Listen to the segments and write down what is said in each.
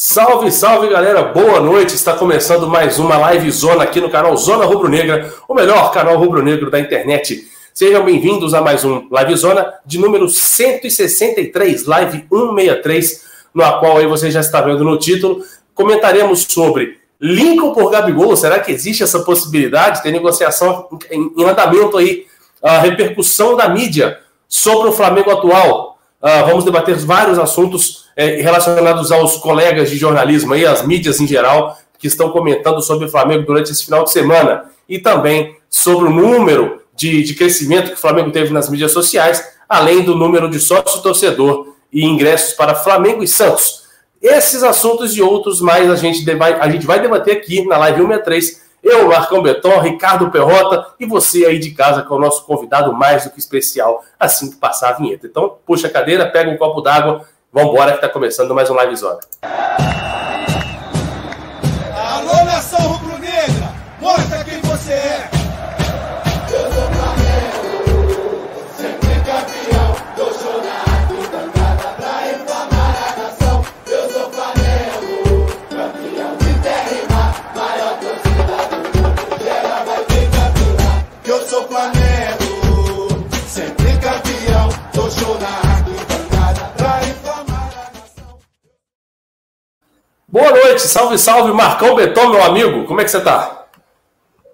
Salve, salve galera, boa noite. Está começando mais uma live zona aqui no canal Zona Rubro Negra, o melhor canal rubro negro da internet. Sejam bem-vindos a mais um Live Zona de número 163, live 163, no qual aí você já está vendo no título. Comentaremos sobre Lincoln por Gabigol. Será que existe essa possibilidade? Tem negociação em andamento aí, a repercussão da mídia sobre o Flamengo atual. Uh, vamos debater vários assuntos eh, relacionados aos colegas de jornalismo e às mídias em geral que estão comentando sobre o Flamengo durante esse final de semana e também sobre o número de, de crescimento que o Flamengo teve nas mídias sociais, além do número de sócio-torcedor e ingressos para Flamengo e Santos. Esses assuntos e outros mais a gente, vai, a gente vai debater aqui na live 163 eu, Marcão Beton, Ricardo Perrota e você aí de casa, que é o nosso convidado mais do que especial, assim que passar a vinheta. Então, puxa a cadeira, pega um copo d'água, vamos embora que está começando mais um Live Boa noite, salve, salve, Marcão Beton, meu amigo. Como é que você está?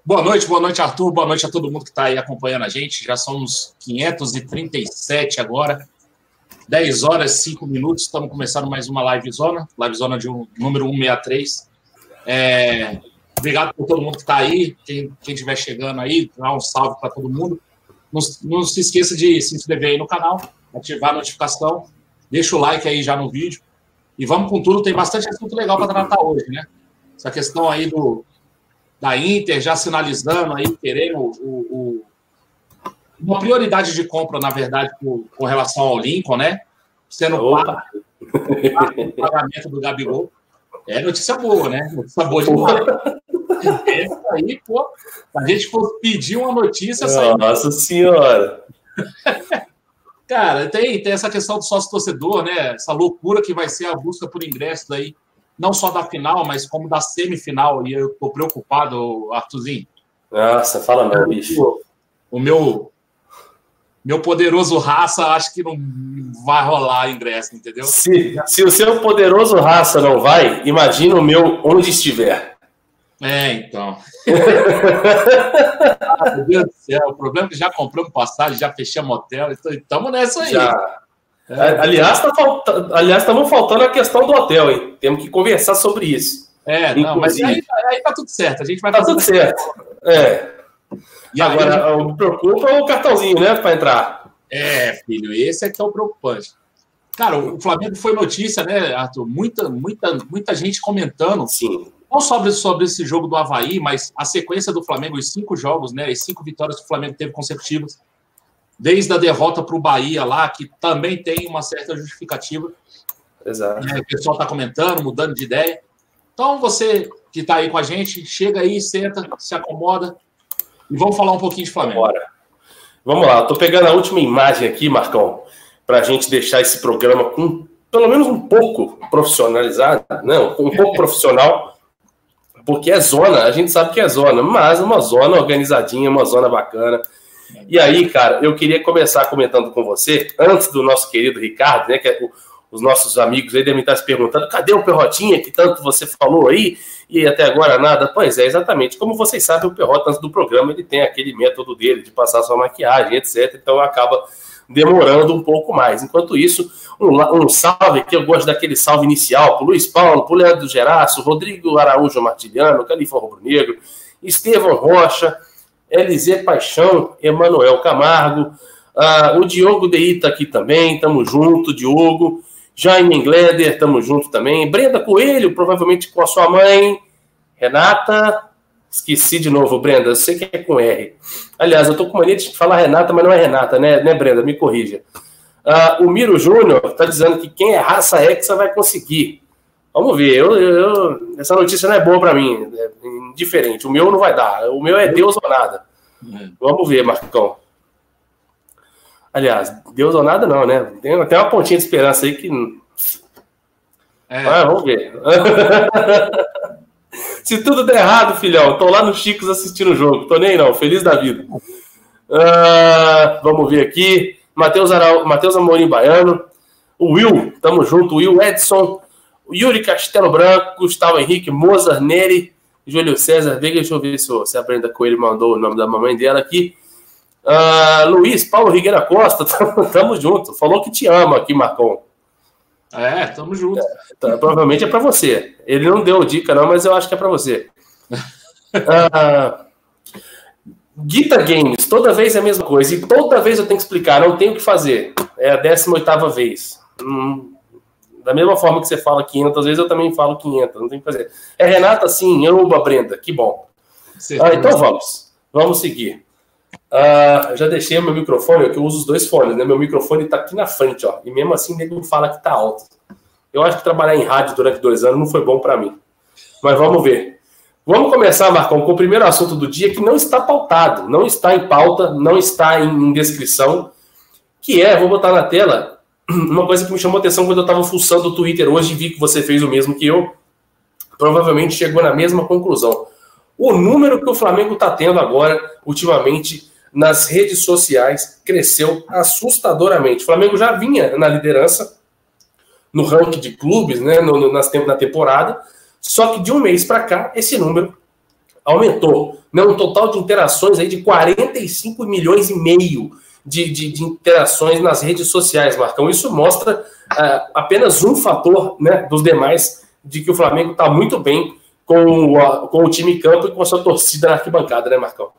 Boa noite, boa noite, Arthur. Boa noite a todo mundo que está aí acompanhando a gente. Já somos 537 agora. 10 horas, 5 minutos. Estamos começando mais uma live zona, live zona de um, número 163. É, obrigado por todo mundo que está aí. Quem estiver chegando aí, dá um salve para todo mundo. Não, não se esqueça de se inscrever aí no canal, ativar a notificação, deixa o like aí já no vídeo. E vamos com tudo, tem bastante assunto legal para tratar hoje, né? Essa questão aí do, da Inter já sinalizando aí, querendo o, o, uma prioridade de compra, na verdade, com, com relação ao Lincoln, né? Sendo pago o pagamento do Gabigol. É notícia boa, né? Notícia boa demais. Essa aí, pô, a gente for pedir uma notícia. Nossa Senhora! Cara, tem, tem essa questão do sócio torcedor, né? Essa loucura que vai ser a busca por ingressos aí, não só da final, mas como da semifinal. E eu tô preocupado, Arthurzinho. Nossa, fala não, bicho. O meu meu poderoso raça, acho que não vai rolar ingresso, entendeu? Se, se o seu poderoso raça não vai, imagina o meu onde estiver. É, então. Ah, meu Deus do céu, o problema é que já compramos passagem, já fechamos hotel, então estamos nessa aí. Já. É. Aliás, tá falta... Aliás, estamos faltando a questão do hotel, hein? Temos que conversar sobre isso. É, não, mas aí, aí tá tudo certo. A gente vai Tá tudo certo. É. E agora, aí, o que preocupa é o cartãozinho, né, para entrar. É, filho, esse é que é o preocupante. Cara, o Flamengo foi notícia, né, Arthur? Muita, muita, muita gente comentando. Sim não sobre, sobre esse jogo do Havaí, mas a sequência do Flamengo, os cinco jogos, né? As cinco vitórias que o Flamengo teve consecutivas, desde a derrota para o Bahia lá, que também tem uma certa justificativa. Exato. É, o pessoal está comentando, mudando de ideia. Então, você que está aí com a gente, chega aí, senta, se acomoda e vamos falar um pouquinho de Flamengo. Bora. Vamos lá, estou pegando a última imagem aqui, Marcão, para a gente deixar esse programa com pelo menos um pouco profissionalizado, não, um pouco profissional porque é zona, a gente sabe que é zona, mas uma zona organizadinha, uma zona bacana. E aí, cara, eu queria começar comentando com você, antes do nosso querido Ricardo, né, que é o, os nossos amigos aí devem estar se perguntando, cadê o Perrotinha que tanto você falou aí e até agora nada? Pois é, exatamente. Como vocês sabem, o Perrota, antes do programa, ele tem aquele método dele de passar sua maquiagem, etc. Então acaba demorando um pouco mais. Enquanto isso, um, um salve aqui, eu gosto daquele salve inicial para Luiz Paulo, para Leandro Geraço, Rodrigo Araújo Martiliano, Califa Rubro Negro, Estevão Rocha, Elisê Paixão, Emanuel Camargo, uh, o Diogo Deita tá aqui também, tamo junto, Diogo, Jaime Engleder, tamo junto também, Brenda Coelho, provavelmente com a sua mãe, Renata, Esqueci de novo, Brenda. Eu sei que é com R. Aliás, eu tô com mania de falar Renata, mas não é Renata, né, né Brenda? Me corrija. Uh, o Miro Júnior está dizendo que quem é raça Hexa vai conseguir. Vamos ver. Eu, eu, essa notícia não é boa para mim. É indiferente. O meu não vai dar. O meu é Deus ou nada. Vamos ver, Marcão. Aliás, Deus ou nada não, né? Tem até uma pontinha de esperança aí que. É. Ah, vamos ver. Se tudo der errado, filhão, tô lá no Chicos assistindo o jogo. Tô nem não, feliz da vida. Uh, vamos ver aqui. Matheus, Aral... Matheus Amorim Baiano. O Will, tamo junto. Will Edson. Yuri Castelo Branco. Gustavo Henrique. Mozart Neri. Júlio César Veiga. Deixa eu ver se, se a Brenda Coelho mandou o nome da mamãe dela aqui. Uh, Luiz Paulo Rigueira Costa. Tamo, tamo junto. Falou que te ama aqui, Marcon. É, tamo junto. É, tá, provavelmente é para você. Ele não deu dica, não, mas eu acho que é para você. uh, Guita Games, toda vez é a mesma coisa. E toda vez eu tenho que explicar, não tenho o que fazer. É a 18 vez. Hum, da mesma forma que você fala 500 vezes, eu também falo 500. Não tem o que fazer. É Renata, sim. Uba, Brenda. Que bom. Ah, então vamos. Vamos seguir. Uh, já deixei meu microfone, que eu uso os dois fones, né? Meu microfone está aqui na frente, ó. E mesmo assim, nego fala que está alto. Eu acho que trabalhar em rádio durante dois anos não foi bom para mim. Mas vamos ver. Vamos começar, Marcão, com o primeiro assunto do dia que não está pautado, não está em pauta, não está em, descrição, que é, vou botar na tela, uma coisa que me chamou atenção quando eu estava fuçando o Twitter hoje e vi que você fez o mesmo que eu. Provavelmente chegou na mesma conclusão. O número que o Flamengo está tendo agora, ultimamente, nas redes sociais cresceu assustadoramente. O Flamengo já vinha na liderança no ranking de clubes, né, no, no, nas, na temporada, só que de um mês para cá esse número aumentou. Né, um total de interações aí de 45 milhões e meio de, de, de interações nas redes sociais, Marcão. Isso mostra uh, apenas um fator né, dos demais de que o Flamengo está muito bem com o, com o time em campo e com a sua torcida na arquibancada, né, Marcão?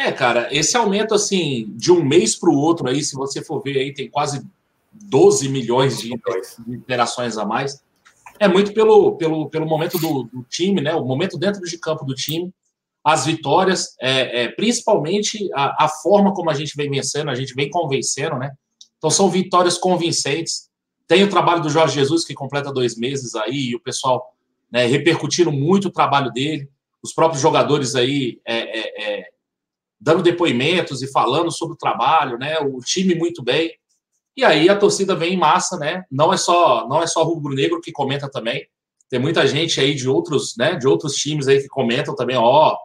É, cara, esse aumento assim de um mês para o outro aí, se você for ver aí, tem quase 12 milhões de interações a mais. É muito pelo, pelo, pelo momento do, do time, né? O momento dentro de campo do time, as vitórias, é, é, principalmente a, a, forma como a gente vem vencendo, a gente vem convencendo, né? Então são vitórias convincentes. Tem o trabalho do Jorge Jesus, que completa dois meses aí, e o pessoal né, repercutindo muito o trabalho dele. Os próprios jogadores aí é, é, é dando depoimentos e falando sobre o trabalho, né? O time muito bem. E aí a torcida vem em massa, né? Não é só não é só rubro negro que comenta também. Tem muita gente aí de outros, né? De outros times aí que comentam também, ó.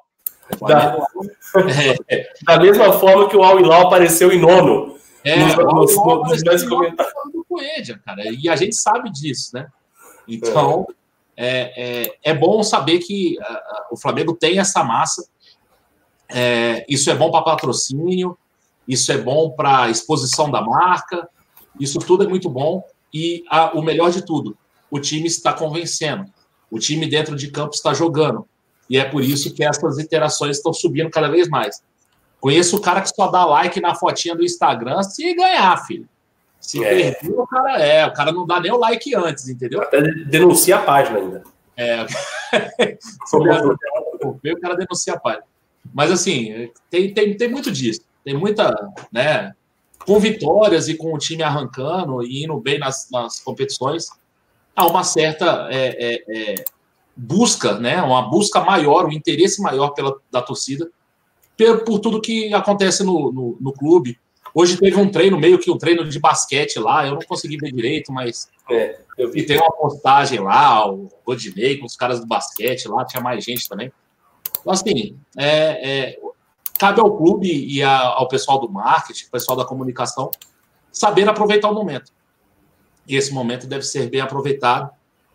Da, é, da mesma forma que o Al Hilal apareceu em nono. É, nos, nos, nos, nos comentários. Coelho, cara. E a gente sabe disso, né? Então, é, é, é bom saber que uh, o Flamengo tem essa massa é, isso é bom para patrocínio, isso é bom para exposição da marca, isso tudo é muito bom. E a, o melhor de tudo, o time está convencendo. O time dentro de campo está jogando. E é por isso que essas interações estão subindo cada vez mais. Conheço o cara que só dá like na fotinha do Instagram se ganhar, filho. Se é. perder, o cara é. O cara não dá nem o like antes, entendeu? Até denuncia a página ainda. É. o cara denuncia a página. Mas, assim, tem, tem, tem muito disso. Tem muita, né? Com vitórias e com o time arrancando e indo bem nas, nas competições, há uma certa é, é, é, busca, né? Uma busca maior, um interesse maior pela, da torcida por, por tudo que acontece no, no, no, clube. Hoje teve um treino, meio que um treino de basquete lá, eu não consegui ver direito, mas é, eu vi. tem uma postagem lá, o Rodinei com os caras do basquete lá, tinha mais gente também. Então, assim, é, é, cabe ao clube e a, ao pessoal do marketing, pessoal da comunicação, saber aproveitar o momento. E esse momento deve ser bem aproveitado.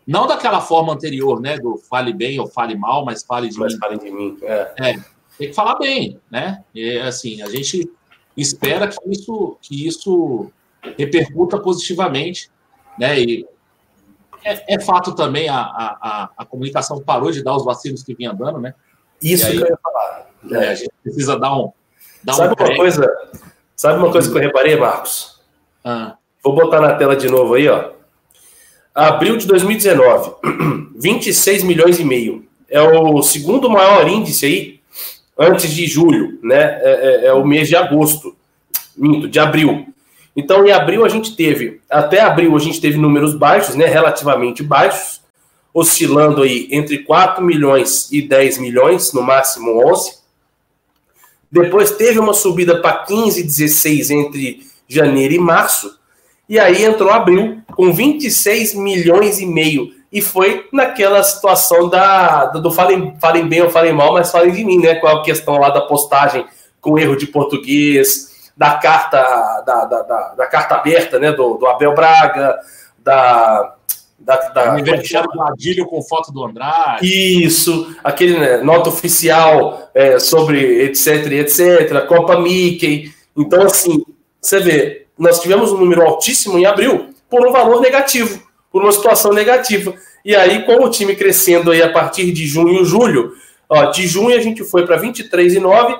Não daquela forma anterior, né? Do fale bem ou fale mal, mas fale de mas mim. Fale de mim. É. é. tem que falar bem, né? E, assim, a gente espera que isso, que isso repercuta positivamente, né? E é, é fato também a, a, a, comunicação parou de dar os vacilos que vinha dando, né? Isso aí, que eu ia falar. É, a gente precisa dar um. Dar sabe um uma coisa? Sabe uma coisa que eu reparei, Marcos? Ah. Vou botar na tela de novo aí, ó. Abril de 2019, 26 milhões e meio. É o segundo maior índice aí, antes de julho, né? É, é, é o mês de agosto. Minto, de abril. Então, em abril a gente teve, até abril a gente teve números baixos, né? Relativamente baixos oscilando aí entre 4 milhões e 10 milhões, no máximo 11. Depois teve uma subida para 15, 16 entre janeiro e março. E aí entrou abril com 26 milhões e meio. E foi naquela situação da, do falem, falem bem ou falem mal, mas falem de mim, né? Com a questão lá da postagem com erro de português, da carta, da, da, da, da carta aberta, né? Do, do Abel Braga, da, da, da aniversário do Adílio com foto do Andrade. Isso, aquele né, nota oficial é, sobre etc, etc, Copa Mickey. Então, assim, você vê, nós tivemos um número altíssimo em abril por um valor negativo, por uma situação negativa. E aí, com o time crescendo aí a partir de junho e julho, ó, de junho a gente foi para 23,9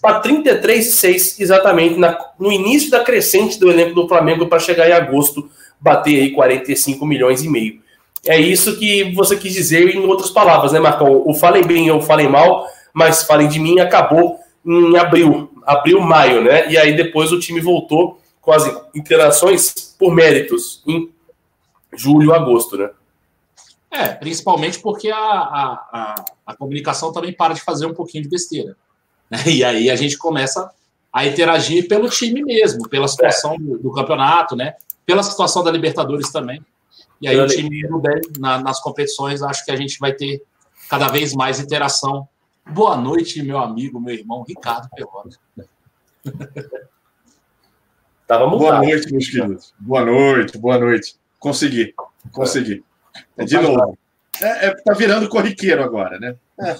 para 33,6 exatamente na, no início da crescente do elenco do Flamengo para chegar em agosto bater aí 45 milhões e meio. É isso que você quis dizer em outras palavras, né, Marcão? O falem bem ou falem mal, mas falem de mim acabou em abril, abril, maio, né? E aí depois o time voltou com as interações por méritos em julho, agosto, né? É, principalmente porque a, a, a, a comunicação também para de fazer um pouquinho de besteira. Né? E aí a gente começa a interagir pelo time mesmo, pela situação é. do, do, campeonato, né? Pela situação da Libertadores também. E aí, o time indo bem na, nas competições, acho que a gente vai ter cada vez mais interação. Boa noite, meu amigo, meu irmão Ricardo Perrota. Tava boa noite, meus queridos. Boa noite, boa noite. Consegui, consegui. É, de novo. É, é, tá virando corriqueiro agora, né? O é.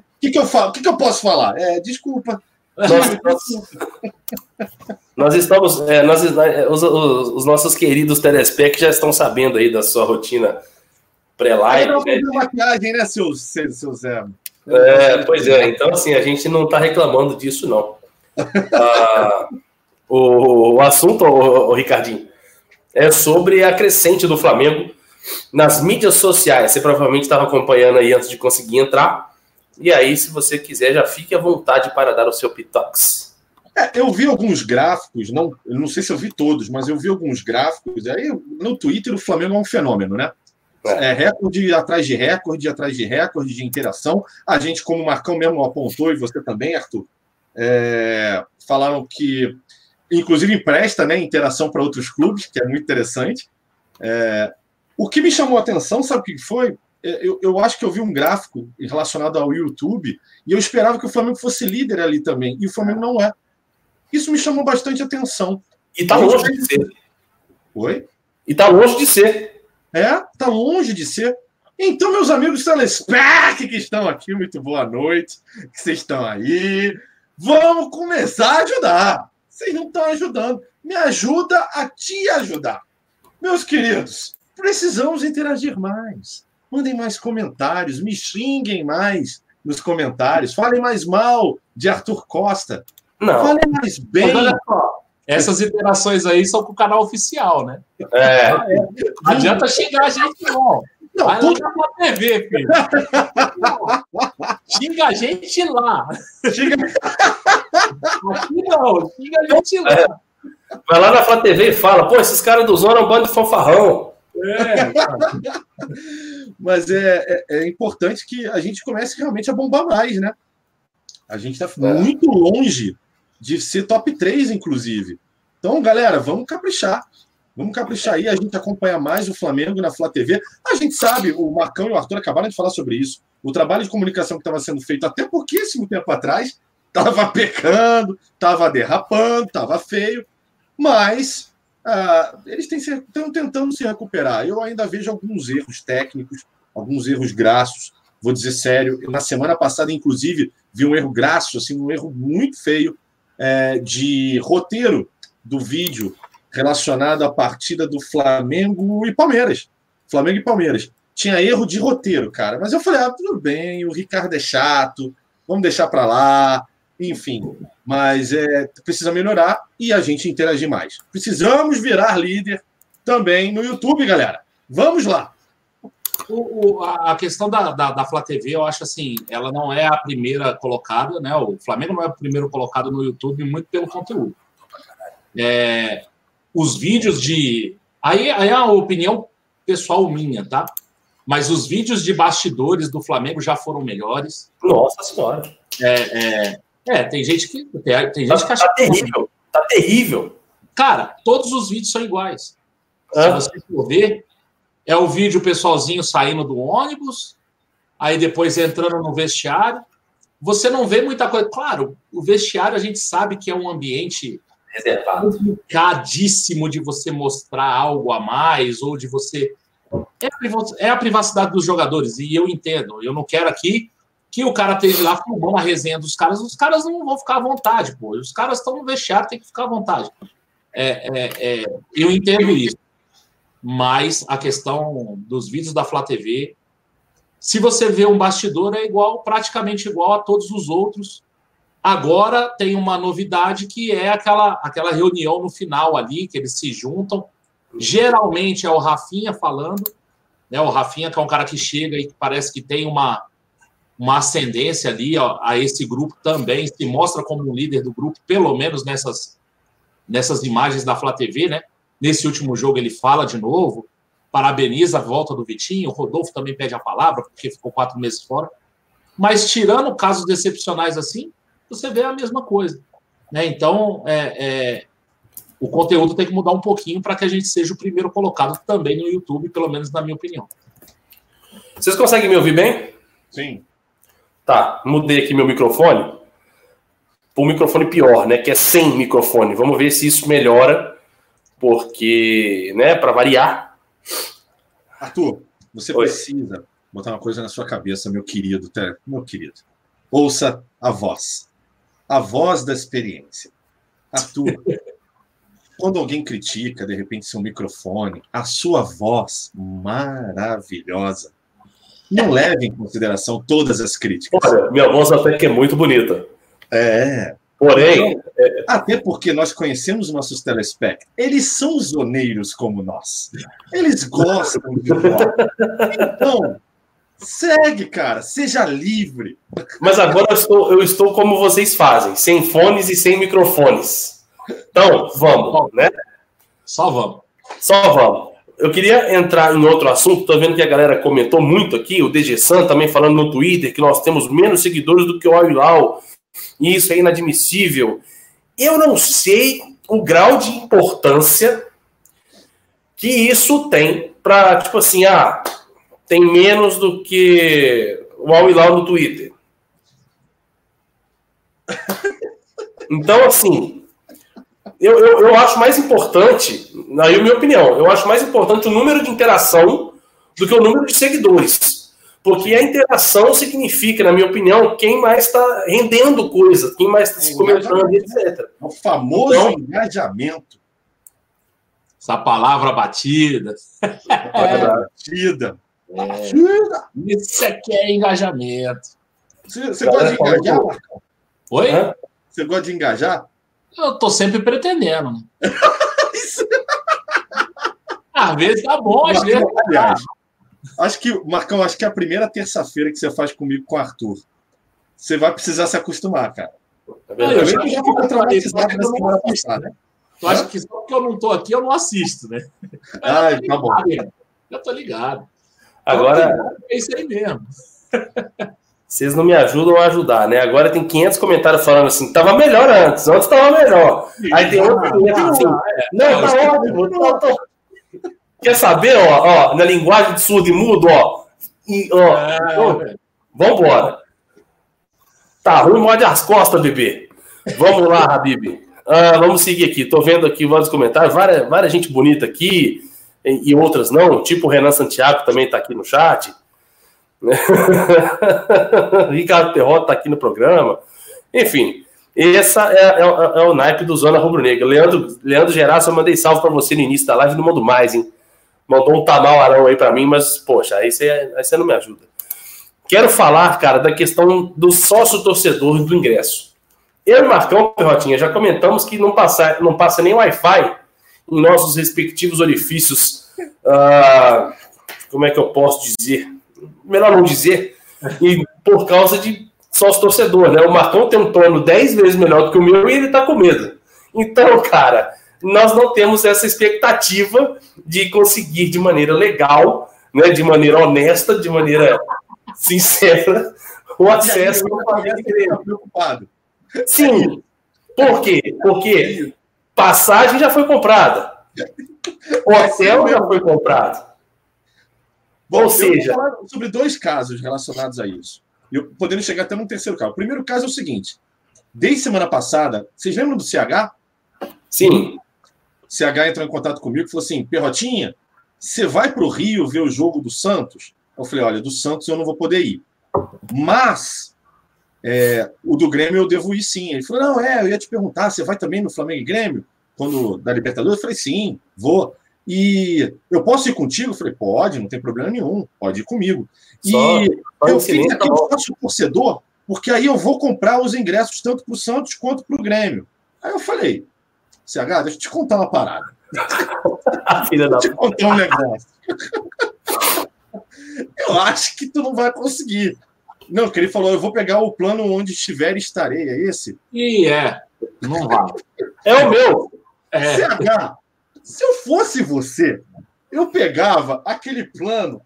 que, que eu falo? O que, que eu posso falar? É, desculpa. Nós, nós, estamos. É, nós, é, os, os, os, nossos queridos telespec já estão sabendo aí da sua rotina pré-live. Não, né? maquiagem, né, seu, seu Zé? É, pois é, então assim, a gente não está reclamando disso, não. Ah, o, o, assunto, o, o Ricardinho, é sobre a crescente do Flamengo nas mídias sociais. Você provavelmente estava acompanhando aí antes de conseguir entrar. E aí, se você quiser, já fique à vontade para dar o seu pitox. É, eu vi alguns gráficos, não, não sei se eu vi todos, mas eu vi alguns gráficos. Aí no Twitter o Flamengo é um fenômeno, né? É. é recorde atrás de recorde, atrás de recorde de interação. A gente, como o Marcão mesmo apontou, e você também, Arthur, é, falaram que, inclusive, empresta né, interação para outros clubes, que é muito interessante. É, o que me chamou a atenção, sabe o que foi? É, eu, eu acho que eu vi um gráfico relacionado ao YouTube e eu esperava que o Flamengo fosse líder ali também. E o Flamengo não é. Isso me chamou bastante atenção. E tá longe de ser. Oi? E tá longe de ser. É, tá longe de ser. Então, meus amigos telespec que estão aqui, muito boa noite, que vocês estão aí. Vamos começar a ajudar. Vocês não estão ajudando. Me ajuda a te ajudar. Meus queridos, precisamos interagir mais mandem mais comentários, me xinguem mais nos comentários, falem mais mal de Arthur Costa. Não. Falem mais bem. Essas interações aí são com o canal oficial, né? É. é. Não adianta xingar a gente, não. Não, Vai tudo... lá pra TV, filho. xinga a gente lá. Xinga... Aqui não, xinga a gente lá. É. Vai lá na Flá TV e fala, pô, esses caras do Zona é um bando de fanfarrão. É, Mas é, é, é, importante que a gente comece realmente a bombar mais, né? A gente está é. muito longe de ser top 3, inclusive. Então, galera, vamos caprichar. Vamos caprichar aí, a gente acompanha mais o Flamengo na Flá TV. A gente sabe, o Marcão e o Arthur acabaram de falar sobre isso. O trabalho de comunicação que estava sendo feito até pouquíssimo tempo atrás estava pecando, estava derrapando, estava feio. Mas ah, eles estão tentando se recuperar. Eu ainda vejo alguns erros técnicos, alguns erros grassos. Vou dizer sério, na semana passada, inclusive, vi um erro grasso, assim, um erro muito feio é, de roteiro do vídeo relacionado à partida do Flamengo e Palmeiras. Flamengo e Palmeiras. Tinha erro de roteiro, cara. Mas eu falei, ah, tudo bem, o Ricardo é chato, vamos deixar para lá enfim. Mas é, precisa melhorar e a gente interagir mais. Precisamos virar líder também no YouTube, galera. Vamos lá. O, o, a questão da, da, da Flá TV, eu acho assim, ela não é a primeira colocada, né? O Flamengo não é o primeiro colocado no YouTube, muito pelo conteúdo. É, os vídeos de. Aí, aí é a opinião pessoal minha, tá? Mas os vídeos de bastidores do Flamengo já foram melhores. Nossa Senhora. É, é, é, tem gente que. Tem, tem gente tá, que acha. Tá terrível. Tá terrível. Cara, todos os vídeos são iguais. Se você for ver, é o vídeo o pessoalzinho saindo do ônibus, aí depois entrando no vestiário. Você não vê muita coisa. Claro, o vestiário a gente sabe que é um ambiente reservado, complicadíssimo de você mostrar algo a mais ou de você é a privacidade dos jogadores e eu entendo. Eu não quero aqui que o cara esteja lá filmando a resenha dos caras. Os caras não vão ficar à vontade, pô. Os caras estão no vestiário, tem que ficar à vontade. É, é, é, eu entendo isso. Mas a questão dos vídeos da Flá TV, se você vê um bastidor, é igual, praticamente igual a todos os outros. Agora tem uma novidade que é aquela, aquela reunião no final ali, que eles se juntam. Geralmente é o Rafinha falando, né? O Rafinha, que é um cara que chega e parece que tem uma, uma ascendência ali ó, a esse grupo também, se mostra como um líder do grupo, pelo menos nessas, nessas imagens da Flá TV, né? Nesse último jogo ele fala de novo, parabeniza a volta do Vitinho, o Rodolfo também pede a palavra, porque ficou quatro meses fora. Mas tirando casos excepcionais assim, você vê a mesma coisa. Né? Então, é, é, o conteúdo tem que mudar um pouquinho para que a gente seja o primeiro colocado também no YouTube, pelo menos na minha opinião. Vocês conseguem me ouvir bem? Sim. Tá, mudei aqui meu microfone para um microfone pior, né? Que é sem microfone. Vamos ver se isso melhora porque, né, para variar. Arthur, você Oi. precisa botar uma coisa na sua cabeça, meu querido, meu querido. Ouça a voz. A voz da experiência. Arthur, quando alguém critica, de repente, seu microfone, a sua voz maravilhosa, não leve em consideração todas as críticas. Olha, minha voz até que é muito bonita. É. Porém. É... Até porque nós conhecemos nossos telespectadores. Eles são zoneiros como nós. Eles gostam de rock. Então, segue, cara. Seja livre. Mas agora eu estou, eu estou como vocês fazem, sem fones e sem microfones. Então, vamos, né? Só vamos. Só vamos. Eu queria entrar em outro assunto. Estou vendo que a galera comentou muito aqui, o DG San também falando no Twitter que nós temos menos seguidores do que o Al e isso é inadmissível. Eu não sei o grau de importância que isso tem para, tipo assim, ah, tem menos do que o Al Hilal no Twitter. Então, assim, eu, eu, eu acho mais importante, na minha opinião, eu acho mais importante o número de interação do que o número de seguidores. Porque a interação significa, na minha opinião, quem mais está rendendo coisa, quem mais está se comentando, etc. O famoso então, engajamento. Essa palavra batida. Palavra batida. É. Batida. Isso aqui é engajamento. Você, você gosta de engajar, Marcão? Oi? Você gosta de engajar? Eu tô sempre pretendendo. Né? Às vezes tá bom, às vezes. Aliás, Acho que, Marcão, acho que é a primeira terça-feira que você faz comigo com o Arthur. Você vai precisar se acostumar, cara. É eu, eu já vou traumatizado na semana passada. Tu acha que só porque eu não tô aqui, eu não assisto, né? Ah, tá bom. Eu tô ligado. Agora. É isso aí mesmo. Vocês não me ajudam a ajudar, né? Agora tem 500 comentários falando assim, tava melhor antes, antes tava melhor. Aí tem outro que assim, não, tá ótimo, tá, tá, Quer saber, ó, ó, na linguagem de surdo e mudo, ó. E, ó, é, ó vambora. Tá, ruim, morde as costas, bebê. Vamos lá, Habib. Ah, vamos seguir aqui. Tô vendo aqui vários comentários, várias, várias gente bonita aqui e, e outras não. Tipo o Renan Santiago também tá aqui no chat. Ricardo Perrota tá aqui no programa. Enfim, essa é, é, é, o naipe do Zona Rubro Negra. Leandro, Leandro Geraço, eu mandei salve para você no início da live, não mando mais, hein? Mandou um tamal aí para mim, mas, poxa, aí você, não me ajuda. Quero falar, cara, da questão do sócio-torcedor do ingresso. Eu e Marcão Perrotinha já comentamos que não passa, não passa nem Wi-Fi em nossos respectivos orifícios. Uh, como é que eu posso dizer? Melhor não dizer. E por causa de sócio-torcedor, né? O Marcão tem um plano 10 vezes melhor do que o meu e ele tá com medo. Então, cara, nós não temos essa expectativa de conseguir de maneira legal, né, de maneira honesta, de maneira sincera, o acesso ao preocupado. Sim. Por quê? Porque Passagem já foi comprada. Hotel já foi comprado. Bom, Ou seja, vou falar sobre dois casos relacionados a isso. Eu podendo chegar até no terceiro caso. O primeiro caso é o seguinte: desde semana passada, vocês lembram do CH? Sim. CH entrou em contato comigo e falou assim: Perrotinha, você vai para o Rio ver o jogo do Santos? Eu falei: olha, do Santos eu não vou poder ir. Mas é, o do Grêmio eu devo ir sim. Ele falou: não, é, eu ia te perguntar, você vai também no Flamengo e Grêmio? Quando da Libertadores? Eu falei: sim, vou. E eu posso ir contigo? Eu falei, pode, não tem problema nenhum, pode ir comigo. Só, e só eu fiz aqui um sócio torcedor, porque aí eu vou comprar os ingressos tanto para o Santos quanto para o Grêmio. Aí eu falei, CH, deixa eu te contar uma parada. Filha da... Deixa eu te contar um negócio. eu acho que tu não vai conseguir. Não, que ele falou, eu vou pegar o plano onde estiver e estarei, é esse? E é, não vai. É o meu. É. CH, se eu fosse você, eu pegava aquele plano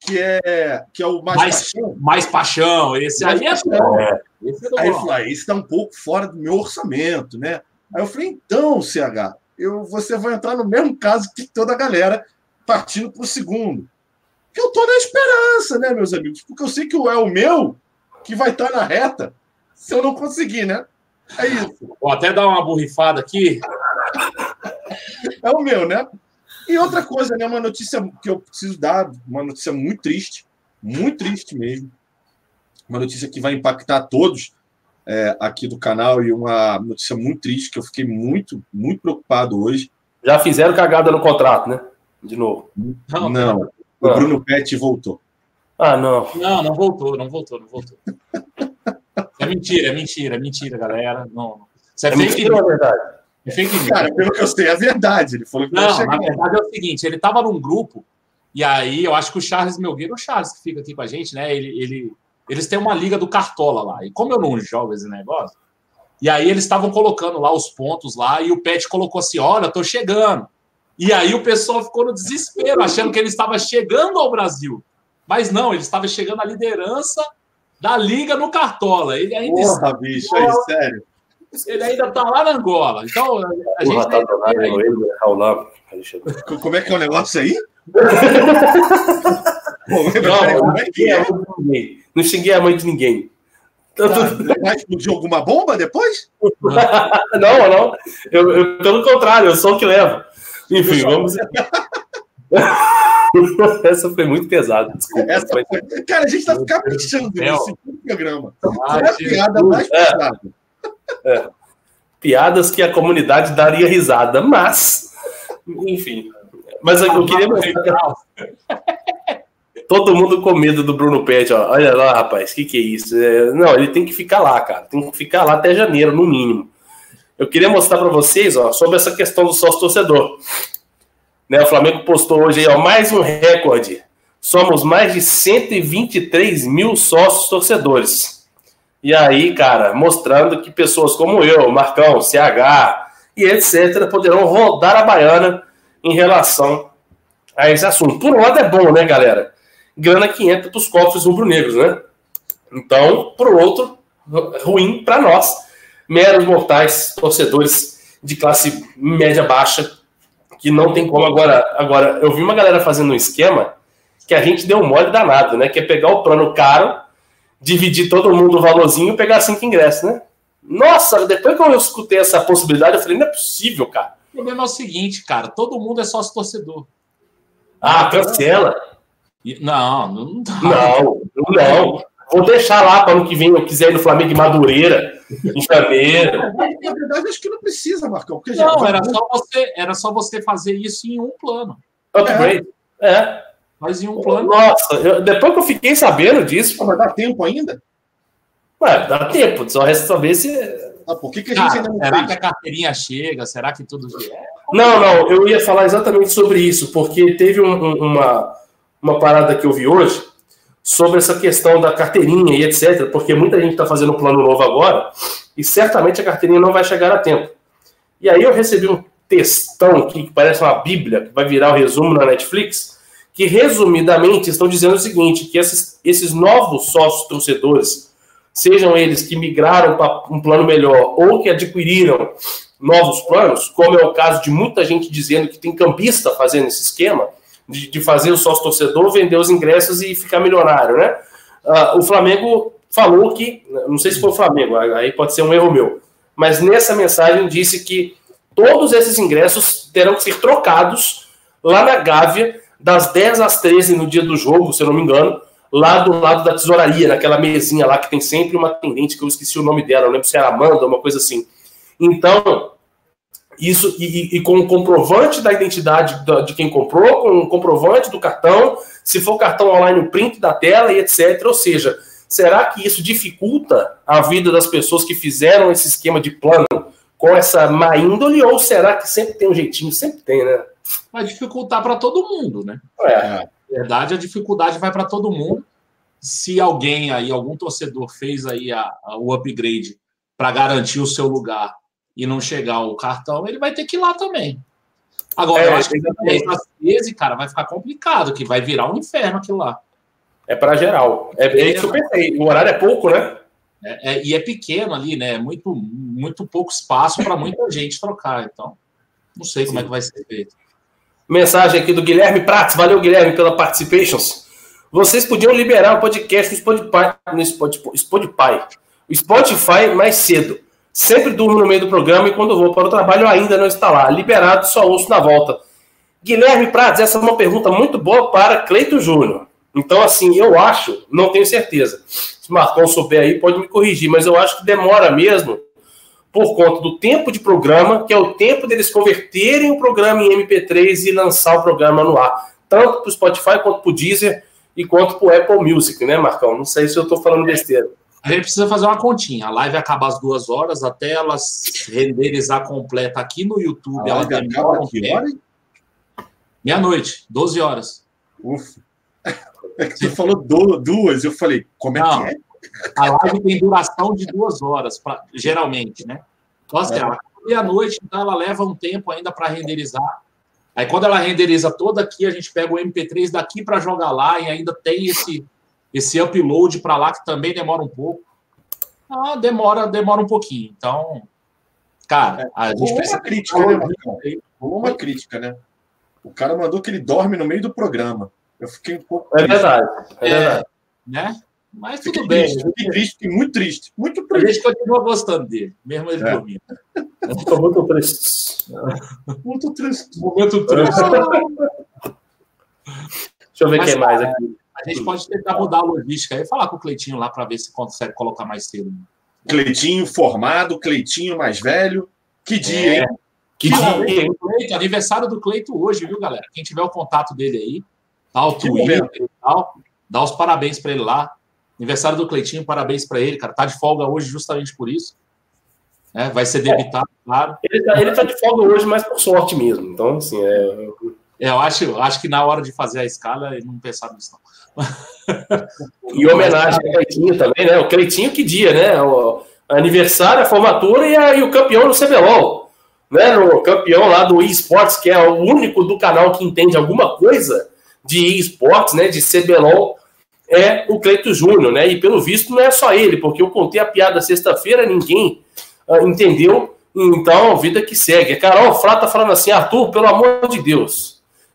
que é, que é o mais, mais paixão. Mais paixão, esse mais aí é bom. É. Esse é aí eu falei, ah, esse está um pouco fora do meu orçamento, né? Aí eu falei, então, CH, eu, você vai entrar no mesmo caso que toda a galera partindo para o segundo. Que eu tô na esperança, né, meus amigos? Porque eu sei que é o meu que vai estar tá na reta se eu não conseguir, né? É isso. Vou até dar uma borrifada aqui é o meu, né? E outra coisa, né? Uma notícia que eu preciso dar, uma notícia muito triste, muito triste mesmo. Uma notícia que vai impactar todos é, aqui do canal e uma notícia muito triste que eu fiquei muito, muito preocupado hoje. Já fizeram cagada no contrato, né? De novo. Não, não. o ah. Bruno Pet voltou. Ah, não. Não, não voltou, não voltou, não voltou. É mentira, é mentira, é mentira, galera. Não. Isso é, é fake mentira, é verdade. É fake news. Cara, pelo que eu sei, é verdade. Ele falou que não, na verdade é o seguinte: ele estava num grupo, e aí eu acho que o Charles Melgueiro, o Charles que fica aqui com a gente, né? Ele, ele, eles têm uma liga do Cartola lá. E como eu não jogo esse negócio, e aí eles estavam colocando lá os pontos lá, e o Pet colocou assim: olha, tô chegando. E aí o pessoal ficou no desespero, achando que ele estava chegando ao Brasil. Mas não, ele estava chegando à liderança da liga no Cartola. Ele ainda Porra, bicho, é sério ele ainda está lá na Angola. Então, a gente. Tá Como é que é o negócio aí? não, não, é não xinguei a mãe de ninguém. Tá, vai explodir alguma bomba depois? não, não. Eu, eu, pelo contrário, eu sou o que levo. Enfim, vamos. Essa foi muito pesada. Desculpa. Essa foi... Cara, a gente tá caprichando nesse programa. Ah, é a piada mais é. pesada. É. Piadas que a comunidade daria risada, mas, enfim. Mas eu queria mostrar. Todo mundo com medo do Bruno Pet, ó. Olha lá, rapaz, o que, que é isso? É... Não, ele tem que ficar lá, cara. Tem que ficar lá até janeiro, no mínimo. Eu queria mostrar para vocês, ó, sobre essa questão do sócio torcedor. Né, o Flamengo postou hoje aí, ó, mais um recorde. Somos mais de 123 mil sócios torcedores. E aí, cara, mostrando que pessoas como eu, Marcão, CH e etc., poderão rodar a baiana em relação a esse assunto. Por um lado é bom, né, galera? Grana que entra para os cofres rubro-negros, né? Então, por outro, ruim para nós, meros mortais, torcedores de classe média baixa, que não tem como agora. Agora, eu vi uma galera fazendo um esquema que a gente deu mole danado, né? Que é pegar o plano caro dividir todo mundo o valorzinho e pegar cinco ingressos, né? Nossa, depois que eu escutei essa possibilidade, eu falei, não é possível, cara. O problema é o seguinte, cara, todo mundo é sócio torcedor. Ah, cancela. Não, não Não, não. Vou deixar lá para ano que vem, eu quiser ir no Flamengo de Madureira, em janeiro. Na verdade, acho que não precisa, Marcão. Porque não, já... era, só você, era só você fazer isso em um plano. Upgrade. É. é. Mas em um plano. Nossa, eu, depois que eu fiquei sabendo disso. Mas dá tempo ainda? Ué, dá tempo, só resta saber se. Ah, por que, que a gente ainda não Será fez? que a carteirinha chega? Será que tudo? Não, não, eu ia falar exatamente sobre isso, porque teve um, um, uma, uma parada que eu vi hoje sobre essa questão da carteirinha e etc., porque muita gente está fazendo um plano novo agora e certamente a carteirinha não vai chegar a tempo. E aí eu recebi um textão que parece uma bíblia, que vai virar o resumo na Netflix, que resumidamente estão dizendo o seguinte: que esses, esses novos sócios torcedores, sejam eles que migraram para um plano melhor ou que adquiriram novos planos, como é o caso de muita gente dizendo que tem campista fazendo esse esquema, de, de fazer o sócio torcedor vender os ingressos e ficar milionário, né? Uh, o Flamengo falou que, não sei se foi o Flamengo, aí pode ser um erro meu, mas nessa mensagem disse que todos esses ingressos terão que ser trocados lá na Gávea, das 10 às 13 no dia do jogo, se eu não me engano, lá do lado da tesouraria, naquela mesinha lá que tem sempre uma atendente, que eu esqueci o nome dela, não lembro se era Amanda, uma coisa assim. Então, isso e, e, com o comprovante da identidade de quem comprou, com o comprovante do cartão, se for cartão online, o print da tela e etc. Ou seja, será que isso dificulta a vida das pessoas que fizeram esse esquema de plano com essa má índole, ou será que sempre tem um jeitinho? Sempre tem, né? Vai dificultar para todo mundo, né? É. Na verdade, a dificuldade vai para todo mundo. Se alguém aí, algum torcedor fez aí a, a o upgrade para garantir o seu lugar e não chegar o cartão, ele vai ter que ir lá também. Agora, é, eu acho que às 13, cara, vai ficar complicado, que vai virar um inferno aquilo lá. É para geral. É, é isso que eu pensei. O horário é pouco, né? É, é, e é pequeno ali, né? Muito, muito pouco espaço para muita gente trocar. Então, não sei como Sim. é que vai ser feito. Mensagem aqui do Guilherme Prats. Valeu, Guilherme, pela participations. Vocês podiam liberar o podcast no Spotify, no Spotify, o Spotify mais cedo. Sempre durmo no meio do programa e quando vou para o trabalho ainda não está lá. Liberado, só ouço na volta. Guilherme Prats, essa é uma pergunta muito boa para Cleito Júnior. Então, assim, eu acho, não tenho certeza. Se Marcão souber aí, pode me corrigir, mas eu acho que demora mesmo por conta do tempo de programa, que é o tempo deles converterem o programa em MP3 e lançar o programa no ar. Tanto para o Spotify quanto para o Deezer e quanto para o Apple Music, né, Marcão? Não sei se eu estou falando besteira. A gente precisa fazer uma continha. A live acaba às duas horas, até ela renderizar completa aqui no YouTube. A ela demora um Meia-noite, 12 horas. Ufa. É que você falou duas, eu falei, como é Não, que é? A live tem duração de duas horas, pra, geralmente, né? Então, assim, é. ela meia-noite, então ela leva um tempo ainda para renderizar. Aí, quando ela renderiza toda aqui, a gente pega o MP3 daqui para jogar lá e ainda tem esse esse upload para lá que também demora um pouco. Ah, demora, demora um pouquinho. Então, cara, a gente precisa. Uma crítica, né, Marcão? uma crítica, né? O cara mandou que ele dorme no meio do programa. Eu fiquei um pouco. É verdade. É, é verdade. Né? Mas tudo fiquei bem. Triste, fiquei triste, muito triste. Muito triste. A gente continua gostando dele, mesmo ele é. dormindo. Estou muito triste. Muito triste. Momento triste. Deixa eu ver o que mais aqui. A gente pode tentar mudar a logística e falar com o Cleitinho lá para ver se consegue colocar mais cedo. Cleitinho formado, Cleitinho mais velho. Que dia, é. hein? Que, dia, hein? Cleito, aniversário do Cleito hoje, viu, galera? Quem tiver o contato dele aí, tá o Twitter e tal, dá os parabéns para ele lá. Aniversário do Cleitinho, parabéns para ele, cara. Tá de folga hoje justamente por isso. É, vai ser debitado, é. claro. Ele tá, ele tá de folga hoje, mas por sorte mesmo. Então, assim, é, é, eu acho, acho que na hora de fazer a escala, ele não pensaram nisso, não. e homenagem ao Cleitinho também, né? O Cleitinho, que dia, né? O aniversário, a formatura e, a, e o campeão no CBLOL. Né? No campeão lá do eSports, que é o único do canal que entende alguma coisa de eSports, né? De CBLOL, é o Cleito Júnior, né? E pelo visto não é só ele, porque eu contei a piada sexta-feira, ninguém uh, entendeu. Então, vida que segue. Carol Frata falando assim, Arthur, pelo amor de Deus,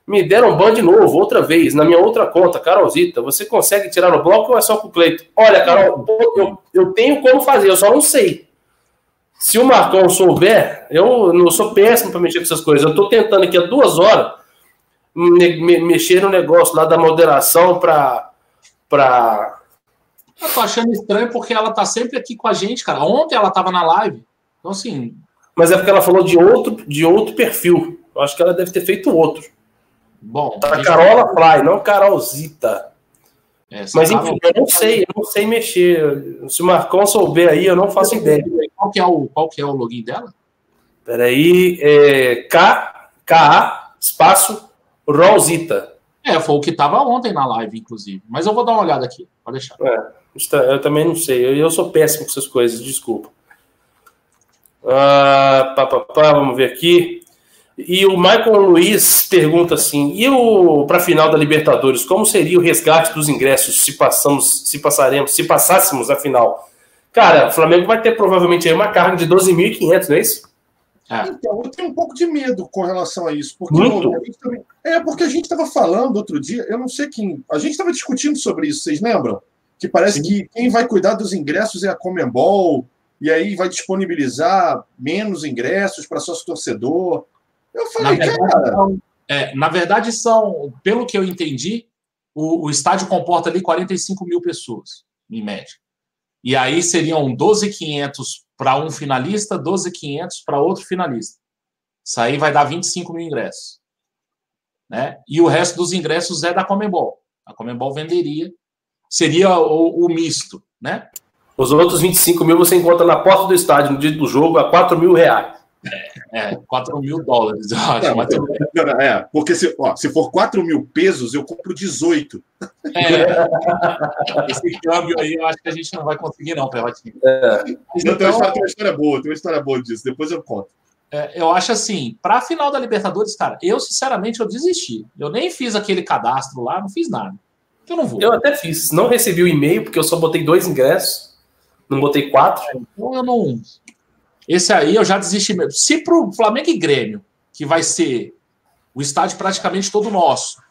me deram ban de novo, outra vez, na minha outra conta, Carolzita. Você consegue tirar no bloco ou é só com o Cleito? Olha, Carol, eu, eu tenho como fazer, eu só não sei. Se o Marcão souber, eu não sou péssimo para mexer com essas coisas. Eu estou tentando aqui há duas horas me, me, mexer no negócio lá da moderação para. Pra... Eu tô achando estranho porque ela tá sempre aqui com a gente, cara. Ontem ela tava na live. Então, assim. Mas é porque ela falou de outro, de outro perfil. Eu acho que ela deve ter feito outro. Bom. Tá Carola Fly, não Carolzita. Essa Mas enfim, eu não sei, eu não sei mexer. Se o Marcão souber aí, eu não faço ideia. Qual que é o, qual que é o login dela? Peraí, é K, K, espaço, Rolzita. É, foi o que estava ontem na live, inclusive. Mas eu vou dar uma olhada aqui, pode deixar. É, eu também não sei, eu, eu sou péssimo com essas coisas, desculpa. Ah, pá, pá, pá, vamos ver aqui. E o Michael Luiz pergunta assim: e o para a final da Libertadores, como seria o resgate dos ingressos se passamos, se passaremos, se passássemos a final? Cara, o Flamengo vai ter provavelmente aí uma carga de 12.500, não é isso? É. Então, eu tenho um pouco de medo com relação a isso. Porque Muito? Também, é porque a gente estava falando outro dia, eu não sei quem. A gente estava discutindo sobre isso, vocês lembram? Que parece Sim. que quem vai cuidar dos ingressos é a Comembol, e aí vai disponibilizar menos ingressos para sócio torcedor. Eu falei, na verdade, cara. São, é, na verdade, são, pelo que eu entendi, o, o estádio comporta ali 45 mil pessoas, em média. E aí seriam 12,500 para um finalista, 12,500 para outro finalista. Isso aí vai dar 25 mil ingressos. Né? E o resto dos ingressos é da Comembol. A Comembol venderia. Seria o, o misto, né? Os outros 25 mil você encontra na porta do estádio no dia do jogo a 4 mil reais. É, 4 mil dólares, eu acho. Não, não, é, porque se, ó, se for 4 mil pesos, eu compro 18. É, esse câmbio aí eu acho que a gente não vai conseguir, não, Perrotinho. É. Então, tem, uma história, boa, tem uma história boa disso, depois eu conto. É, eu acho assim, para a final da Libertadores, cara, eu sinceramente eu desisti. Eu nem fiz aquele cadastro lá, não fiz nada. Eu não vou. Eu até fiz, não recebi o e-mail porque eu só botei dois ingressos, não botei quatro. Então eu não, esse aí eu já desisti mesmo. Se para o Flamengo e Grêmio, que vai ser o estádio praticamente todo nosso,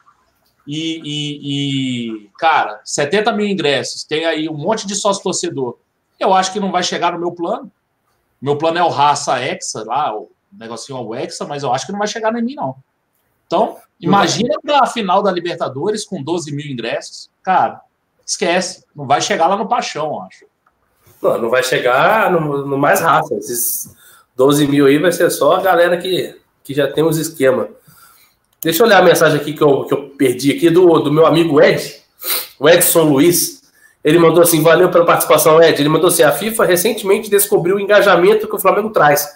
e, e, e, cara, 70 mil ingressos, tem aí um monte de sócio torcedor, eu acho que não vai chegar no meu plano. Meu plano é o Raça Hexa, lá, o negocinho é o Hexa, mas eu acho que não vai chegar em mim, não. Então, imagina a final da Libertadores com 12 mil ingressos. Cara, esquece. Não vai chegar lá no Paixão, acho. Não, não vai chegar no, no, mais rápido. Esses 12 mil aí vai ser só a galera que, que já tem os esquemas. Deixa eu olhar a mensagem aqui que eu, que eu perdi aqui do, do meu amigo Ed, o Edson Luiz. Ele mandou assim: valeu pela participação, Ed. Ele mandou assim: a FIFA recentemente descobriu o engajamento que o Flamengo traz.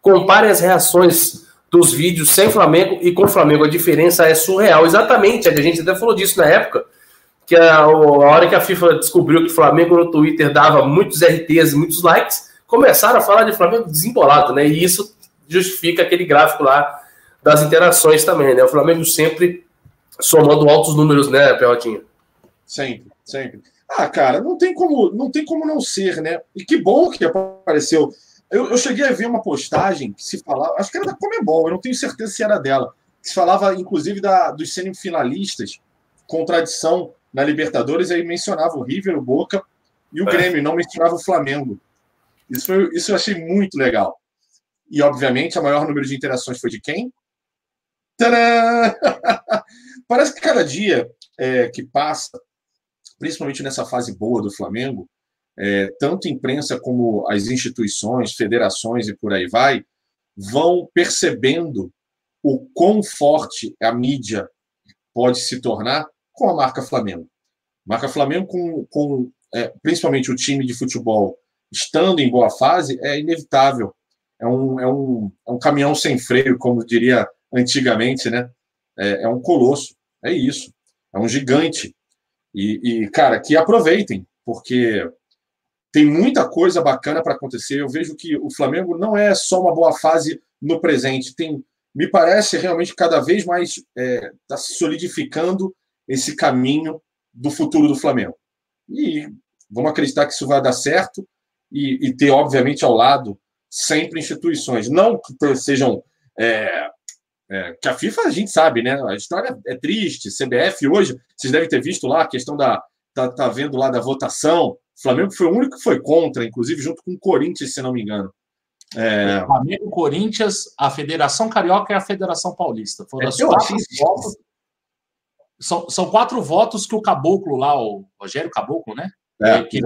Compare as reações dos vídeos sem Flamengo e com Flamengo. A diferença é surreal. Exatamente. A gente até falou disso na época que a, a hora que a FIFA descobriu que o Flamengo no Twitter dava muitos RTs muitos likes, começaram a falar de Flamengo desembolado, né? E isso justifica aquele gráfico lá das interações também, né? O Flamengo sempre somando altos números, né, Pelotinho? Sempre, sempre. Ah, cara, não tem como não tem como não ser, né? E que bom que apareceu. Eu, eu cheguei a ver uma postagem que se falava, acho que era da Comebol, eu não tenho certeza se era dela, que se falava inclusive da, dos semifinalistas com tradição na Libertadores, aí mencionava o River, o Boca e o é. Grêmio, não mencionava o Flamengo. Isso, foi, isso eu achei muito legal. E, obviamente, a maior número de interações foi de quem? Tadã! Parece que cada dia é, que passa, principalmente nessa fase boa do Flamengo, é, tanto imprensa como as instituições, federações e por aí vai, vão percebendo o quão forte a mídia pode se tornar com a marca Flamengo. Marca Flamengo com, com é, principalmente o time de futebol estando em boa fase é inevitável. É um, é um, é um caminhão sem freio, como diria antigamente, né? É, é um colosso. É isso. É um gigante. E, e, cara, que aproveitem, porque tem muita coisa bacana para acontecer. Eu vejo que o Flamengo não é só uma boa fase no presente, tem, me parece realmente cada vez mais está é, tá se solidificando esse caminho do futuro do Flamengo. E vamos acreditar que isso vai dar certo e, e ter, obviamente, ao lado sempre instituições. Não que sejam. É, é, que a FIFA a gente sabe, né? A história é triste. CBF hoje, vocês devem ter visto lá a questão da. Tá, tá vendo lá da votação. O Flamengo foi o único que foi contra, inclusive junto com o Corinthians, se não me engano. É... Flamengo, Corinthians, a Federação Carioca e a Federação Paulista. Foram é, as quatro votos são, são quatro votos que o Caboclo lá, o Rogério Caboclo, né? É, que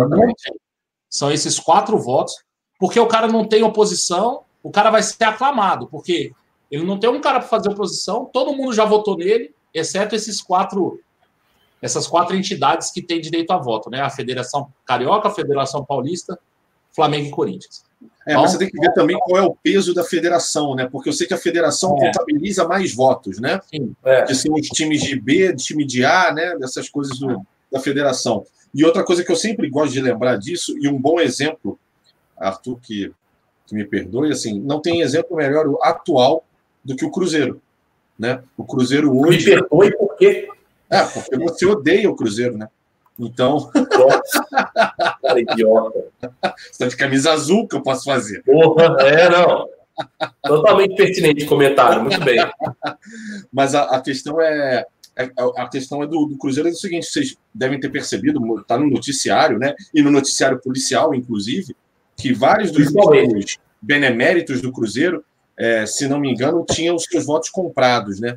são esses quatro votos, porque o cara não tem oposição, o cara vai ser aclamado, porque ele não tem um cara para fazer oposição, todo mundo já votou nele, exceto esses quatro, essas quatro entidades que têm direito a voto, né? A Federação Carioca, a Federação Paulista, Flamengo e Corinthians. É, mas você tem que ver também qual é o peso da federação, né? Porque eu sei que a federação é. contabiliza mais votos, né? Sim. É. Que são os times de B, time de A, né? Dessas coisas do, da federação. E outra coisa que eu sempre gosto de lembrar disso, e um bom exemplo, Arthur, que, que me perdoe, assim, não tem exemplo melhor atual do que o Cruzeiro. Né? O Cruzeiro hoje. Me perdoe por quê? É, porque você odeia o Cruzeiro, né? Então. Cara, idiota. Você tá de camisa azul que eu posso fazer. Porra, é, não. Totalmente pertinente comentário, muito bem. Mas a, a questão é, é a questão é do, do, Cruzeiro é o seguinte: vocês devem ter percebido, está no noticiário, né? E no noticiário policial, inclusive, que vários dos beneméritos do Cruzeiro, é, se não me engano, tinham os seus votos comprados, né?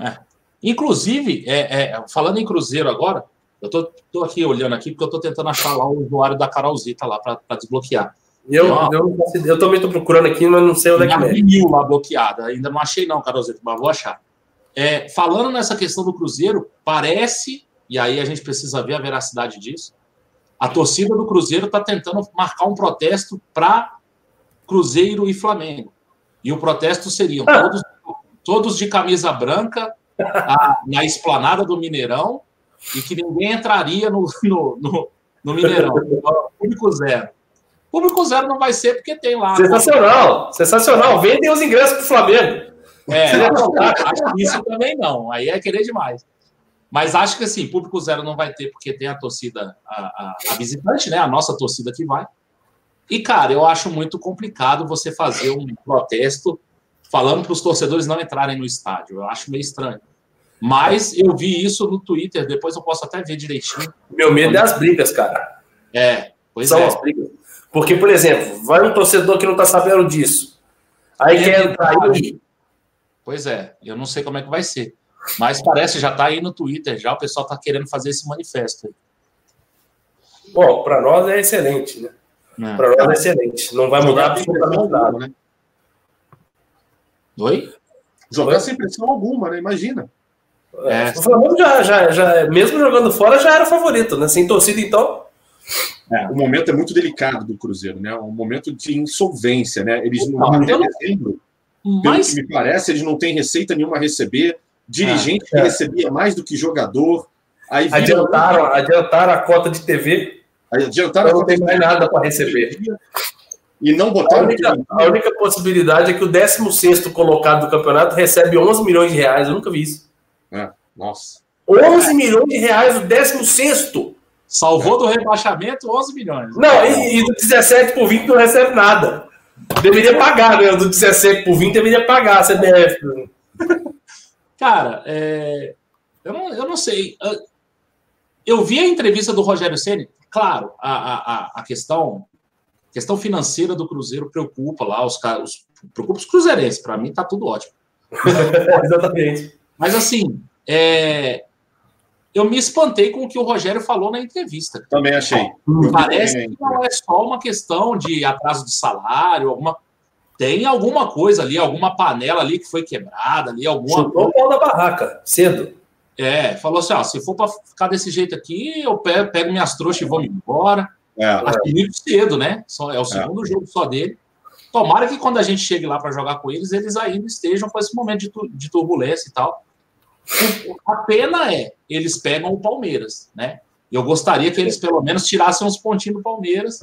É. Inclusive, é, é, falando em Cruzeiro agora, eu tô, tô, aqui olhando aqui porque eu tô tentando achar lá o usuário da Carolzita lá para desbloquear. Eu, eu, eu, também estou procurando aqui, mas não sei onde é que é. mil lá bloqueada. Ainda não achei, não, Carolzita, mas vou achar. É, falando nessa questão do Cruzeiro, parece, e aí a gente precisa ver a veracidade disso, a torcida do Cruzeiro está tentando marcar um protesto para Cruzeiro e Flamengo. E o protesto seriam ah. todos, todos de camisa branca a, na esplanada do Mineirão e que ninguém entraria no, no, no, no Mineirão. Público zero. Público zero não vai ser porque tem lá. Sensacional, sensacional. Vendem os ingressos para o Flamengo. É, acho que isso também não. Aí é querer demais. Mas acho que assim, público zero não vai ter, porque tem a torcida, a, a, a visitante, né? A nossa torcida que vai. E, cara, eu acho muito complicado você fazer um protesto falando para os torcedores não entrarem no estádio. Eu acho meio estranho. Mas eu vi isso no Twitter, depois eu posso até ver direitinho. Meu medo é as brigas, cara. É, pois São é. as brigas. Porque, por exemplo, vai um torcedor que não está sabendo disso. Aí é quer entrar aí. Pois é, eu não sei como é que vai ser. Mas parece já está aí no Twitter, já o pessoal está querendo fazer esse manifesto. Bom, para nós é excelente, né? É. Para nós é excelente. Não vai mudar absolutamente nada. Né? Oi? Jogar sem pressão alguma, né? Imagina. É. O Flamengo já, já, já, mesmo jogando fora, já era favorito, né? Sem torcida, então. É, o momento é muito delicado do Cruzeiro, né? Um momento de insolvência, né? Eles não, não até dezembro, mas... pelo que me parece, eles não têm receita nenhuma a receber. Dirigente que é. recebia mais do que jogador. Aí adiantaram, adiantaram a cota de TV. Adiantaram a cota não tem mais nada para receber. E não botaram. A única, a única, possibilidade é que o 16 colocado do campeonato recebe 11 milhões de reais. Eu nunca vi isso. É, nossa. 11 milhões de reais o 16. Salvou do rebaixamento 11 milhões. Não, e, e do 17 por 20 não recebe nada. Deveria pagar, né? Do 17 por 20 deveria pagar a CBF. Cara, é... eu, não, eu não sei. Eu vi a entrevista do Rogério Ceni. Claro, a, a, a questão a questão financeira do Cruzeiro preocupa lá os caras, preocupa os cruzeirenses. Para mim tá tudo ótimo. Exatamente. Mas assim, é, eu me espantei com o que o Rogério falou na entrevista. Também achei. Parece que não é só uma questão de atraso de salário, alguma tem alguma coisa ali, alguma panela ali que foi quebrada ali, alguma. Chutou o pau da barraca, cedo. É, falou assim: ó, se for para ficar desse jeito aqui, eu pego, pego minhas trouxas e vou embora. É, Acho que muito cedo, né? Só, é o é. segundo é. jogo só dele. Tomara que quando a gente chegue lá para jogar com eles, eles ainda estejam com esse momento de, de turbulência e tal. A pena é, eles pegam o Palmeiras, né? Eu gostaria que eles pelo menos tirassem uns pontinhos do Palmeiras,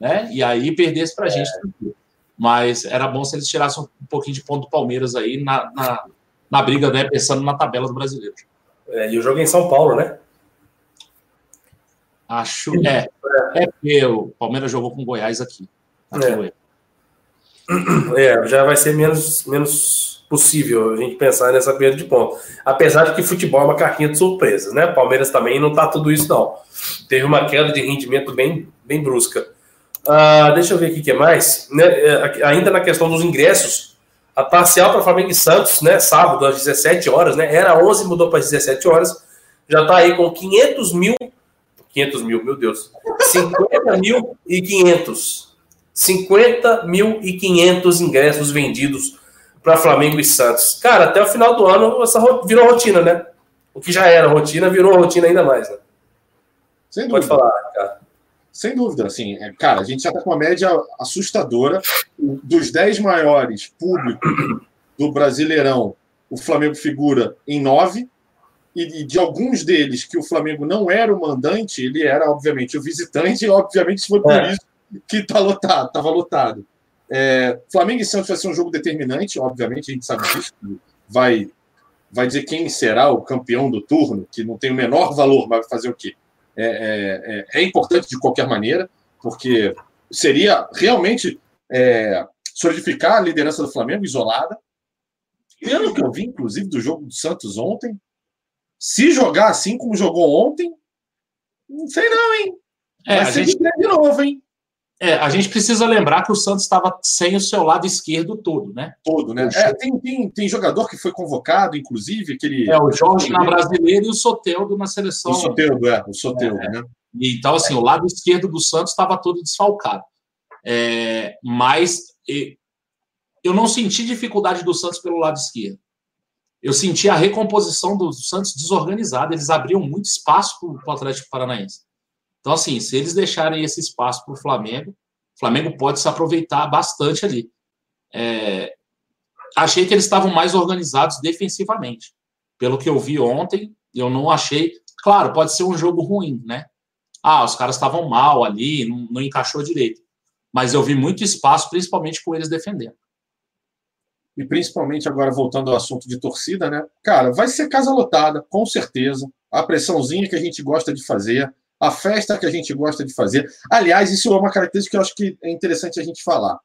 né? E aí perdesse para a gente. É. Mas era bom se eles tirassem um pouquinho de ponto do Palmeiras aí na, na, na briga, né? Pensando na tabela do brasileiro. É, e o jogo é em São Paulo, né? Acho. É. É porque o Palmeiras jogou com o Goiás aqui. aqui é. É, já vai ser menos, menos possível a gente pensar nessa perda de ponto. Apesar de que futebol é uma carrinha de surpresas, né? Palmeiras também não tá tudo isso, não. Teve uma queda de rendimento bem, bem brusca. Uh, deixa eu ver aqui o que mais. Né, é, ainda na questão dos ingressos, a parcial para Flamengo e Santos, né? Sábado às 17 horas, né? Era 11, mudou para 17 horas. Já está aí com 500 mil. 500 mil, meu Deus. 50 mil e 500. 50 mil e 500 ingressos vendidos para Flamengo e Santos. Cara, até o final do ano essa virou rotina, né? O que já era rotina virou rotina ainda mais, né? Sem Pode falar, cara. Sem dúvida, assim, é, cara, a gente já está com uma média assustadora. Dos 10 maiores públicos do Brasileirão, o Flamengo figura em 9, e de alguns deles que o Flamengo não era o mandante, ele era, obviamente, o visitante, e obviamente foi por é. isso que tá lotado, estava lotado. É, Flamengo e Santos vai ser um jogo determinante, obviamente, a gente sabe disso. Vai, vai dizer quem será o campeão do turno, que não tem o menor valor, mas vai fazer o quê? É, é, é, é, importante de qualquer maneira, porque seria realmente é, solidificar a liderança do Flamengo isolada. Pelo que eu vi, inclusive, do jogo do Santos ontem, se jogar assim como jogou ontem, não sei não, hein? É, Vai a gente... de novo, hein? É, a gente precisa lembrar que o Santos estava sem o seu lado esquerdo todo, né? Todo, né? É, tem, tem, tem jogador que foi convocado, inclusive, aquele. É, o Jorge na brasileira e o Soteldo na seleção. O Soteldo, é, o Soteldo, é, né? Então, assim, o lado esquerdo do Santos estava todo desfalcado. É, mas eu não senti dificuldade do Santos pelo lado esquerdo. Eu senti a recomposição do Santos desorganizada. Eles abriam muito espaço para o Atlético Paranaense. Então, assim, se eles deixarem esse espaço para o Flamengo, o Flamengo pode se aproveitar bastante ali. É, achei que eles estavam mais organizados defensivamente. Pelo que eu vi ontem, eu não achei. Claro, pode ser um jogo ruim, né? Ah, os caras estavam mal ali, não, não encaixou direito. Mas eu vi muito espaço, principalmente com eles defendendo. E principalmente agora voltando ao assunto de torcida, né? Cara, vai ser casa lotada, com certeza. A pressãozinha que a gente gosta de fazer, a festa que a gente gosta de fazer. Aliás, isso é uma característica que eu acho que é interessante a gente falar.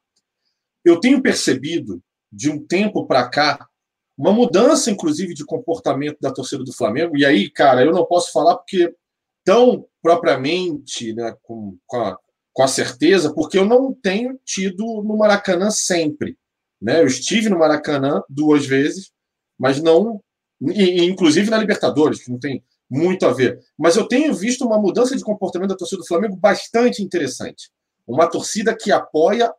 Eu tenho percebido, de um tempo para cá, uma mudança, inclusive, de comportamento da torcida do Flamengo. E aí, cara, eu não posso falar porque tão propriamente, né, com, com, a, com a certeza, porque eu não tenho tido no Maracanã sempre. Né? Eu estive no Maracanã duas vezes, mas não. E, inclusive na Libertadores, que não tem muito a ver. Mas eu tenho visto uma mudança de comportamento da torcida do Flamengo bastante interessante. Uma torcida que apoia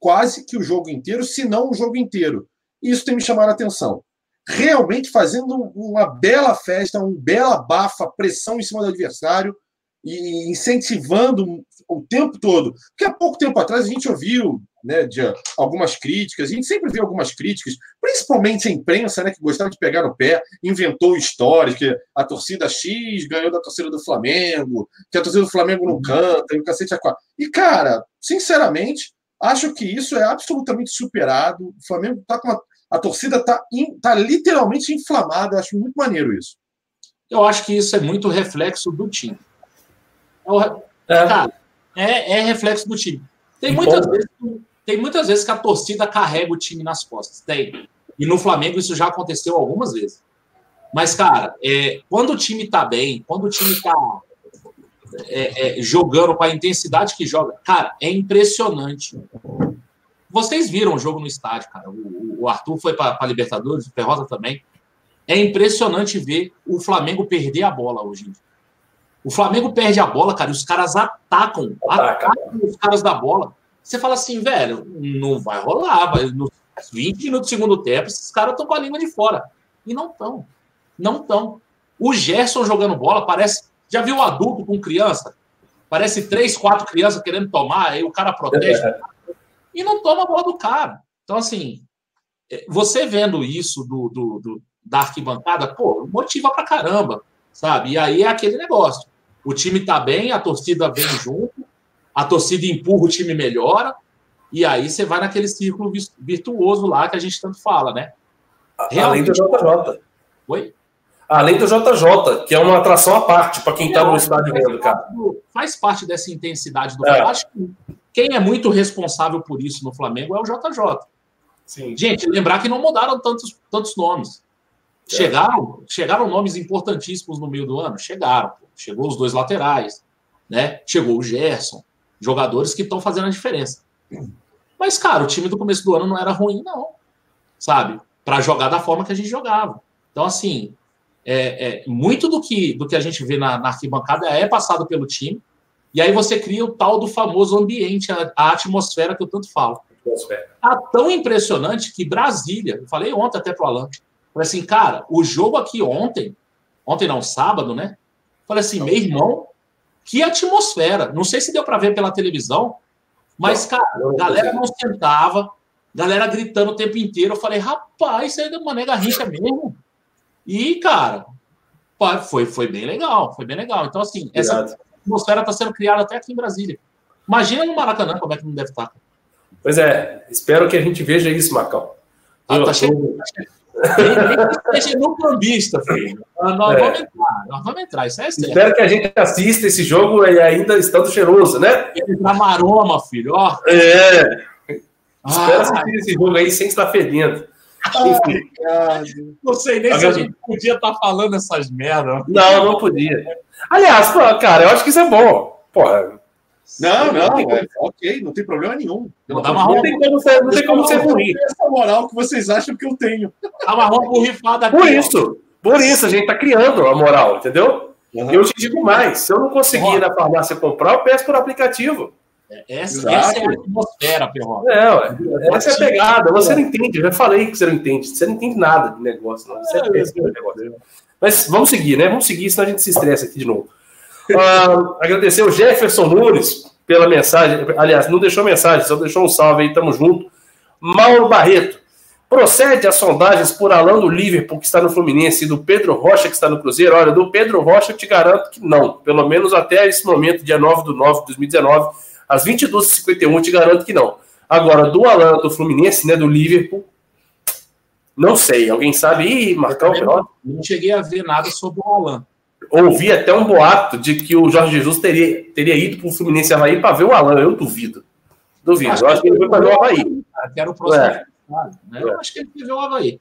quase que o jogo inteiro, se não o jogo inteiro. Isso tem me chamado a atenção realmente fazendo uma bela festa, um bela bafa, pressão em cima do adversário e incentivando o tempo todo. Porque há pouco tempo atrás a gente ouviu né, de algumas críticas, a gente sempre vê algumas críticas, principalmente a imprensa, né, que gostava de pegar no pé, inventou histórias, que a torcida X ganhou da torcida do Flamengo, que a torcida do Flamengo não canta, e o cacete é quatro. E, cara, sinceramente, acho que isso é absolutamente superado. O Flamengo está com uma a torcida está tá literalmente inflamada. Eu acho muito maneiro isso. Eu acho que isso é muito reflexo do time. É, é. Cara, é, é reflexo do time. Tem muitas, vezes, tem muitas vezes que a torcida carrega o time nas costas. Tem. E no Flamengo isso já aconteceu algumas vezes. Mas, cara, é, quando o time tá bem, quando o time tá é, é, jogando com a intensidade que joga, cara, é impressionante vocês viram o jogo no estádio, cara. O, o Arthur foi para Libertadores, o Ferrosa também. É impressionante ver o Flamengo perder a bola hoje. O Flamengo perde a bola, cara, e os caras atacam, atacam os caras da bola. Você fala assim, velho, não vai rolar. Vai, nos 20 minutos do segundo tempo, esses caras estão com a língua de fora. E não estão. Não estão. O Gerson jogando bola parece. Já viu o adulto com criança? Parece três, quatro crianças querendo tomar, aí o cara protege. É e não toma a bola do cara. Então, assim, é, você vendo isso do, do, do da arquibancada, pô, motiva pra caramba, sabe? E aí é aquele negócio. O time tá bem, a torcida vem junto, a torcida empurra, o time melhora, e aí você vai naquele círculo virtuoso lá que a gente tanto fala, né? Realmente, Além do JJ. Oi? Além do JJ, que é uma atração à parte para quem está no estádio vendo, cara. Faz parte dessa intensidade do é. Acho que quem é muito responsável por isso no Flamengo é o JJ. Sim. Gente, lembrar que não mudaram tantos, tantos nomes. É. Chegaram, chegaram nomes importantíssimos no meio do ano? Chegaram. Chegou os dois laterais, né? Chegou o Gerson, jogadores que estão fazendo a diferença. Mas, cara, o time do começo do ano não era ruim, não. Sabe? Para jogar da forma que a gente jogava. Então, assim, é, é, muito do que, do que a gente vê na, na arquibancada é passado pelo time. E aí você cria o tal do famoso ambiente, a, a atmosfera que eu tanto falo. Tá tão impressionante que Brasília, eu falei ontem até pro Alan, falei assim, cara, o jogo aqui ontem, ontem não, sábado, né? Falei assim, meu irmão, que atmosfera. Não sei se deu para ver pela televisão, mas, cara, a galera não sentava, galera gritando o tempo inteiro. Eu falei, rapaz, isso aí é uma nega rica mesmo. E, cara, foi, foi bem legal, foi bem legal. Então, assim, essa, atmosfera está sendo criada até aqui em Brasília. Imagina no Maracanã como é que não deve estar. Pois é, espero que a gente veja isso, Marcão. Ah, tá cheio. Seja no cambista, filho. Nós, é. vamos entrar, nós vamos entrar, isso é certo. Espero que a gente assista esse jogo e ainda estando cheiroso, né? Na maroma, filho, ó. É. Espera assistir esse jogo aí sem estar fedendo. Enfim. Não sei nem se a gente podia estar falando essas merdas. Não, não podia. Aliás, cara, eu acho que isso é bom. Porra. Não, não, é, ok, não tem problema nenhum. Não, não, tem como ser, não tem como ser ruim. Essa moral que vocês acham que eu tenho. A marrom borrifada aqui. Por isso, por isso, a gente tá criando a moral, entendeu? Uhum. Eu te digo mais: se eu não conseguir ir na farmácia comprar, eu peço por aplicativo. Essa, essa, é a atmosfera, Perrota. É, essa é a pegada. Você não entende, eu já falei que você não entende. Você não entende nada de negócio. Não. Você é, é negócio. Mas vamos seguir, né? Vamos seguir, senão a gente se estressa aqui de novo. Uh, agradecer o Jefferson Nunes pela mensagem. Aliás, não deixou mensagem, só deixou um salve aí, tamo junto. Mauro Barreto. Procede as sondagens por Alain do Liverpool, que está no Fluminense, e do Pedro Rocha, que está no Cruzeiro. Olha, do Pedro Rocha eu te garanto que não. Pelo menos até esse momento, dia 9 de 9 de 2019, às 22h51, eu te garanto que não. Agora, do Alain do Fluminense, né, do Liverpool, não sei. Alguém sabe? Ih, Marcão, não, não cheguei a ver nada sobre o Alain ouvi até um boato de que o Jorge Jesus teria, teria ido para o Fluminense Havaí para ver o Alan. Eu duvido. Duvido. Acho eu acho que ele foi para ver o Havaí. Era o próximo. É. Né? Eu acho que ele foi ver o Havaí.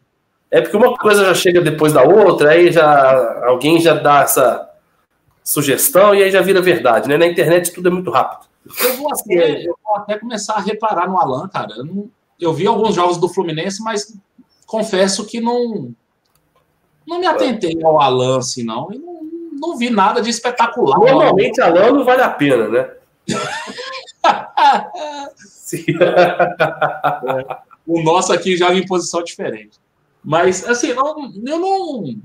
É porque uma coisa já chega depois da outra, aí já alguém já dá essa sugestão e aí já vira verdade, né? Na internet tudo é muito rápido. Eu vou até, eu vou até começar a reparar no Alan, cara. Eu, não, eu vi alguns jogos do Fluminense, mas confesso que não não me atentei ao Alan assim, não. E não, não vi nada de espetacular. Normalmente a lã não vale a pena, né? o nosso aqui joga em posição diferente. Mas, assim, não, eu não.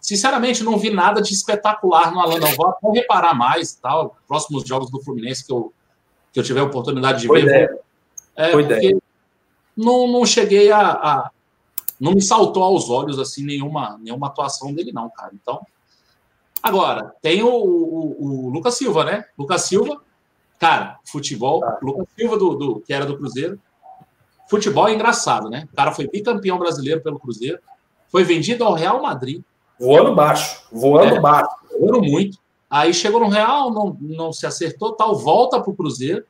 Sinceramente, não vi nada de espetacular no Alan. Não vou até reparar mais tal. Próximos jogos do Fluminense que eu, que eu tiver a oportunidade de Foi ver. Ideia. É, Foi porque ideia. Não, não cheguei a, a, Não me saltou aos olhos assim nenhuma, nenhuma atuação dele, não, cara. Então, Agora, tem o, o, o, Lucas Silva, né? Lucas Silva, cara, futebol, ah. Lucas Silva, do, do, que era do Cruzeiro. Futebol é engraçado, né? O cara foi bicampeão brasileiro pelo Cruzeiro, foi vendido ao Real Madrid. Voando baixo, voando é, baixo. Voando muito. Aí chegou no Real, não, não se acertou, tal, volta para o Cruzeiro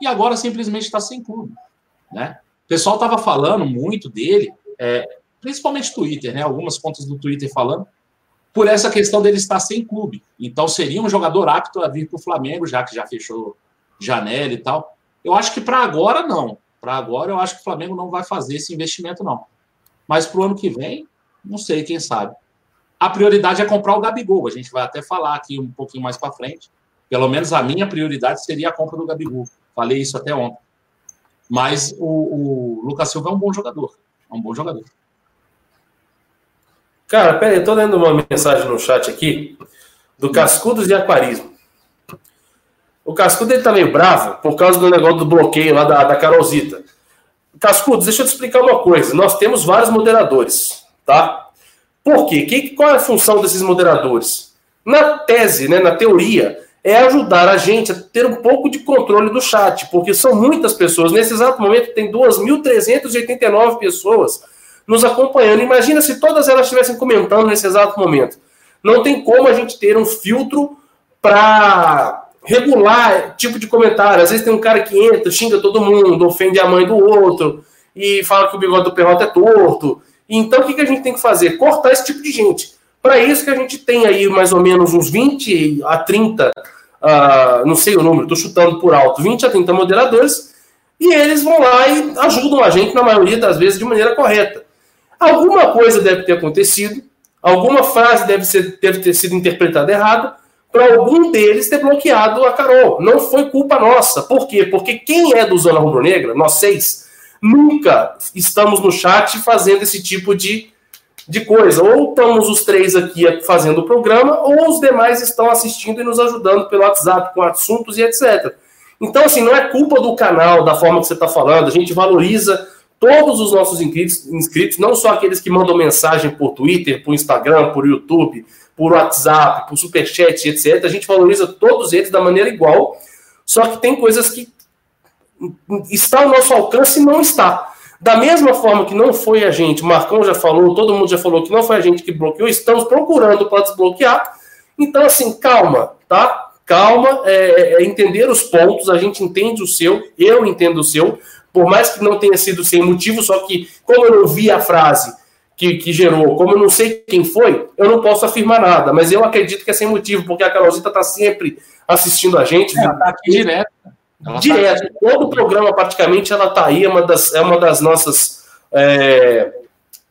e agora simplesmente está sem clube, né? O pessoal estava falando muito dele, é, principalmente Twitter, né? Algumas contas do Twitter falando por essa questão dele estar sem clube. Então seria um jogador apto a vir para o Flamengo, já que já fechou janela e tal. Eu acho que para agora não. Para agora eu acho que o Flamengo não vai fazer esse investimento não. Mas para o ano que vem, não sei, quem sabe. A prioridade é comprar o Gabigol. A gente vai até falar aqui um pouquinho mais para frente. Pelo menos a minha prioridade seria a compra do Gabigol. Falei isso até ontem. Mas o, o Lucas Silva é um bom jogador. É um bom jogador. Cara, pera aí, eu tô lendo uma mensagem no chat aqui do Cascudos de Aquarismo. O Cascudo ele tá meio bravo por causa do negócio do bloqueio lá da, da Carolzita. Cascudos, deixa eu te explicar uma coisa. Nós temos vários moderadores, tá? Por quê? Que, qual é a função desses moderadores? Na tese, né, na teoria, é ajudar a gente a ter um pouco de controle do chat, porque são muitas pessoas. Nesse exato momento tem 2.389 pessoas nos acompanhando. Imagina se todas elas estivessem comentando nesse exato momento. Não tem como a gente ter um filtro para regular tipo de comentário. Às vezes tem um cara que entra, xinga todo mundo, ofende a mãe do outro e fala que o bigode do perrota é torto. Então o que, a gente tem que fazer? Cortar esse tipo de gente. Para isso que a gente tem aí mais ou menos uns 20 a 30, uh, ah, não sei o número, estou chutando por alto, 20 a 30 moderadores, e eles vão lá e ajudam a gente, na maioria das vezes, de maneira correta. Alguma coisa deve ter acontecido, alguma frase deve, ser, deve ter sido interpretada errada, para algum deles ter bloqueado a Carol. Não foi culpa nossa. Por quê? Porque quem é do Zona Rubro Negra, nós seis, nunca estamos no chat fazendo esse tipo de, de coisa. Ou estamos os três aqui fazendo o programa, ou os demais estão assistindo e nos ajudando pelo WhatsApp com assuntos e etc. Então, assim, não é culpa do canal, da forma que você está falando. A gente valoriza todos os nossos inscritos, não só aqueles que mandam mensagem por Twitter, por Instagram, por YouTube, por WhatsApp, por Superchat, etc. A gente valoriza todos eles da maneira igual, só que tem coisas que está ao nosso alcance e não está. Da mesma forma que não foi a gente, Marcão já falou, todo mundo já falou que não foi a gente que bloqueou, estamos procurando para desbloquear. Então, assim, calma, tá? Calma, é, é, é entender os pontos, a gente entende o seu, eu entendo o seu, por mais que não tenha sido sem motivo, só que como eu não vi a frase que, que gerou, como eu não sei quem foi, eu não posso afirmar nada, mas eu acredito que é sem motivo, porque a Carolzita está sempre assistindo a gente. É, ela tá aqui direto. Ela direto. Tá Todo o programa, praticamente, ela está aí, é uma das, é uma das nossas. É,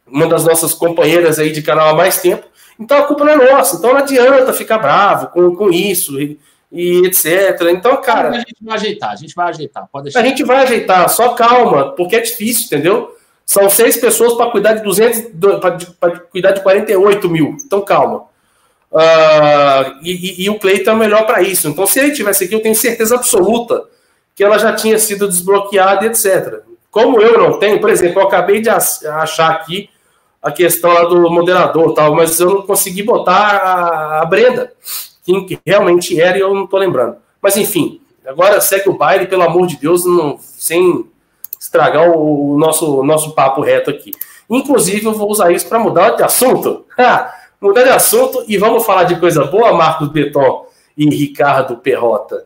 uma das nossas companheiras aí de canal há mais tempo. Então a culpa não é nossa. Então não adianta ficar bravo com, com isso e, etc. Então, cara. A gente vai ajeitar, a gente vai ajeitar. Pode deixar. A gente vai ajeitar, só calma, porque é difícil, entendeu? São seis pessoas para cuidar de 200, para cuidar de 48 mil. Então, calma. Uh, e, e, e, o Cleiton é o melhor para isso. Então, se ele tivesse aqui, eu tenho certeza absoluta que ela já tinha sido desbloqueada, etc. Como eu não tenho, por exemplo, eu acabei de achar aqui a questão lá do moderador, tal, mas eu não consegui botar a, a Brenda, que realmente era e eu não estou lembrando. Mas enfim, agora segue o baile, pelo amor de Deus, não, sem estragar o nosso, nosso papo reto aqui. Inclusive, eu vou usar isso para mudar de assunto. mudar de assunto e vamos falar de coisa boa, Marcos Beton e Ricardo Perrota.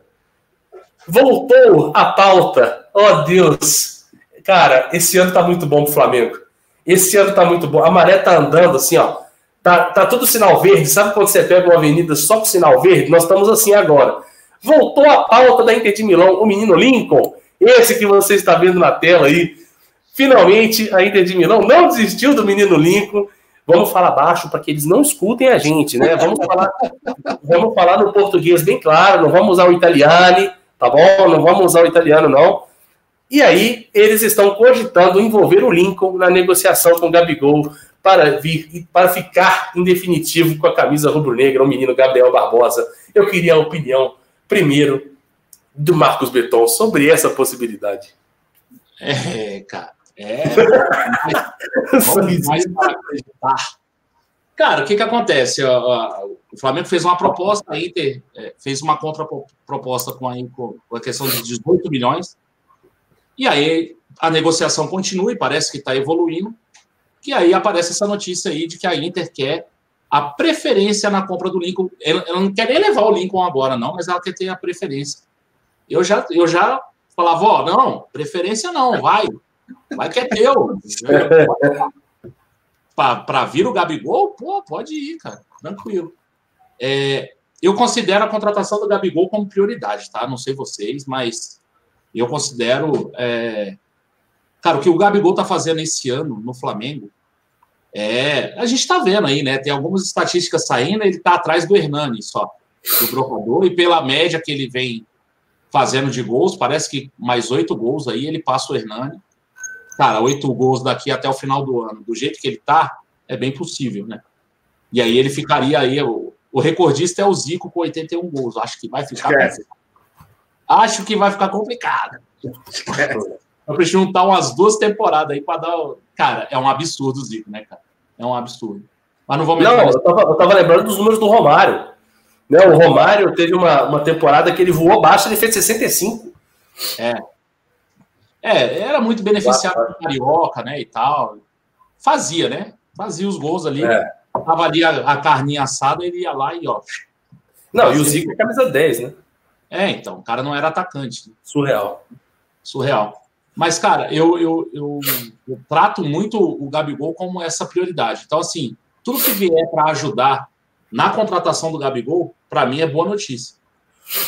Voltou a pauta. Oh, Deus. Cara, esse ano tá muito bom pro Flamengo. Esse ano tá muito bom. A maré tá andando assim, ó. Tá, tá tudo sinal verde. Sabe quando você pega uma avenida só com sinal verde? Nós estamos assim agora. Voltou a pauta da Inter de Milão. O menino Lincoln esse que você está vendo na tela aí. Finalmente, a Inter de Milão não desistiu do menino Lincoln. Vamos falar baixo para que eles não escutem a gente, né? Vamos falar, vamos falar no português bem claro, não vamos usar o italiano, tá bom? Não vamos usar o italiano, não. E aí, eles estão cogitando envolver o Lincoln na negociação com o Gabigol para vir para ficar em definitivo com a camisa rubro-negra, o menino Gabriel Barbosa. Eu queria a opinião primeiro do Marcos Beton sobre essa possibilidade? É, cara. É. Vamos mais acreditar. Cara, o que que acontece? O Flamengo fez uma proposta, a Inter é, fez uma contraproposta com a, com a questão de 18 milhões. E aí a negociação continua e parece que está evoluindo. E aí aparece essa notícia aí de que a Inter quer a preferência na compra do Lincoln. Ela, ela não quer nem levar o Lincoln agora, não, mas ela quer ter a preferência eu já, eu já falava, ó, não, preferência não, vai. Vai que é teu. Para vir o Gabigol, pô, pode ir, cara, tranquilo. É, eu considero a contratação do Gabigol como prioridade, tá? Não sei vocês, mas eu considero. É... Cara, o que o Gabigol tá fazendo esse ano no Flamengo é. A gente tá vendo aí, né? Tem algumas estatísticas saindo, ele tá atrás do Hernani só, do brocador, e pela média que ele vem fazendo de gols. Parece que mais oito gols aí ele passa o Hernani. Cara, oito gols daqui até o final do ano. Do jeito que ele tá, é bem possível, né? E aí ele ficaria aí. O, o recordista é o Zico com 81 gols. Acho que vai ficar. Acho que vai ficar complicado. Eu prefiro juntar umas duas temporadas aí para dar. Cara, é um absurdo o Zico, né, cara? É um absurdo. Mas não vamos. Não, eu tava, eu tava lembrando dos números do Romário. Né? O Romário teve uma, uma temporada que ele voou baixo, ele fez 65. É. É, era muito beneficiado do Carioca, né, e tal. Fazia, né? Fazia os gols ali. É. Tava ali a, a carninha assada, ele ia lá e ó. Não, e o Zico é camisa 10, né? É, então, o cara não era atacante. Surreal. Surreal. Mas, cara, eu, eu, eu, eu trato muito o Gabigol como essa prioridade. Então, assim, tudo que vier para ajudar na contratação do Gabigol, para mim é boa notícia.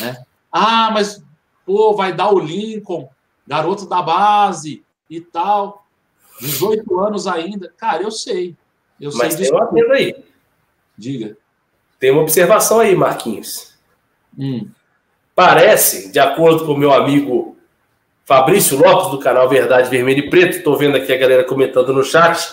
Né? Ah, mas pô, vai dar o Lincoln, garoto da base e tal. 18 anos ainda. Cara, eu sei. Eu mas sei tem uma coisa aí. Diga. Tem uma observação aí, Marquinhos. Hum. Parece, de acordo com o meu amigo Fabrício Lopes, do canal Verdade Vermelho e Preto, estou vendo aqui a galera comentando no chat.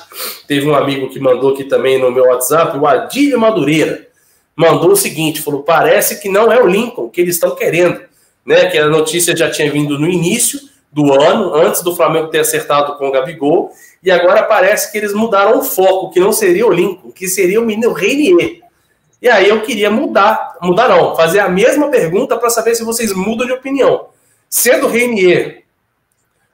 Teve um amigo que mandou aqui também no meu WhatsApp, o Adílio Madureira. Mandou o seguinte: falou, parece que não é o Lincoln que eles estão querendo. Né? Que a notícia já tinha vindo no início do ano, antes do Flamengo ter acertado com o Gabigol, e agora parece que eles mudaram o foco, que não seria o Lincoln, que seria o menino Reinier. E aí eu queria mudar, mudar não, fazer a mesma pergunta para saber se vocês mudam de opinião. Sendo Reinier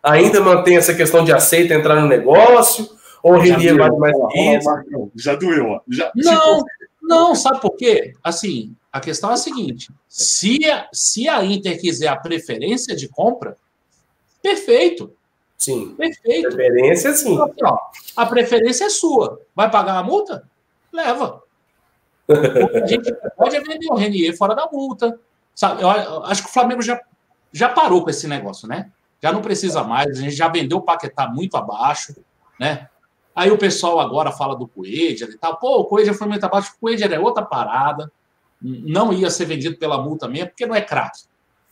ainda mantém essa questão de aceita entrar no negócio? Ou o Renier vale mais que isso? Já doeu, ó. Já, não, não, sabe por quê? Assim, a questão é a seguinte: se a, se a Inter quiser a preferência de compra, perfeito. Sim. Perfeito. Preferência, sim. A preferência é sua. Vai pagar a multa? Leva. a gente pode vender o Renier fora da multa. Sabe? Eu acho que o Flamengo já, já parou com esse negócio, né? Já não precisa mais, a gente já vendeu o Paquetá muito abaixo, né? Aí o pessoal agora fala do Coelho e tal. Pô, o Coelho foi muito abaixo. O Coelho é outra parada. Não ia ser vendido pela multa mesmo, porque não é craque,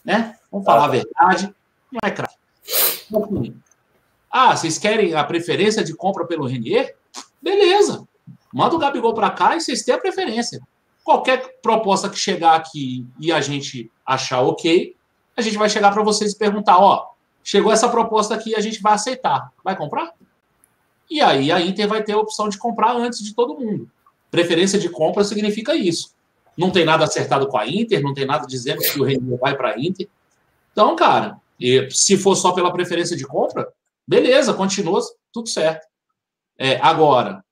né? Vamos falar a verdade, não é craque. Ah, vocês querem a preferência de compra pelo Renier? Beleza. Manda o Gabigol para cá e vocês têm a preferência. Qualquer proposta que chegar aqui e a gente achar ok, a gente vai chegar para vocês e perguntar: ó, chegou essa proposta aqui, a gente vai aceitar. Vai comprar? E aí a Inter vai ter a opção de comprar antes de todo mundo. Preferência de compra significa isso. Não tem nada acertado com a Inter, não tem nada dizendo que o Renier vai para a Inter. Então, cara, se for só pela preferência de compra, beleza, continua tudo certo. É, agora,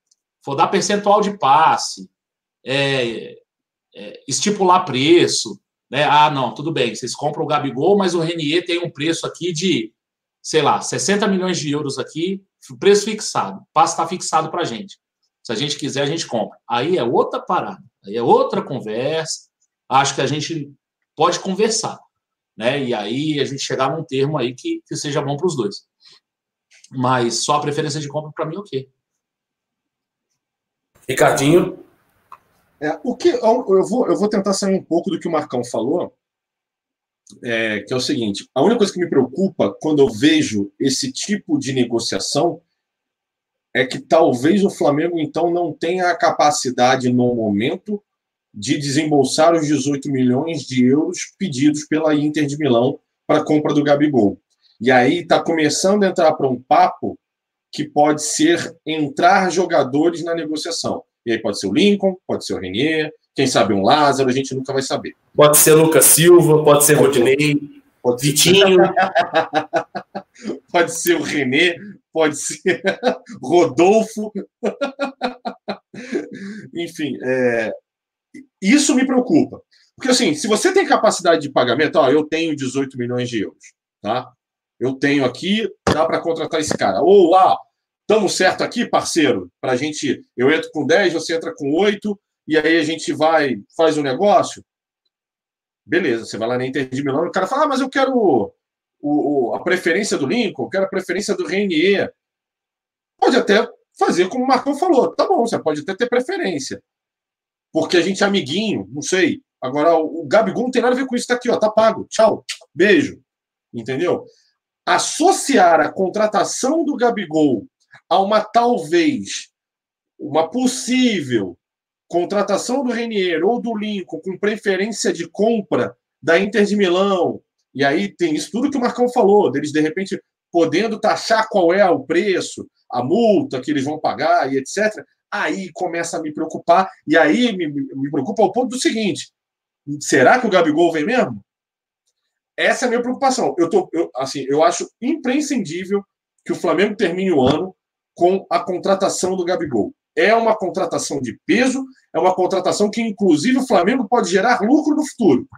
for dar percentual de passe, é, é, estipular preço, né? Ah, não, tudo bem, vocês compram o Gabigol, mas o Renier tem um preço aqui de, sei lá, 60 milhões de euros aqui, preço fixado, passe está fixado para a gente. Se a gente quiser, a gente compra. Aí é outra parada, aí é outra conversa. Acho que a gente pode conversar, né? E aí a gente chegar num termo aí que, que seja bom para os dois. Mas só a preferência de compra para mim, ok. Ricardinho. É, o que eu vou, eu vou tentar sair um pouco do que o Marcão falou, é, que é o seguinte: a única coisa que me preocupa quando eu vejo esse tipo de negociação é que talvez o Flamengo então não tenha a capacidade no momento de desembolsar os 18 milhões de euros pedidos pela Inter de Milão para a compra do Gabigol. E aí está começando a entrar para um papo que pode ser entrar jogadores na negociação. E aí pode ser o Lincoln, pode ser o Renier, quem sabe um Lázaro, a gente nunca vai saber. Pode ser Lucas Silva, pode ser Rodinei, pode ser... Vitinho. pode ser o Renê, pode ser Rodolfo. Enfim, é... isso me preocupa. Porque assim, se você tem capacidade de pagamento, ó, eu tenho 18 milhões de euros, tá? eu tenho aqui, dá para contratar esse cara. Ou, ah, estamos certo aqui, parceiro, para a gente, eu entro com 10, você entra com 8, e aí a gente vai, faz o um negócio. Beleza, você vai lá na Inter de Milão o cara fala, ah, mas eu quero o, o, a preferência do Lincoln, eu quero a preferência do Renier. Pode até fazer como o Marcão falou. Tá bom, você pode até ter preferência. Porque a gente é amiguinho, não sei. Agora, o Gabigol não tem nada a ver com isso. Tá aqui, ó, tá pago. Tchau. Beijo. Entendeu? associar a contratação do Gabigol a uma talvez, uma possível contratação do Renier ou do Lincoln com preferência de compra da Inter de Milão, e aí tem isso tudo que o Marcão falou, deles de repente podendo taxar qual é o preço, a multa que eles vão pagar e etc. Aí começa a me preocupar, e aí me, me preocupa ao ponto do seguinte: será que o Gabigol vem mesmo? Essa é a minha preocupação. Eu, tô, eu, assim, eu acho imprescindível que o Flamengo termine o ano com a contratação do Gabigol. É uma contratação de peso, é uma contratação que, inclusive, o Flamengo pode gerar lucro no futuro.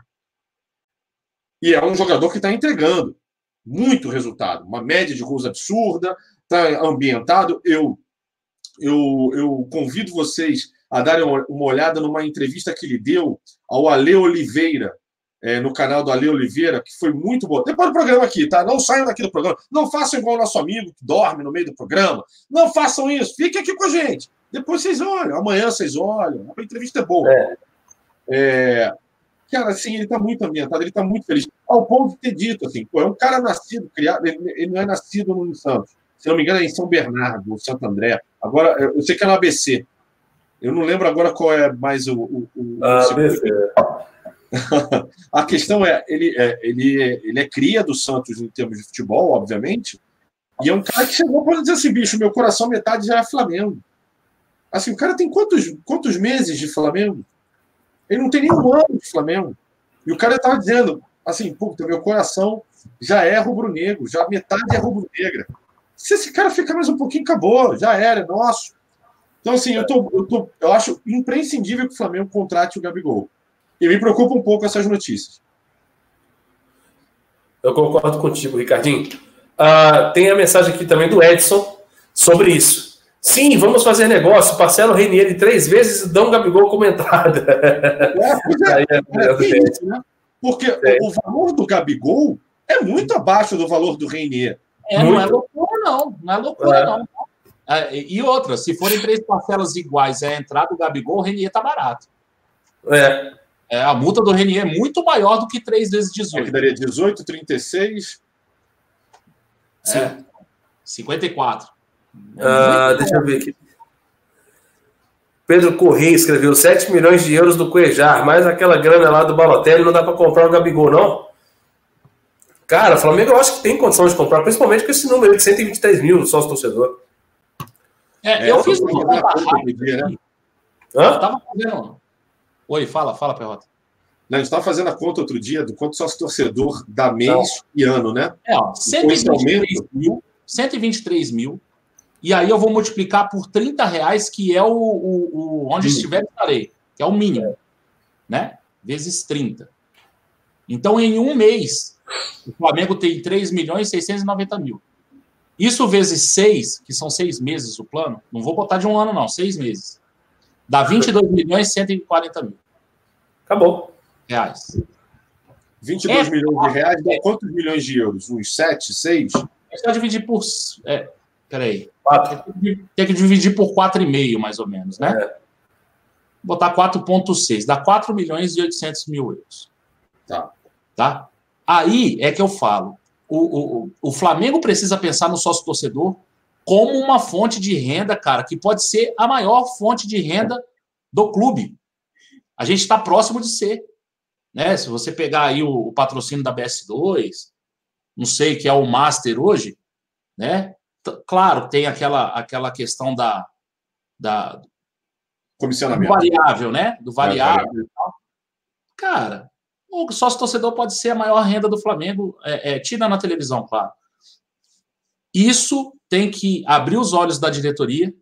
E é um jogador que está entregando muito resultado, uma média de gols absurda, está ambientado. Eu, eu, eu convido vocês a darem uma olhada numa entrevista que ele deu ao Ale Oliveira, é, no canal do Ale Oliveira, que foi muito bom. Depois do programa aqui, tá? Não saiam daqui do programa. Não façam igual o nosso amigo que dorme no meio do programa. Não façam isso. Fiquem aqui com a gente. Depois vocês olham. Amanhã vocês olham. A entrevista é boa. É. É... Cara, assim, ele está muito ambientado, ele está muito feliz. Ao ponto de ter dito, assim, pô, é um cara nascido, criado, ele, ele não é nascido no Santos. Se não me engano, é em São Bernardo, no Santo André. Agora, eu sei que é no ABC. Eu não lembro agora qual é mais o. o, o ABC. a questão é ele, é, ele, ele é cria do Santos em termos de futebol, obviamente, e é um cara que chegou para dizer assim, bicho, meu coração metade já é Flamengo. Assim, o cara tem quantos, quantos meses de Flamengo? Ele não tem nenhum ano de Flamengo. E o cara estava dizendo, assim, puta, meu coração já é rubro-negro, já metade é rubro-negra. Se esse cara ficar mais um pouquinho, acabou, já era, é nosso. Então, assim, eu, tô, eu, tô, eu acho imprescindível que o Flamengo contrate o Gabigol. E me preocupa um pouco essas notícias. Eu concordo contigo, Ricardinho. Uh, tem a mensagem aqui também do Edson sobre isso. Sim, vamos fazer negócio. Parcelo o Renier três vezes e dá um Gabigol como entrada. É, é, é, isso, né? Porque é. o valor do Gabigol é muito abaixo do valor do Renier. É, não é loucura, não. Não é loucura, é. não. É, e outra, se forem três parcelas iguais a entrada do Gabigol, o Renier tá barato. É. é. A multa do Renier é muito maior do que 3 vezes 18. É que daria 18, 36. É. 54. Uh, deixa eu ver aqui. Pedro Correia escreveu 7 milhões de euros do Cuejar, mais aquela grana lá do Balotelli, não dá para comprar o Gabigol, não? Cara, o Flamengo eu acho que tem condição de comprar, principalmente com esse número de 123 mil sócio torcedor. É, eu, fiz uma conta rápida. Né? Hã? Eu tava fazendo. Oi, fala, fala, Perrota. Não, a gente estava fazendo a conta outro dia do quanto sócio torcedor dá mês não. e ano, né? É, ó, 123 mil, 123 mil. E aí eu vou multiplicar por 30 reais, que é o, o, o onde estiver estarei, que é o mínimo, né? Vezes 30. Então, em um mês, o Flamengo tem 3 milhões e 690 mil. Isso vezes 6, que são seis meses o plano, não vou botar de um ano, não, seis meses. Dá 22 milhões e 140 mil. Acabou. Reais. 22 é, milhões de reais dá quantos milhões de euros? Uns 7, 6? A gente vai dividir por. É, peraí. Tem que dividir por 4,5, mais ou menos, né? É. Botar 4,6. Dá 4 milhões e 800 mil euros. Tá. Tá? Aí é que eu falo o, o, o Flamengo precisa pensar no sócio torcedor como uma fonte de renda, cara, que pode ser a maior fonte de renda do clube. A gente está próximo de ser. Né? Se você pegar aí o, o, patrocínio da BS2, não sei que é o Master hoje, né? Claro, tem aquela, aquela questão da, da comissionamento do variável, né? Do variável. É, Cara, o sócio torcedor pode ser a maior renda do Flamengo, é, é, tira na televisão, claro. Isso tem que abrir os olhos da diretoria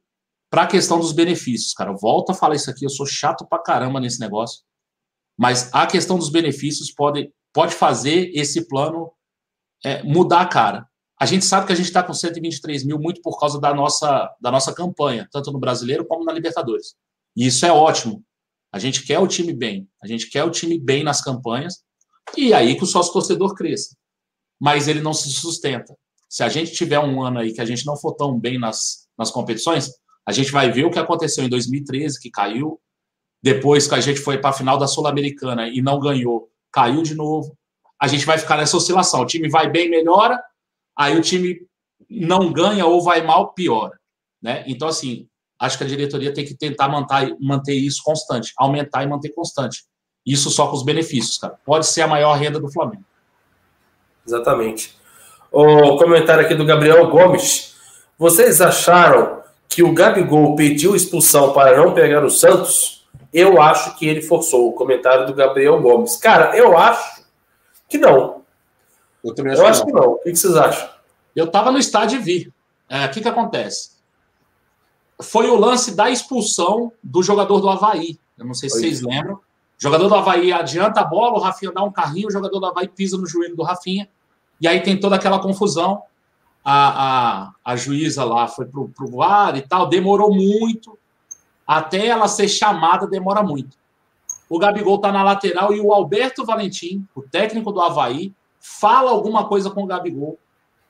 para a questão dos benefícios, cara. Volta a falar isso aqui, eu sou chato pra caramba nesse negócio. Mas a questão dos benefícios pode, pode fazer esse plano é, mudar a cara. A gente sabe que a gente está com 123 mil muito por causa da nossa, da nossa campanha, tanto no brasileiro como na Libertadores. E isso é ótimo. A gente quer o time bem, a gente quer o time bem nas campanhas, e aí que o sócio torcedor cresça. Mas ele não se sustenta. Se a gente tiver um ano aí que a gente não for tão bem nas, nas competições, a gente vai ver o que aconteceu em 2013, que caiu. Depois que a gente foi para a final da Sul-Americana e não ganhou, caiu de novo. A gente vai ficar nessa oscilação. O time vai bem, melhora, aí o time não ganha ou vai mal, piora. Né? Então, assim, acho que a diretoria tem que tentar manter, manter isso constante, aumentar e manter constante. Isso só com os benefícios, cara. Pode ser a maior renda do Flamengo. Exatamente. O comentário aqui do Gabriel Gomes. Vocês acharam que o Gabigol pediu expulsão para não pegar o Santos? Eu acho que ele forçou. O comentário do Gabriel Gomes. Cara, eu acho que não. Eu também acho, eu que, acho não. que não. O que vocês acham? Eu estava no estádio e vi. É, o que, que acontece? foi o lance da expulsão do jogador do Havaí. Eu não sei se vocês lembram. O jogador do Havaí adianta a bola, o Rafinha dá um carrinho, o jogador do Havaí pisa no joelho do Rafinha. E aí tem toda aquela confusão. A, a, a juíza lá foi pro, pro VAR e tal, demorou muito. Até ela ser chamada, demora muito. O Gabigol tá na lateral e o Alberto Valentim, o técnico do Havaí, fala alguma coisa com o Gabigol.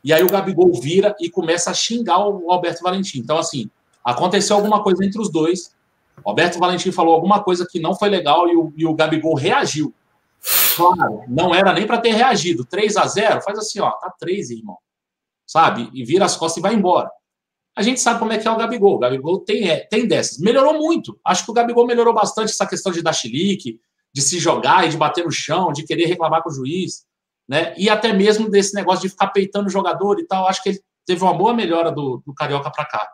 E aí o Gabigol vira e começa a xingar o Alberto Valentim. Então, assim, Aconteceu alguma coisa entre os dois. Alberto Valentim falou alguma coisa que não foi legal e o, e o Gabigol reagiu. Claro, não era nem para ter reagido. 3 a 0 faz assim, ó, tá 3, irmão. Sabe? E vira as costas e vai embora. A gente sabe como é que é o Gabigol. O Gabigol tem, é, tem dessas. Melhorou muito. Acho que o Gabigol melhorou bastante essa questão de dar chilique, de se jogar e de bater no chão, de querer reclamar com o juiz, né? E até mesmo desse negócio de ficar peitando o jogador e tal. Acho que ele teve uma boa melhora do, do Carioca para cá.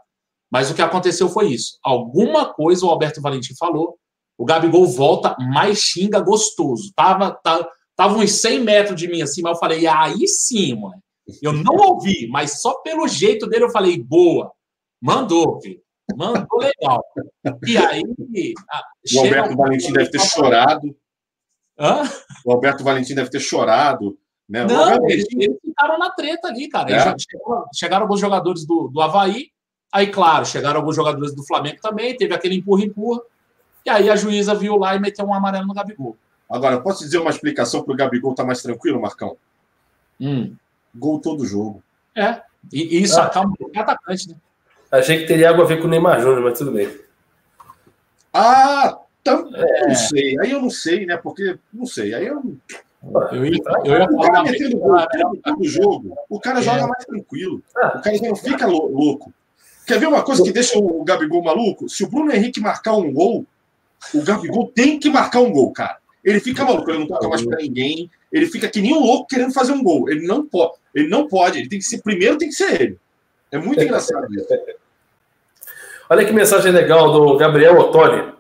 Mas o que aconteceu foi isso. Alguma coisa o Alberto Valentim falou, o Gabigol volta, mais xinga gostoso. Tava, tava, tava uns 100 metros de mim assim, mas eu falei, aí sim, mano. Eu não ouvi, mas só pelo jeito dele eu falei, boa. Mandou, filho. Mandou legal. E aí. O Alberto Valentim deve ter chorado. Hã? O Alberto Valentim deve ter chorado Né? Não, eles, eles, ficaram na treta ali, cara. É. Chegaram, chegaram, alguns jogadores do, do Havaí, aí, claro, chegaram alguns jogadores do Flamengo também, teve aquele empurra-empurra, e aí a juíza viu lá e meteu um amarelo no Gabigol. Agora, posso dizer uma explicação para o Gabigol estar tá mais tranquilo, Marcão? Hum. Gol todo jogo. É, e, e isso ah. acalma o atacante, né? Achei que teria algo a ver com o Neymar Júnior, mas tudo bem. Ah, tam, é. não sei. Aí eu não sei, né? Porque, não sei. Aí eu. Eu ia, eu ia. O cara metendo gol todo jogo, o cara é. joga mais tranquilo. Ah. O cara já não fica louco. Quer ver uma coisa que deixa o Gabigol maluco? Se o Bruno Henrique marcar um gol, o Gabigol tem que marcar um gol, cara. Ele fica maluco, ele não toca mais para ninguém. Ele fica que nem um louco querendo fazer um gol. Ele não pode. Ele não pode. Ele tem que ser primeiro, tem que ser ele. É muito engraçado isso. Olha que mensagem legal do Gabriel Ottoni.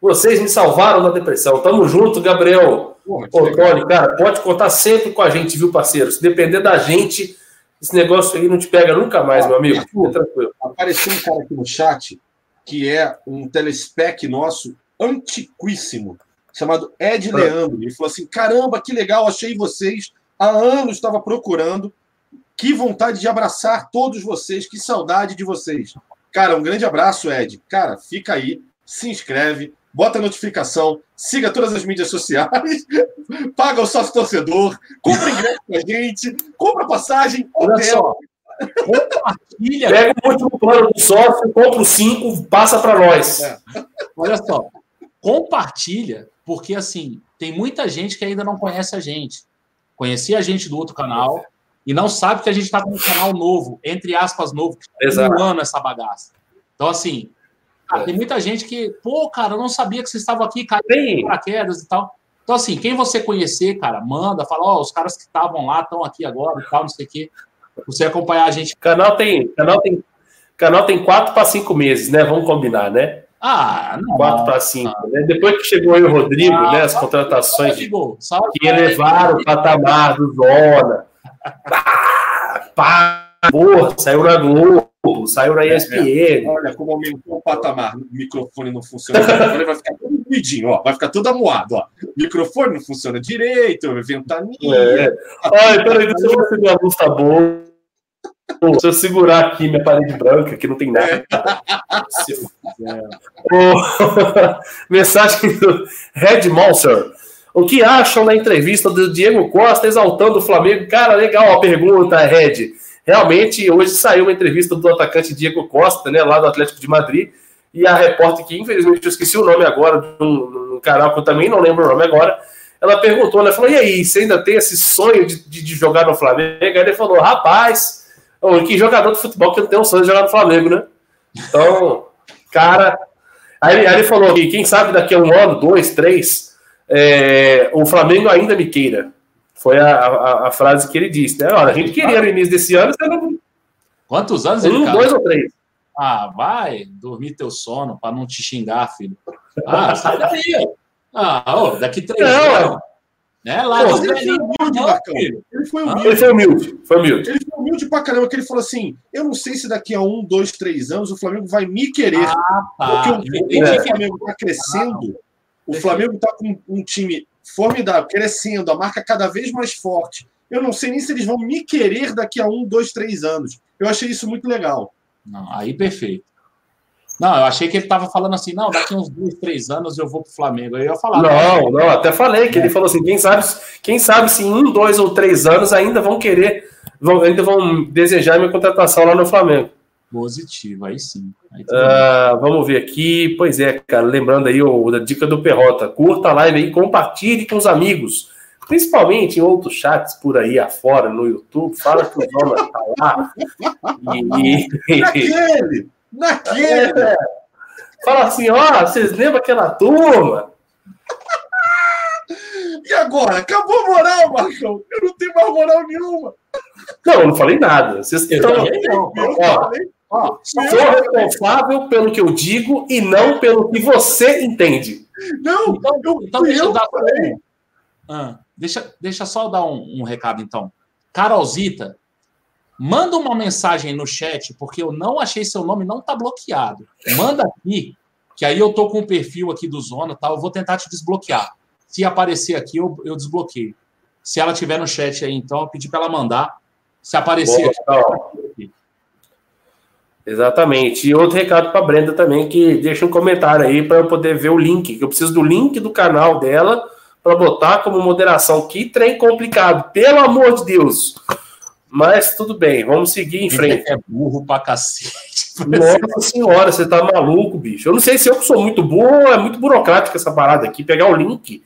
Vocês me salvaram da depressão. Tamo junto, Gabriel. Ottoni, cara, pode contar sempre com a gente, viu, parceiro? Se depender da gente, esse negócio aí não te pega nunca mais, ah, meu amigo. Arthur, tranquilo. Apareceu um cara aqui no chat que é um telespec nosso antiquíssimo, chamado Ed ah. Leandro. Ele falou assim: caramba, que legal, achei vocês. Há anos estava procurando. Que vontade de abraçar todos vocês, que saudade de vocês. Cara, um grande abraço, Ed. Cara, fica aí, se inscreve, bota a notificação, siga todas as mídias sociais, paga o sócio torcedor, compra ingresso com a gente, compra passagem, hotel. Compartilha. Pega o último plano do sócio, compra os cinco, passa para nós. É. Olha só, compartilha, porque assim, tem muita gente que ainda não conhece a gente. Conhecia a gente do outro canal, e não sabe que a gente está com um canal novo, entre aspas, novo, que está ano essa bagaça. Então, assim, cara, tem muita gente que, pô, cara, eu não sabia que vocês estavam aqui, caindo paraquedas e tal. Então, assim, quem você conhecer, cara, manda, fala, ó, oh, os caras que estavam lá estão aqui agora e tal, não sei o quê. Você acompanhar a gente. Canal tem, canal tem, canal tem quatro para cinco meses, né? Vamos combinar, né? Ah, não. 4 para 5. Né? Depois que chegou aí o Rodrigo, ah, né? As contratações que elevaram o patamar do Zona pá, pá, porra, saiu na Globo, saiu na ESPN. É, é. Olha como aumentou o patamar. O microfone não funciona. Microfone vai ficar todo ruidinho, ó. Vai ficar todo amuado, ó. O microfone não funciona direito, ventaninha. É. Olha, peraí, deixa eu ver se a luz tá boa. Se eu segurar aqui minha parede branca, que não tem nada. É. Mensagem do Red Monster. O que acham da entrevista do Diego Costa exaltando o Flamengo? Cara, legal a pergunta, Red. Realmente, hoje saiu uma entrevista do atacante Diego Costa, né, lá do Atlético de Madrid, e a repórter, que infelizmente eu esqueci o nome agora, de um, canal que eu também não lembro o nome agora, ela perguntou, né, falou, e aí, você ainda tem esse sonho de, de, de jogar no Flamengo? Aí ele falou, rapaz, que jogador de futebol que não tem um sonho de jogar no Flamengo, né? Então, cara... Aí, aí ele falou que quem sabe daqui a um ano, dois, três é, o Flamengo ainda me queira. Foi a, a, a, frase que ele disse, né? Olha, a gente queria no início desse ano, você não... Quantos anos um, ele dois ou três. Ah, vai dormir teu sono para não te xingar, filho. Ah, sai daí. Ah, oh, daqui três não, anos. Né? Lá Pô, ele, foi humilde, Marcão. ele foi humilde. Ele foi humilde. Foi humilde. Ele foi humilde pra caramba, que ele falou assim: eu não sei se daqui a um, dois, três anos o Flamengo vai me querer. Ah, tá. Porque o, o Flamengo está crescendo. O Flamengo está com um time formidável, crescendo, a marca cada vez mais forte. Eu não sei nem se eles vão me querer daqui a um, dois, três anos. Eu achei isso muito legal. Não, aí perfeito. Não, eu achei que ele estava falando assim, não, daqui uns dois, três anos eu vou para o Flamengo. Aí eu ia falar. Não, não, até falei que é. ele falou assim, quem sabe, quem sabe se em um, dois ou três anos ainda vão querer, vão, ainda vão desejar minha contratação lá no Flamengo. Positivo, aí sim. Aí uh, vamos ver aqui. Pois é, cara, lembrando aí o, a dica do Perrota. Curta a live aí, compartilhe com os amigos. Principalmente em outros chats por aí afora, no YouTube. Fala que o Zona tá lá. E, naquele! Naquele! É, fala assim, ó, vocês lembram aquela turma? E agora? Acabou a moral, Marcão. Eu não tenho mais moral nenhuma. Não, eu não falei nada. Vocês estão. Ó, Ó, sou responsável pelo que eu digo e não pelo que você entende. Não, então, eu, então deixa eu, dar um, ah, deixa, deixa só dar um, um, recado, então. Carolzita, manda uma mensagem no chat, porque eu não achei seu nome, não tá bloqueado. Manda aqui, que aí eu tô com o perfil aqui do Zona, tá? Eu vou tentar te desbloquear. Se aparecer aqui, eu, eu desbloqueio. Se ela tiver no chat aí, então, eu pedi para ela mandar. Se aparecer. Boa, então. Exatamente. E outro recado para Brenda também, que deixa um comentário aí para eu poder ver o link, que eu preciso do link do canal dela para botar como moderação. Que trem complicado, pelo amor de Deus. Mas tudo bem, vamos seguir em frente. É burro pra cacete. Nossa senhora, você tá maluco, bicho. Eu não sei se eu sou muito burro ou é muito burocrática essa parada aqui, pegar o link.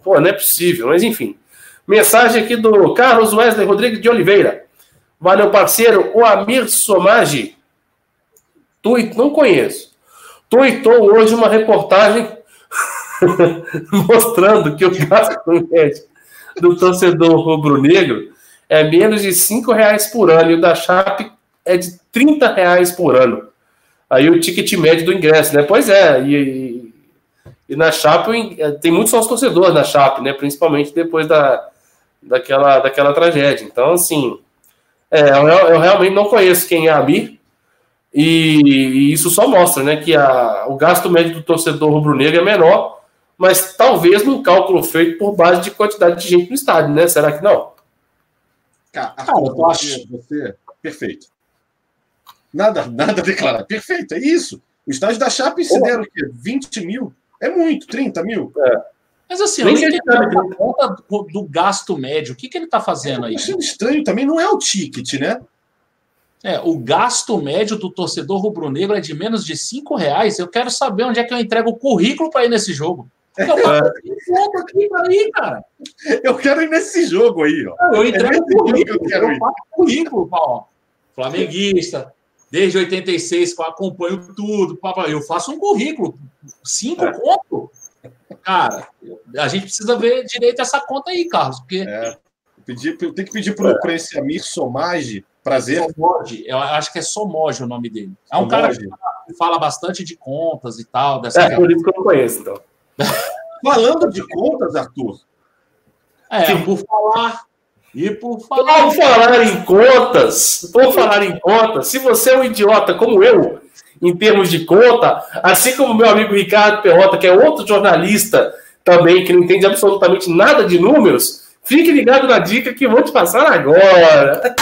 Pô, não é possível, mas enfim. Mensagem aqui do Carlos Wesley Rodrigues de Oliveira. Valeu, parceiro. O Amir Somage Tuit, não conheço. Tuitou hoje uma reportagem mostrando que o gasto médio do torcedor rubro-negro é menos de 5 reais por ano e o da Chape é de 30 reais por ano. Aí o ticket médio do ingresso, né? Pois é, e, e na Chape tem muitos sócios torcedores na Chape, né? Principalmente depois da, daquela, daquela tragédia. Então, assim, é, eu, eu realmente não conheço quem é a Amir, e, e isso só mostra né, que a, o gasto médio do torcedor rubro-negro é menor, mas talvez num cálculo feito por base de quantidade de gente no estádio, né? Será que não? Cara, Arthur, eu acho você perfeito. Nada, nada a declarar. Perfeito, é isso. O estádio da Chape se deram o quê? 20 mil? É muito, 30 mil? É. Mas assim, eu nem a conta do gasto médio. O que, que ele está fazendo aí? Achando estranho também, não é o ticket, né? É, o gasto médio do torcedor rubro-negro é de menos de cinco reais. Eu quero saber onde é que eu entrego o currículo para ir nesse jogo. Eu, é. aqui aí, cara. eu quero ir nesse jogo aí, ó. Eu entrego é o currículo. Eu, quero eu faço currículo, Paulo. Flamenguista, desde 86, eu acompanho tudo. Eu faço um currículo. Cinco é. conto? Cara, a gente precisa ver direito essa conta aí, Carlos. Porque... É. Eu, tenho que pedir para é. esse Amir Somage Prazer. Somoge, eu acho que é Somoge o nome dele. É um cara que fala bastante de contas e tal. Dessa é, por isso que eu não conheço, então. Falando de contas, Arthur. É, Sim. por falar. E por falar. Por falar em contas, por falar em contas, se você é um idiota como eu, em termos de conta, assim como meu amigo Ricardo Perrota, que é outro jornalista também, que não entende absolutamente nada de números, fique ligado na dica que vou te passar agora.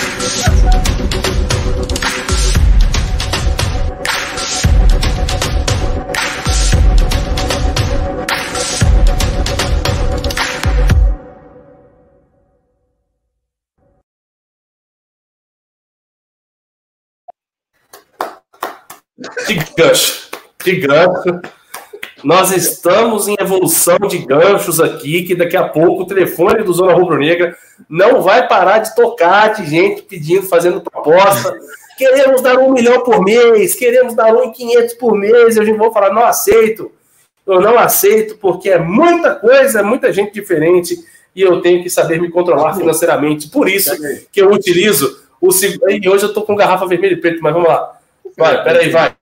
Gancho. Que gancho. Nós estamos em evolução de ganchos aqui, que daqui a pouco o telefone do Zona Rubro Negra não vai parar de tocar de gente pedindo, fazendo proposta. Queremos dar um milhão por mês, queremos dar um quinhentos por mês. Eu vou falar, não aceito. Eu não aceito, porque é muita coisa, é muita gente diferente e eu tenho que saber me controlar financeiramente. Por isso que eu utilizo o. E hoje eu estou com garrafa vermelha e preto, mas vamos lá. Vai, peraí, vai.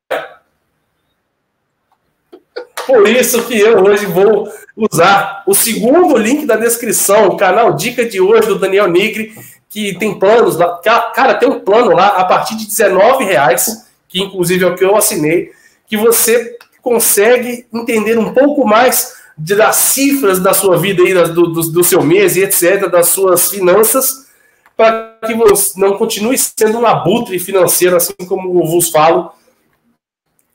Por isso que eu hoje vou usar o segundo link da descrição, o canal Dica de hoje do Daniel Nigri, que tem planos lá. Cara, tem um plano lá a partir de R$19,00, que inclusive é o que eu assinei, que você consegue entender um pouco mais das cifras da sua vida aí, do, do, do seu mês e etc., das suas finanças, para que você não continue sendo um abutre financeiro, assim como eu vos falo,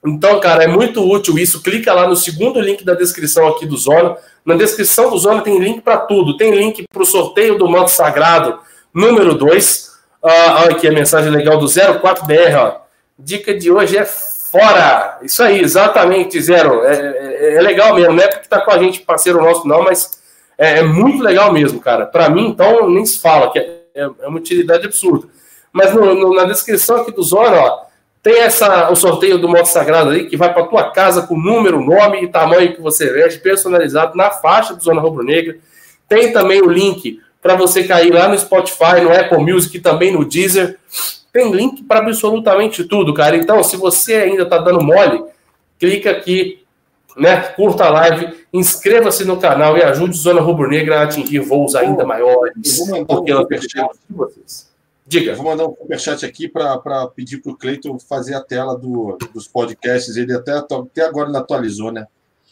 então, cara, é muito útil isso. Clica lá no segundo link da descrição aqui do Zona. Na descrição do Zona tem link para tudo. Tem link para o sorteio do manto sagrado número 2. Ah, olha aqui a mensagem legal do 04BR. Ó. Dica de hoje é fora. Isso aí, exatamente, Zero. É, é, é legal mesmo, não é porque tá com a gente parceiro nosso, não, mas é, é muito legal mesmo, cara. Para mim, então, nem se fala, que é, é, é uma utilidade absurda. Mas no, no, na descrição aqui do Zona, ó tem essa, o sorteio do modo sagrado aí, que vai para tua casa com número, nome e tamanho que você veste, personalizado na faixa do Zona Rubro Negra. Tem também o link para você cair lá no Spotify, no Apple Music também no Deezer. Tem link para absolutamente tudo, cara. Então, se você ainda está dando mole, clica aqui, né? Curta a live, inscreva-se no canal e ajude o Zona Rubro Negra a atingir voos ainda maiores. Porque ela de vocês. Diga. Vou mandar um superchat aqui para pedir para o Cleiton fazer a tela do, dos podcasts. Ele até, até agora não atualizou, né?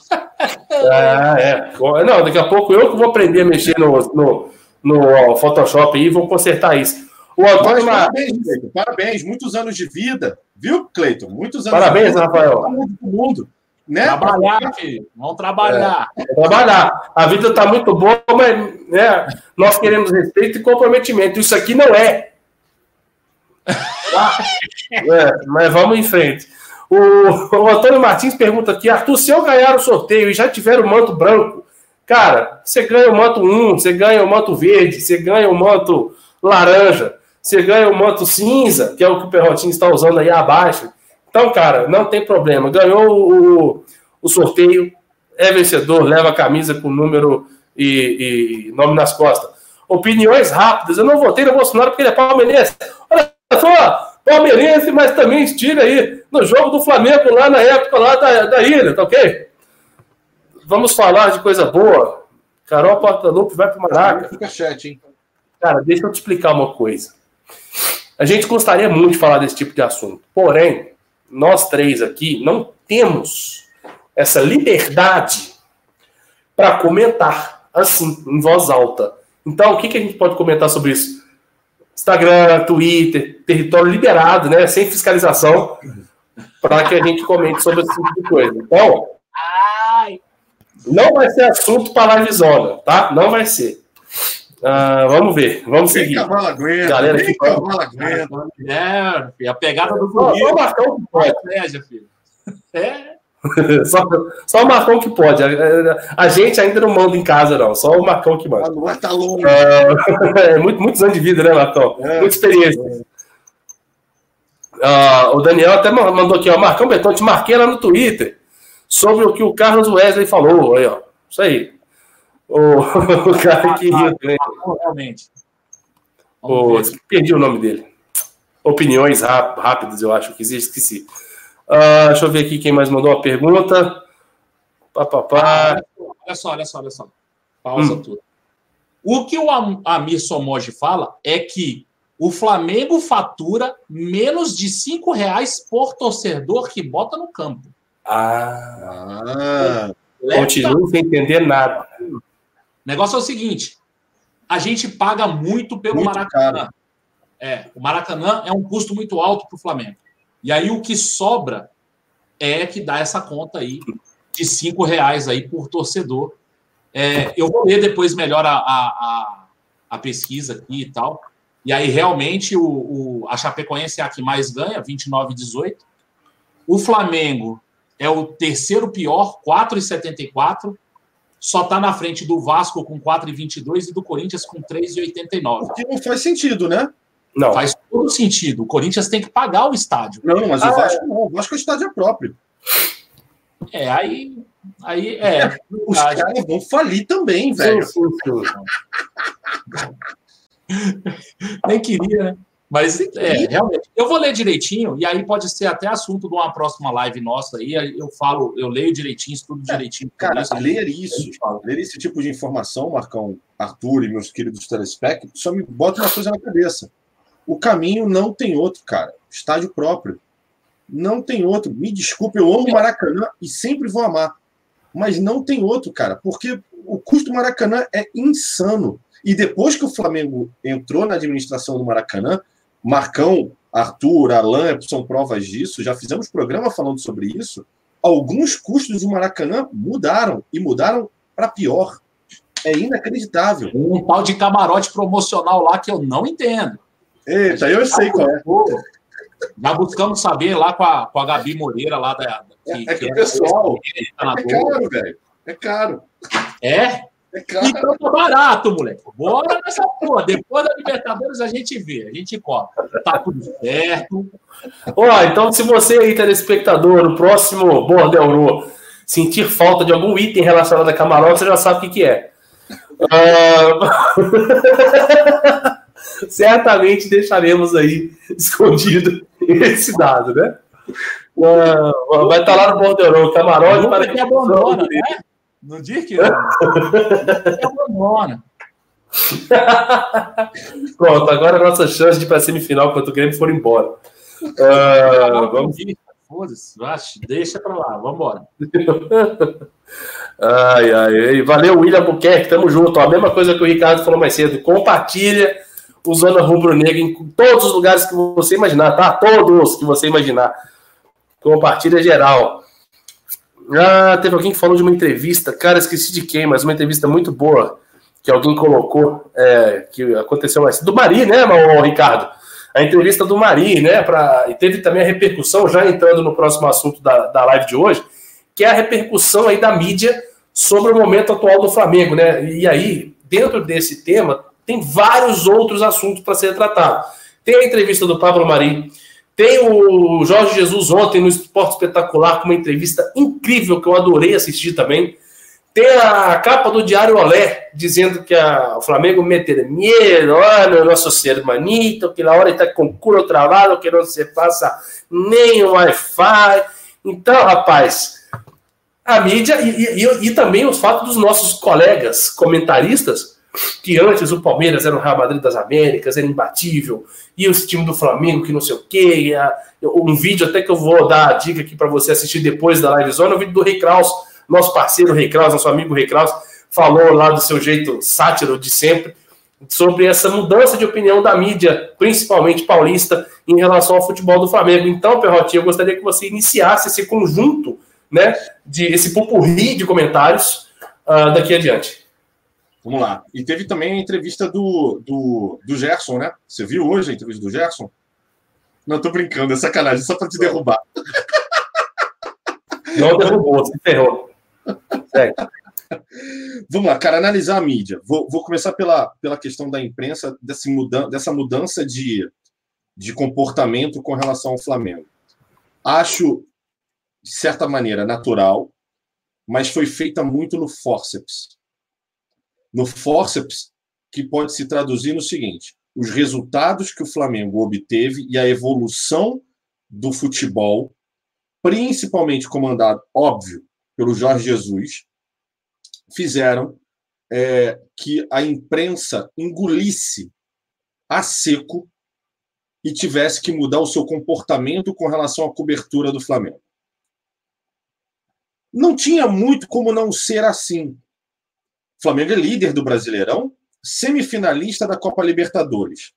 Ah, é. Não, daqui a pouco eu que vou aprender a mexer no, no, no Photoshop aí, vou consertar isso. O Antônio Mas, parabéns, Cleiton, parabéns, muitos anos de vida, viu, Cleiton? Muitos anos Parabéns, de vida. Rafael. Do mundo, né? Trabalhar, filho. Vamos trabalhar. trabalhar. A vida está muito boa, mas né, nós queremos respeito e comprometimento. Isso aqui não é. Tá? É, mas vamos em frente. O, o Antônio Martins pergunta aqui: Arthur, se eu ganhar o sorteio e já tiver o manto branco, cara, você ganha o manto 1, você ganha o manto verde, você ganha o manto laranja, você ganha o manto cinza, que é o que o Perrotinho está usando aí abaixo. Então, cara, não tem problema. Ganhou o, o sorteio, é vencedor, leva a camisa com número e, e nome nas costas. Opiniões rápidas. Eu não votei no Bolsonaro porque ele é palmeirense. Só, palmeirense, mas também estira aí no jogo do Flamengo lá na época lá da, da ilha, tá ok? Vamos falar de coisa boa. Carol Portalupe vai pro Maraca. Fica chat, hein? Cara, deixa eu te explicar uma coisa. A gente gostaria muito de falar desse tipo de assunto. Porém, nós três aqui não temos essa liberdade para comentar assim, em voz alta. Então, o que, que a gente pode comentar sobre isso? Instagram, Twitter, território liberado, né? Sem fiscalização, para que a gente comente sobre esse tipo de coisa. Então, não vai ser assunto para live zona, tá? Não vai ser. Ah, vamos ver, vamos Vem seguir. cavalo aguenta, Galera que- cavalo aguenta. É, a pegada do Só, só o bonito. Marcão que pode. Estratégia, filho. É. Só, só o Marcão que pode. A, a gente ainda não manda em casa, não. Só o Marcão que manda. Lua tá longe. É, muito, muitos anos de vida, né, Marcão? É. Muita experiência. Ah, o Daniel até ma- mandou aqui, ó. Marcão Beton, te marquei lá no Twitter sobre o que o Carlos Wesley falou. Aí, ó. Isso aí. O, o cara que riu também. Realmente. O, perdi o nome dele. Opiniões ráp- rápidas, eu acho que existe, esqueci. Ah, deixa eu ver aqui quem mais mandou uma pergunta. Pá, pá, pá. Olha só, olha só, olha só. Pausa Hum. tudo. O que o Am- Amir Somoji fala é que o Flamengo fatura menos de cinco reais por torcedor que bota no campo. Ah, Ah, continuo sem entender nada. O negócio é o seguinte: a gente paga muito pelo Muito Maracanã. É, o Maracanã é um custo muito alto para o Flamengo. E aí o que sobra é que dá essa conta aí de cinco reais aí por torcedor. É, eu vou ler depois melhor a, a, a, pesquisa aqui e tal. E aí realmente o, o, a Chapecoense é a que mais ganha, 29,18. O Flamengo é o terceiro pior, 4,74 só está na frente do Vasco com 4,22 e do Corinthians com 3,89. o que não faz sentido, né? Não. Faz todo sentido. O Corinthians tem que pagar o estádio. Não, mas Ah, o Vasco não. O Vasco é estádio próprio. É, aí. Aí é. Os Ah, caras vão falir também, velho. sim, sim. Nem queria, né? Mas é, realmente. Eu vou ler direitinho, e aí pode ser até assunto de uma próxima live nossa aí. Eu falo, eu leio direitinho, estudo direitinho. sobre Cara, isso. ler isso, gente ler esse tipo de informação, Marcão, Arthur e meus queridos telespect, só me bota uma coisa na cabeça. O caminho não tem outro, cara. Estádio próprio. Não tem outro. Me desculpe, eu amo Maracanã e sempre vou amar. Mas não tem outro, cara, porque o custo do Maracanã é insano. E depois que o Flamengo entrou na administração do Maracanã, Marcão, Arthur, Alan são provas disso, já fizemos programa falando sobre isso. Alguns custos do Maracanã mudaram e mudaram para pior. É inacreditável. Um tal de camarote promocional lá que eu não entendo. Eita, eu sei qual é. Já buscamos saber lá com a, com a Gabi Moreira lá da. É, é que o pessoal. tá na É boa. caro, velho. É caro. É? É caro. Então tá barato, moleque. Bora nessa porra. Depois da Libertadores a gente vê, a gente cobra. Tá tudo certo. Ó, então, se você aí, telespectador, no próximo Bordelro, sentir falta de algum item relacionado a camarote, você já sabe o que, que é. Ah, Certamente deixaremos aí escondido esse dado, né? Ah, vai estar lá no Bordelro, camarote para que abandona, né? Não diz que não. Nunca que abandona. Pronto, agora é a nossa chance de ir para a semifinal quando o Grêmio for embora. Ah, vamos Foda-se, deixa pra lá, vambora. ai, ai, valeu, William Buquerque, tamo junto. A mesma coisa que o Ricardo falou mais cedo. Compartilha o Zona Rubro Negra em todos os lugares que você imaginar, tá? Todos que você imaginar. Compartilha geral. Ah, teve alguém que falou de uma entrevista, cara, esqueci de quem, mas uma entrevista muito boa que alguém colocou, é, que aconteceu mais. Do Mari, né, Ricardo? A entrevista do Mari, né? Pra, e teve também a repercussão, já entrando no próximo assunto da, da live de hoje, que é a repercussão aí da mídia sobre o momento atual do Flamengo, né? E aí, dentro desse tema, tem vários outros assuntos para ser tratado. Tem a entrevista do Pablo Mari, tem o Jorge Jesus ontem no Esporte Espetacular com uma entrevista incrível que eu adorei assistir também. Tem a capa do Diário Olé dizendo que a, o Flamengo mete medo, olha, nosso ser manito, que a hora está com culo travado, que não se passa nem o Wi-Fi. Então, rapaz, a mídia e, e, e também os fatos dos nossos colegas comentaristas que antes o Palmeiras era o Real Madrid das Américas, era imbatível, e o time do Flamengo que não sei o quê. Um vídeo até que eu vou dar a dica aqui para você assistir depois da live zona, o vídeo do Rei Kraus, nosso parceiro Rei Kraus, nosso amigo Rei Kraus, falou lá do seu jeito sátiro de sempre, sobre essa mudança de opinião da mídia, principalmente paulista, em relação ao futebol do Flamengo. Então, Perrotinho, eu gostaria que você iniciasse esse conjunto, né, de esse pupurri de comentários uh, daqui adiante. Vamos lá. E teve também a entrevista do, do, do Gerson, né? Você viu hoje a entrevista do Gerson? Não, tô brincando, é sacanagem, só para te derrubar. Não derrubou, se ferrou. Vamos lá, cara, analisar a mídia. Vou, vou começar pela, pela questão da imprensa, dessa mudança, dessa mudança de, de comportamento com relação ao Flamengo. Acho, de certa maneira, natural, mas foi feita muito no forceps no forceps, que pode se traduzir no seguinte: os resultados que o Flamengo obteve e a evolução do futebol, principalmente comandado, óbvio, pelo Jorge Jesus, fizeram é, que a imprensa engolisse a seco e tivesse que mudar o seu comportamento com relação à cobertura do Flamengo. Não tinha muito como não ser assim. Flamengo é líder do Brasileirão, semifinalista da Copa Libertadores.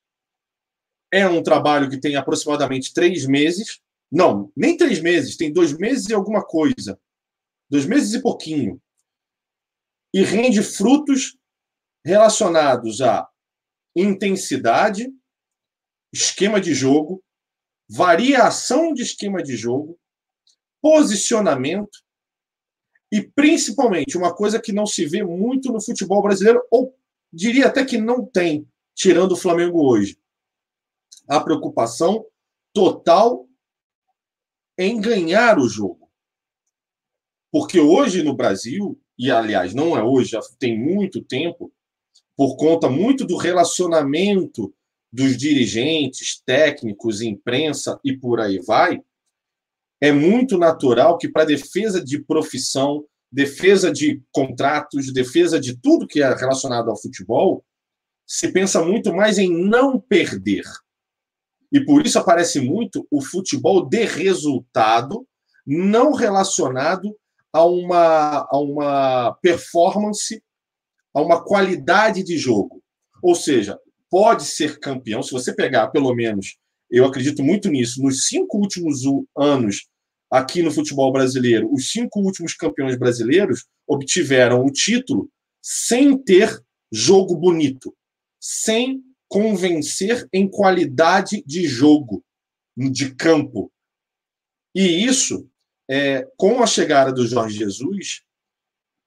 É um trabalho que tem aproximadamente três meses. Não, nem três meses, tem dois meses e alguma coisa. Dois meses e pouquinho. E rende frutos relacionados a intensidade, esquema de jogo, variação de esquema de jogo, posicionamento e principalmente uma coisa que não se vê muito no futebol brasileiro, ou diria até que não tem, tirando o Flamengo hoje. A preocupação total em ganhar o jogo. Porque hoje no Brasil, e aliás, não é hoje, já tem muito tempo, por conta muito do relacionamento dos dirigentes, técnicos, imprensa e por aí vai, é muito natural que, para defesa de profissão, defesa de contratos, defesa de tudo que é relacionado ao futebol, se pensa muito mais em não perder. E por isso aparece muito o futebol de resultado, não relacionado a uma, a uma performance, a uma qualidade de jogo. Ou seja, pode ser campeão, se você pegar pelo menos eu acredito muito nisso. Nos cinco últimos anos aqui no futebol brasileiro, os cinco últimos campeões brasileiros obtiveram o título sem ter jogo bonito, sem convencer em qualidade de jogo, de campo. E isso, é, com a chegada do Jorge Jesus,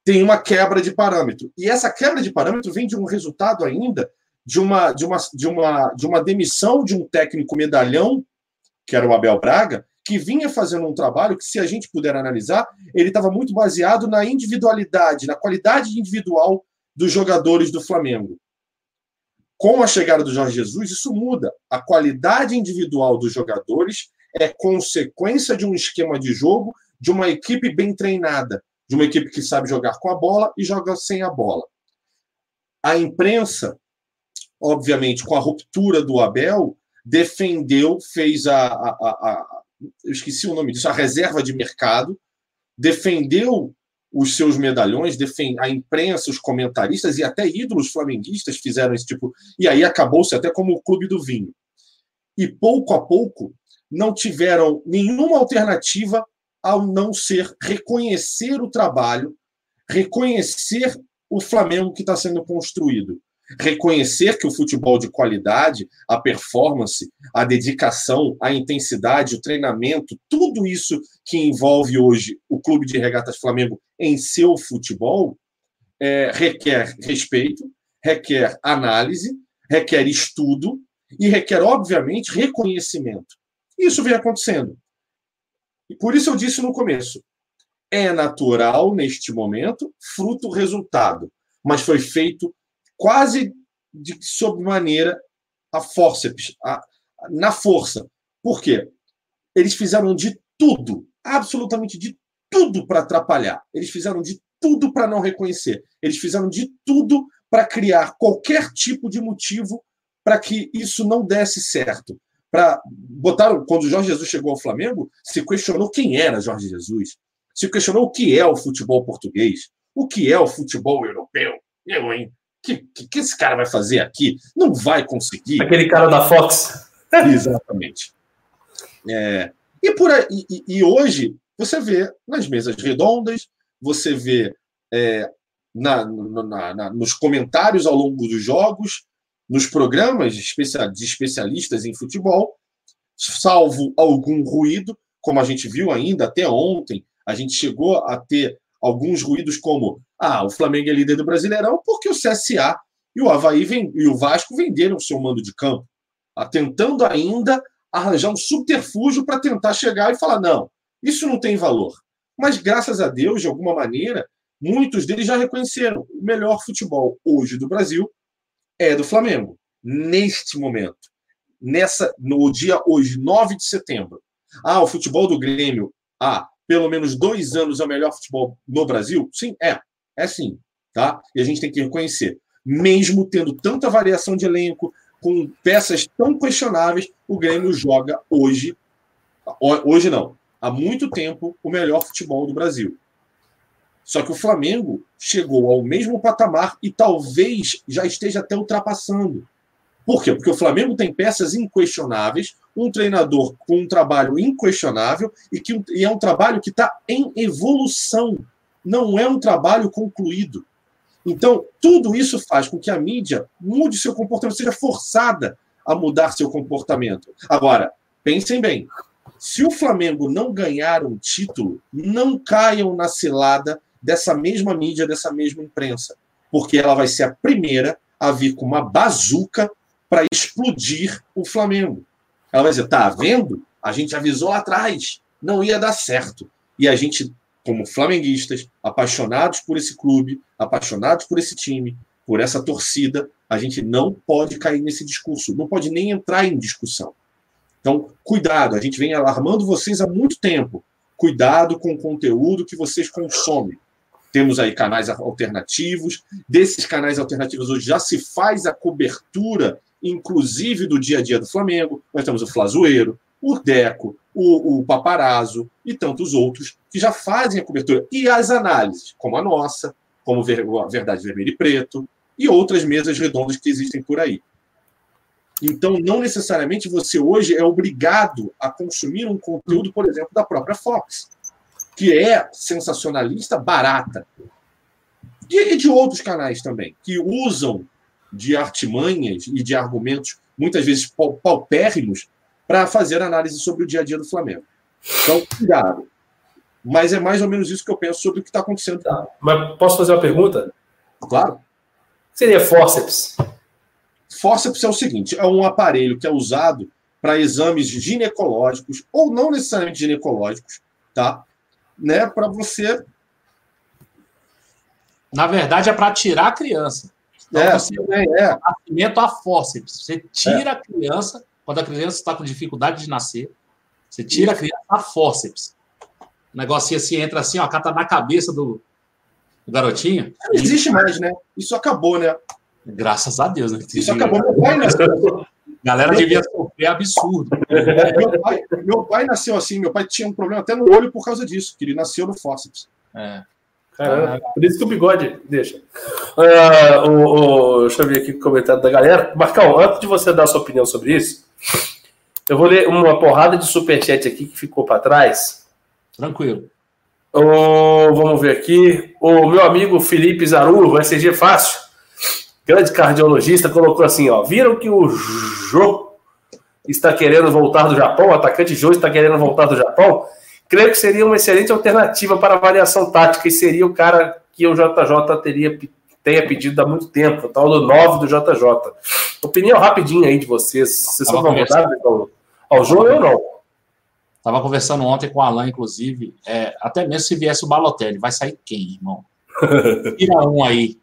tem uma quebra de parâmetro. E essa quebra de parâmetro vem de um resultado ainda de uma, de uma, de uma, de uma demissão de um técnico medalhão, que era o Abel Braga, que vinha fazendo um trabalho que, se a gente puder analisar, ele estava muito baseado na individualidade, na qualidade individual dos jogadores do Flamengo. Com a chegada do Jorge Jesus, isso muda. A qualidade individual dos jogadores é consequência de um esquema de jogo, de uma equipe bem treinada, de uma equipe que sabe jogar com a bola e joga sem a bola. A imprensa obviamente, com a ruptura do Abel, defendeu, fez a, a, a, eu esqueci o nome disso, a reserva de mercado, defendeu os seus medalhões, a imprensa, os comentaristas e até ídolos flamenguistas fizeram esse tipo. E aí acabou-se até como o clube do vinho. E pouco a pouco não tiveram nenhuma alternativa ao não ser reconhecer o trabalho, reconhecer o Flamengo que está sendo construído reconhecer que o futebol de qualidade, a performance, a dedicação, a intensidade, o treinamento, tudo isso que envolve hoje o Clube de Regatas Flamengo em seu futebol, é, requer respeito, requer análise, requer estudo e requer, obviamente, reconhecimento. Isso vem acontecendo. E por isso eu disse no começo: é natural neste momento, fruto resultado, mas foi feito quase de sob maneira a forceps, a, na força. Por quê? Eles fizeram de tudo, absolutamente de tudo para atrapalhar. Eles fizeram de tudo para não reconhecer. Eles fizeram de tudo para criar qualquer tipo de motivo para que isso não desse certo. Para botaram quando o Jorge Jesus chegou ao Flamengo, se questionou quem era Jorge Jesus, se questionou o que é o futebol português, o que é o futebol europeu. Eu, hein? Que, que, que esse cara vai fazer aqui? Não vai conseguir. Aquele cara da Fox. Exatamente. É, e, por aí, e, e, hoje você vê nas mesas redondas, você vê é, na, na, na, nos comentários ao longo dos jogos, nos programas de, de especialistas em futebol, salvo algum ruído, como a gente viu ainda até ontem, a gente chegou a ter alguns ruídos como ah, o Flamengo é líder do Brasileirão porque o CSA e o Havaí vem, e o Vasco venderam seu mando de campo, ah, tentando ainda arranjar um subterfúgio para tentar chegar e falar: não, isso não tem valor. Mas graças a Deus, de alguma maneira, muitos deles já reconheceram o melhor futebol hoje do Brasil é do Flamengo, neste momento. Nessa, no dia hoje, 9 de setembro. Ah, o futebol do Grêmio, há pelo menos dois anos é o melhor futebol no Brasil? Sim, é. É sim, tá? E a gente tem que reconhecer. Mesmo tendo tanta variação de elenco, com peças tão questionáveis, o Grêmio joga hoje, hoje não, há muito tempo, o melhor futebol do Brasil. Só que o Flamengo chegou ao mesmo patamar e talvez já esteja até ultrapassando. Por quê? Porque o Flamengo tem peças inquestionáveis, um treinador com um trabalho inquestionável e que e é um trabalho que está em evolução não é um trabalho concluído. Então, tudo isso faz com que a mídia mude seu comportamento, seja forçada a mudar seu comportamento. Agora, pensem bem: se o Flamengo não ganhar um título, não caiam na cilada dessa mesma mídia, dessa mesma imprensa, porque ela vai ser a primeira a vir com uma bazuca para explodir o Flamengo. Ela vai dizer: tá vendo? A gente avisou lá atrás, não ia dar certo. E a gente como flamenguistas, apaixonados por esse clube, apaixonados por esse time, por essa torcida, a gente não pode cair nesse discurso, não pode nem entrar em discussão. Então, cuidado, a gente vem alarmando vocês há muito tempo. Cuidado com o conteúdo que vocês consomem. Temos aí canais alternativos. Desses canais alternativos hoje já se faz a cobertura, inclusive do dia a dia do Flamengo. Nós temos o Flazoeiro, o Deco, o, o Paparazzo e tantos outros que já fazem a cobertura. E as análises, como a nossa, como a Verdade Vermelho e Preto, e outras mesas redondas que existem por aí. Então, não necessariamente você hoje é obrigado a consumir um conteúdo, por exemplo, da própria Fox, que é sensacionalista barata. E de outros canais também, que usam de artimanhas e de argumentos, muitas vezes paupérrimos, para fazer análise sobre o dia a dia do Flamengo. Então, cuidado. Mas é mais ou menos isso que eu penso sobre o que está acontecendo. Tá. Mas posso fazer uma pergunta? Claro. Seria fórceps? Fórceps é o seguinte: é um aparelho que é usado para exames ginecológicos, ou não necessariamente ginecológicos, tá? Né, para você. Na verdade, é para tirar a criança. Então, é, você é. nascimento a fórceps. Você tira é. a criança quando a criança está com dificuldade de nascer, você tira a criança a fórceps. O negocinho assim entra assim, ó, cata na cabeça do, do garotinho. Não existe mais, né? Isso acabou, né? Graças a Deus, né? Isso acabou. Meu pai, nasceu, galera devia sofrer absurdo. meu, pai, meu pai nasceu assim, meu pai tinha um problema até no olho por causa disso, que ele nasceu no fórceps. É. Caramba, por isso que o bigode deixa. Uh, o, o, deixa eu ver aqui o comentário da galera. Marcão, antes de você dar a sua opinião sobre isso, eu vou ler uma porrada de superchat aqui que ficou para trás. Tranquilo. Oh, vamos ver aqui. O meu amigo Felipe Zaru, o SG Fácil, grande cardiologista, colocou assim: ó, viram que o Jô está querendo voltar do Japão, o atacante Jô está querendo voltar do Japão? Creio que seria uma excelente alternativa para a variação tática e seria o cara que o JJ teria tenha pedido há muito tempo, o tal do 9 do JJ. Opinião rapidinha aí de vocês. Vocês são convidados ao, ao jogo ou não? Estava conversando ontem com o Alan, inclusive. É, até mesmo se viesse o Balotelli, vai sair quem, irmão? Tira um aí.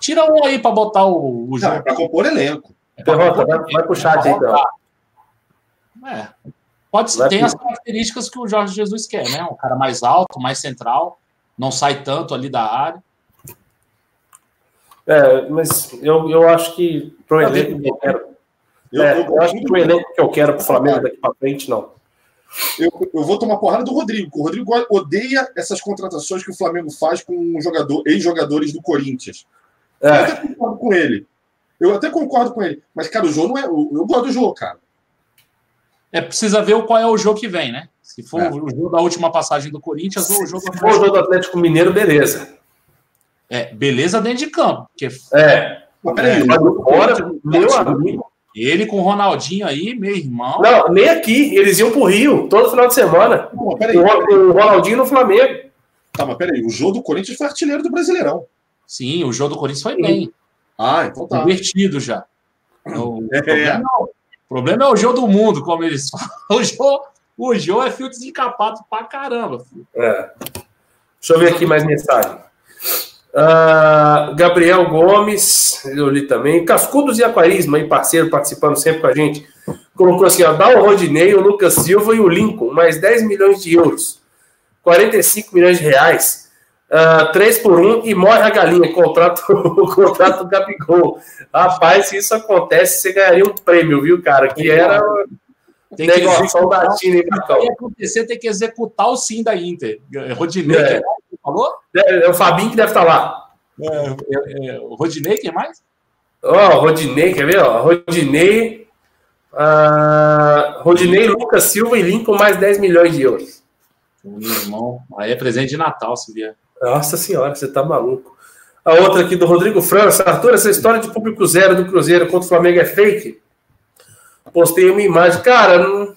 Tira um aí para botar o, o jogo. Para compor elenco. É Derrota, vai, vai pro chat aí, então. É. Pode ser, tem as características que o Jorge Jesus quer, né? Um cara mais alto, mais central, não sai tanto ali da área. É, mas eu, eu acho que pro elenco que eu quero. Eu, é, eu, eu acho que pro elenco que eu quero pro Flamengo daqui para frente, não. Eu, eu vou tomar porrada do Rodrigo. O Rodrigo odeia essas contratações que o Flamengo faz com jogador, ex-jogadores do Corinthians. É. Eu até concordo com ele. Eu até concordo com ele. Mas, cara, o jogo não é. Eu, eu gosto do jogo, cara é precisa ver qual é o jogo que vem, né? Se for é. o jogo da última passagem do Corinthians ou o jogo. Se for o jogo do Atlético Mineiro, beleza. É, beleza dentro de campo. Porque... É. Peraí, é, fora, meu amigo. Ele com o Ronaldinho aí, meu irmão. Não, nem aqui. Eles iam pro Rio todo final de semana. Pô, peraí, o, o Ronaldinho no Flamengo. Tá, mas peraí. O jogo do Corinthians foi artilheiro do Brasileirão. Sim, o jogo do Corinthians foi bem. Ah, então tá. Invertido já. O, é. Não, o problema é o jogo do mundo, como eles falam. O jogo, o jogo é fio desencapado pra caramba. Filho. É. Deixa eu ver aqui mais mensagem. Uh, Gabriel Gomes, eu li também. Cascudos e Aquarismo, aí, parceiro, participando sempre com a gente. Colocou assim: dá o Rodinei, o Lucas Silva e o Lincoln, mais 10 milhões de euros, 45 milhões de reais. Uh, três por um e morre a galinha. Contrato, o contrato do Gabigol. Rapaz, se isso acontece, você ganharia um prêmio, viu, cara? Que era tem que negócio da China e Tem acontecer, tem que executar o sim da Inter. Rodinei, é. que falou? É, é, o Fabinho que deve estar lá. É, é, é o Rodinei, quem mais? Ó, oh, Rodinei, quer ver? Ó, Rodinei, uh, Rodinei, Lucas Silva e Lincoln mais 10 milhões de euros. Meu irmão, aí é presente de Natal, se vier. Nossa senhora, você tá maluco. A outra aqui do Rodrigo França. Arthur, essa história de público zero do Cruzeiro contra o Flamengo é fake? Postei uma imagem. Cara, não,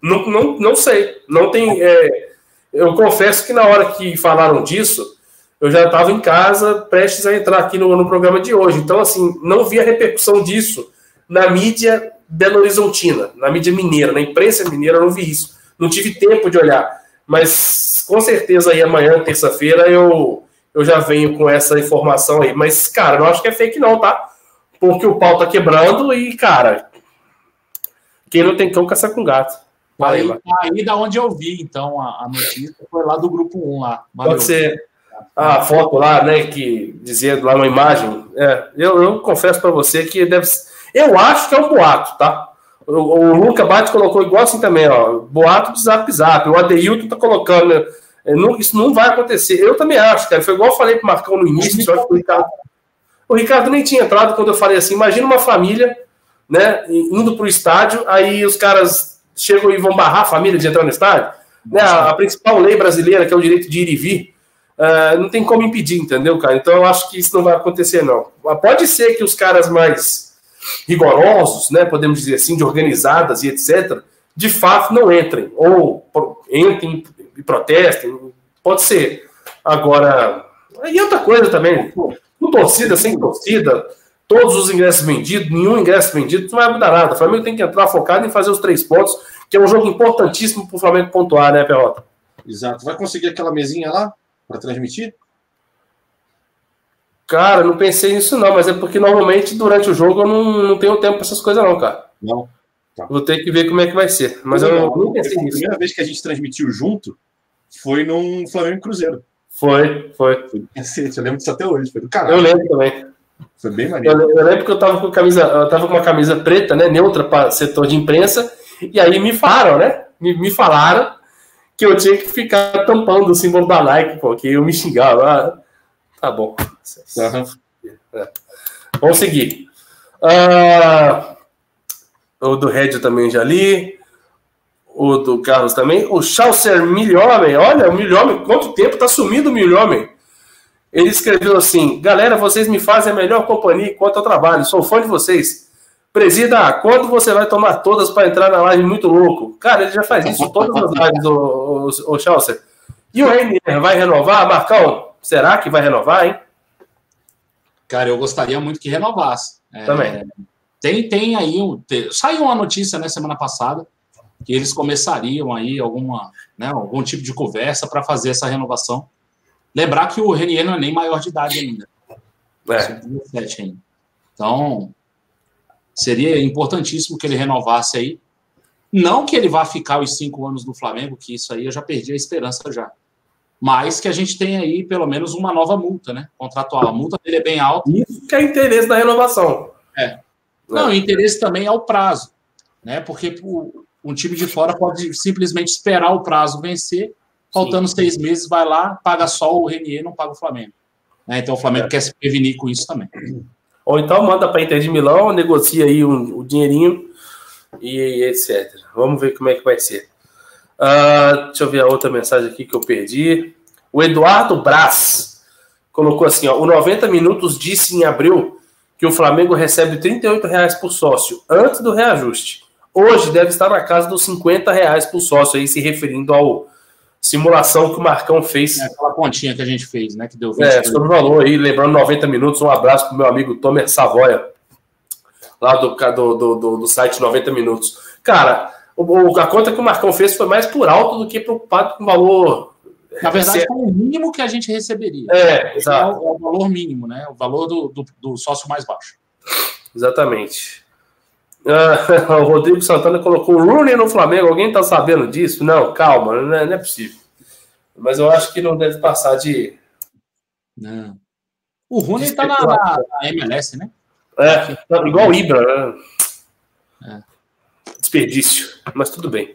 não, não, não sei. Não tem. É, eu confesso que na hora que falaram disso, eu já estava em casa, prestes a entrar aqui no, no programa de hoje. Então, assim, não vi a repercussão disso na mídia Belo Horizontina, na mídia mineira, na imprensa mineira, eu não vi isso. Não tive tempo de olhar. Mas com certeza aí amanhã, terça-feira, eu, eu já venho com essa informação aí. Mas, cara, não acho que é fake, não, tá? Porque o pau tá quebrando e, cara, quem não tem cão caça com gato. Valeu, aí, aí da onde eu vi, então, a, a, notícia foi lá do grupo 1 lá. Valeu. Pode ser a foto lá, né, que dizia lá uma imagem. É, eu, eu confesso para você que deve Eu acho que é um boato, tá? O, o Luca Bate colocou igual assim também, ó. Boato de zap zap. O Adeilton tá colocando. Né? Não, isso não vai acontecer. Eu também acho, cara. Foi igual eu falei pro Marcão no início. Acho que o Ricardo. O Ricardo nem tinha entrado quando eu falei assim: imagina uma família, né, indo pro estádio, aí os caras chegam e vão barrar a família de entrar no estádio. Né, a, a principal lei brasileira, que é o direito de ir e vir, uh, não tem como impedir, entendeu, cara? Então eu acho que isso não vai acontecer, não. Pode ser que os caras mais rigorosos, né, podemos dizer assim, de organizadas e etc., de fato não entrem, ou entrem e protestem, pode ser. Agora, e outra coisa também, com torcida, sem torcida, todos os ingressos vendidos, nenhum ingresso vendido, não vai mudar nada. O Flamengo tem que entrar focado em fazer os três pontos, que é um jogo importantíssimo para o Flamengo pontuar, né, Perrota? Exato. Vai conseguir aquela mesinha lá para transmitir? Cara, não pensei nisso não, mas é porque normalmente durante o jogo eu não, não tenho tempo para essas coisas não, cara. Não. Tá. Vou ter que ver como é que vai ser. Mas não, eu não, não pensei nisso. A primeira vez que a gente transmitiu junto foi num Flamengo Cruzeiro. Foi, foi. Foi cacete, eu lembro disso até hoje. Foi do caralho. Eu lembro também. Foi bem maneiro. Eu, eu lembro que eu tava com camisa, eu tava com uma camisa preta, né? Neutra para setor de imprensa, e aí me falaram, né? Me, me falaram que eu tinha que ficar tampando o símbolo da Nike, porque eu me xingava. Tá bom. Uhum. É. Vamos seguir. Ah, o do Red também já li. O do Carlos também. O Chaucer Milhomem. Olha, o Milhomem. Quanto tempo tá sumido o Milhomem? Ele escreveu assim: Galera, vocês me fazem a melhor companhia enquanto eu trabalho. Sou fã de vocês. Presida, quando você vai tomar todas para entrar na live muito louco? Cara, ele já faz isso todas as lives, o, o, o Chaucer. E o Reinier vai renovar? Marcão, será que vai renovar, hein? Cara, eu gostaria muito que renovasse. É, Também. Tem, tem aí, um, te- saiu uma notícia né, semana passada que eles começariam aí alguma, né, algum tipo de conversa para fazer essa renovação. Lembrar que o Renier não é nem maior de idade ainda, É. 17 ainda. Então, seria importantíssimo que ele renovasse aí. Não que ele vá ficar os cinco anos no Flamengo, que isso aí eu já perdi a esperança já. Mas que a gente tenha aí pelo menos uma nova multa, né? Contratual. A multa dele é bem alta. Isso que é interesse da renovação. Não, o interesse também é o prazo, né? Porque o- um time de fora pode simplesmente esperar o prazo vencer, faltando seis meses, vai lá, paga só o Renier, não paga o Flamengo. Né? Então o Flamengo quer se prevenir com isso também. Ou então manda para Inter de Milão, negocia aí um- o dinheirinho e etc. Vamos ver como é que vai ser. Ah, deixa eu ver a outra mensagem aqui que eu perdi. O Eduardo Braz colocou assim: ó, o 90 Minutos disse em abril que o Flamengo recebe 38 reais por sócio antes do reajuste. Hoje deve estar na casa dos 50 reais por sócio, aí se referindo ao simulação que o Marcão fez É aquela continha que a gente fez, né? Que deu 20 é, sobre o valor aí, lembrando 90 minutos, um abraço pro meu amigo Tomer Savoia, lá do, do, do, do, do site 90 minutos. Cara, o, o- a conta que o Marcão fez foi mais por alto do que preocupado com o valor. Na verdade, foi o mínimo que a gente receberia. É, É exato, o, é o valor mínimo, né? O valor do, do, do sócio mais baixo. exatamente. Ah, o Rodrigo Santana colocou o Rooney no Flamengo. Alguém tá sabendo disso? Não, calma, não é, não é possível. Mas eu acho que não deve passar de. Não. O Rony tá na, na- MLS, né? É, igual o Ibra, né? Desperdício, mas tudo bem.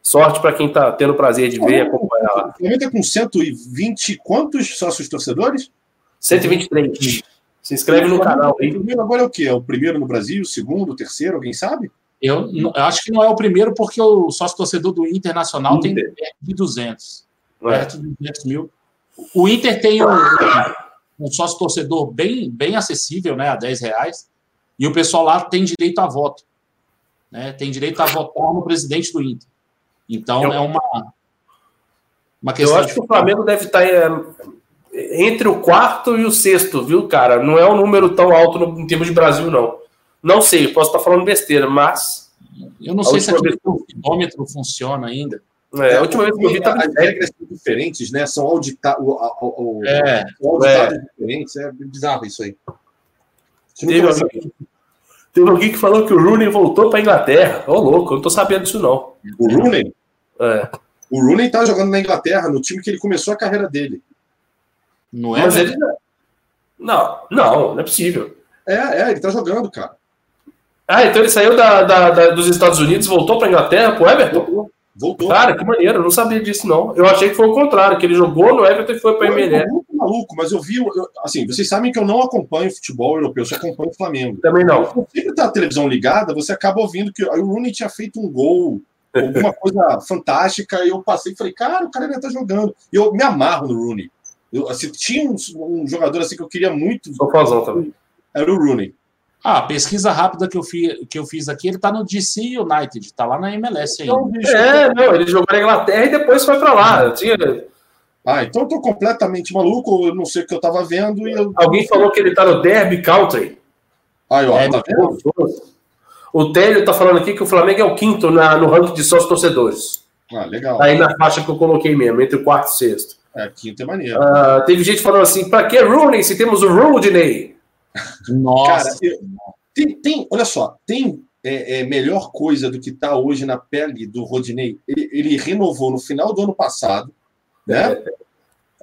Sorte para quem tá tendo o prazer de ver e acompanhar lá. O Flamengo com 120 quantos sócios torcedores? 123. Se inscreve no canal O aí. primeiro agora é o quê? É o primeiro no Brasil, o segundo, o terceiro, alguém sabe? Eu, n- eu acho que não é o primeiro, porque o sócio torcedor do Internacional tem Inter. perto de 200. É. Perto de 200 mil. O Inter tem um, um sócio torcedor bem, bem acessível, né? A 10 reais. E o pessoal lá tem direito a voto. Né, tem direito a votar no presidente do Inter. Então Eu- é uma, uma Eu questão. acho que o Flamengo deve estar é, entre o quarto e o sexto, viu, cara? Não é um número tão alto no, em termos de Brasil, não. Não sei, posso estar falando besteira, mas. Eu não a sei se aqui o quilômetro funciona ainda. É, a última vez que eu vi As tava regras são diferentes, né? São auditados É, auditados diferentes. É bizarro isso aí. Isso Teve teve alguém que falou que o Rooney voltou para Inglaterra. Ô, louco, eu não tô sabendo disso, não. O Rooney, É. o Rooney tá jogando na Inglaterra, no time que ele começou a carreira dele. não é? Mas né? ele. Não, não, não é possível. É, é, ele tá jogando, cara. Ah, então ele saiu da, da- da- dos Estados Unidos, voltou para Inglaterra pro Everton? Voltou. Cara, que maneiro, eu não sabia disso, não. Eu achei que foi o contrário, que ele jogou no Everton e foi para Eu MLS. muito maluco, mas eu vi. eu- assim, vocês sabem que eu não acompanho futebol europeu, eu só acompanho o Flamengo. Também não. Quando sempre tá a televisão ligada, você acaba ouvindo que o Rooney tinha feito um gol, alguma coisa fantástica, e eu passei e falei, cara, o cara ainda tá jogando. E eu me amarro no Rooney. Eu, assim, tinha um, um jogador assim que eu queria muito, Sou fãzão também. era o Rooney. Ah, pesquisa rápida que eu, fi, que eu fiz aqui, ele tá no DC United, tá lá na MLS ainda. Então, É, não, ele jogou na Inglaterra e depois foi para lá. Tinha... Ah, então eu tô completamente maluco, eu não sei o que eu tava vendo, e eu. Alguém falou que ele tá no Derby Country. Aí, ó, É, tá vendo? O Télio tá falando aqui que o Flamengo é o quinto na, no ranking de sócios torcedores. Ah, legal. Tá aí na faixa que eu coloquei mesmo, entre o quarto e o sexto. É, quinto é maneiro. Ah, teve gente falando assim, pra que Rooney se temos o Rodney? Nossa, Cara, eu- tem, tem, olha só, tem é, é, melhor coisa do que tá hoje na pele do Rodinei. Ele, ele renovou no final do ano passado, né?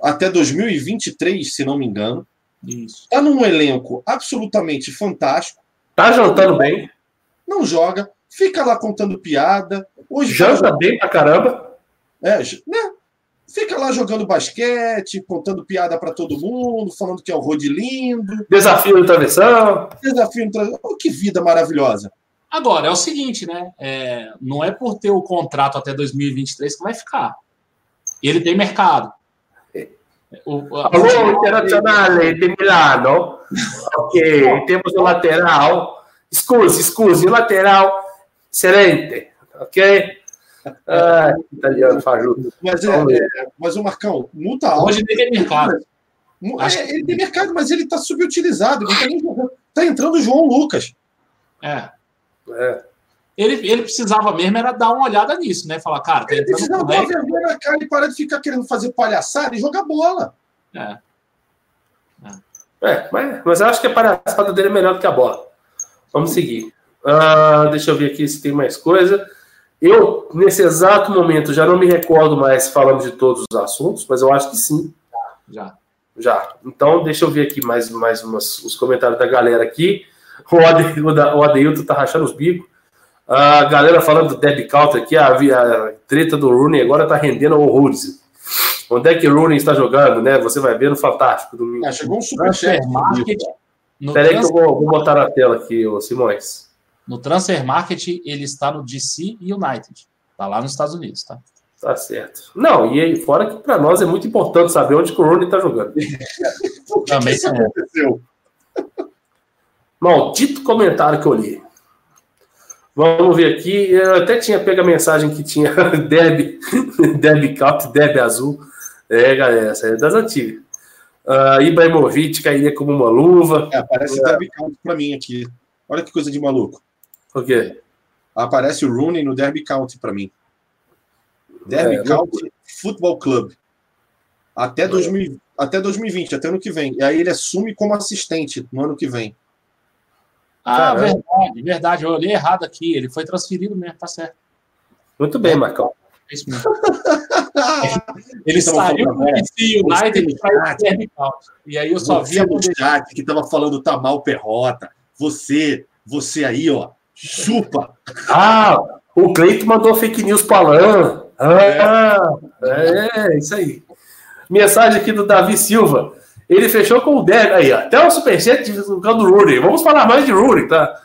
Até 2023, se não me engano. Isso. Tá num elenco absolutamente fantástico. Tá jantando bem. Não joga, fica lá contando piada. Hoje Janta bem pra caramba. É, né? Fica lá jogando basquete, contando piada para todo mundo, falando que é o Rod lindo. Desafio no travessão. Desafio no travessão. Oh, que vida maravilhosa. Agora, é o seguinte, né? É, não é por ter o contrato até 2023 que vai ficar. Ele tem mercado. O, Alô, Internazionale de Milano. ok, temos o lateral. Scusi, scusi, o lateral. Excelente. Ok? Ah, italiano fajuto. Mas, é, é, mas o Marcão, multa alta. Hoje ele tem mercado. É, ele tem mercado, mas ele está subutilizado. Está entrando o João Lucas. É. é. Ele, ele precisava mesmo era dar uma olhada nisso, né? Falar, cara, tá ele precisava dar vergonha na cara e parar de ficar querendo fazer palhaçada e jogar bola. É. É, é mas, mas eu acho que a palhaçada dele é melhor do que a bola. Vamos seguir. Uh, deixa eu ver aqui se tem mais coisa. Eu, nesse exato momento, já não me recordo mais falando de todos os assuntos, mas eu acho que sim. Já. Já. Então, deixa eu ver aqui mais, mais umas, os comentários da galera aqui. O, Ade, o Adeilton tá rachando os bicos. A galera falando do Debbie Counter aqui, a, a, treta do Rooney agora tá rendendo horrores. Onde é que o Rooney está jogando, né? Você vai ver no Fantástico domingo. Ah, chegou um superchat. Peraí que eu vou, vou, botar na tela aqui, ô Simões. No Transfer Market, ele está no DC United. Está lá nos Estados Unidos, tá? Tá certo. Não, e aí, fora que para nós é muito importante saber onde que o Rooney está jogando. Também isso aconteceu. Maldito comentário que eu li. Vamos ver aqui. Eu até tinha pego a mensagem que tinha Deb, Deb Cap, Deb Azul. É, galera, essa é das antigas. Uh, Ibrahimovic cairia como uma luva. É, aparece é. Deb Cap para mim aqui. Olha que coisa de maluco. O quê? Aparece o Rooney no Derby County para mim. Derby é, County Football Club. Até, 2000, até 2020, até ano que vem. E aí ele assume como assistente no ano que vem. Ah, Caramba. verdade, verdade. Eu olhei errado aqui. Ele foi transferido mesmo, tá certo. Muito bem, Marcão. É isso mesmo. ele saiu do DC United para o Derby County. E aí eu só vi a chat que tava falando tá mal perrota. Você, você aí, ó, chupa. Ah, o Cleito mandou fake news para Alan. Ah, é. é, isso aí. Mensagem aqui do Davi Silva. Ele fechou com o Derby. Aí, até o Superchat do Rooney. Vamos falar mais de Rooney, tá?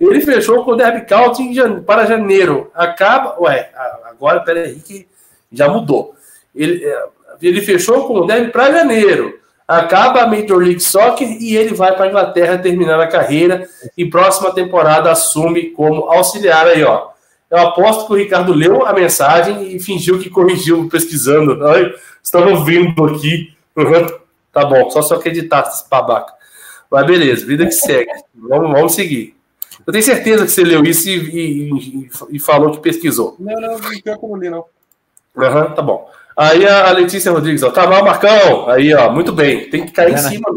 Ele fechou com o Derby County para janeiro. Acaba. Ué, agora, peraí, que já mudou. Ele, é, ele fechou com o Derby para janeiro acaba a Major League Soccer e ele vai para a Inglaterra terminar a carreira e próxima temporada assume como auxiliar aí, ó. Eu aposto que o Ricardo leu a mensagem e fingiu que corrigiu pesquisando. Ai, estamos vindo aqui. Uhum. Tá bom, só se eu acreditar, babaca. Mas beleza, vida que segue. Vamos, vamos seguir. Eu tenho certeza que você leu isso e, e, e falou que pesquisou. Não, não, não não li, não. Uhum, tá bom. Aí a Letícia Rodrigues, ó, tá mal, Marcão. Aí, ó, muito bem. Tem que cair é, em né? cima.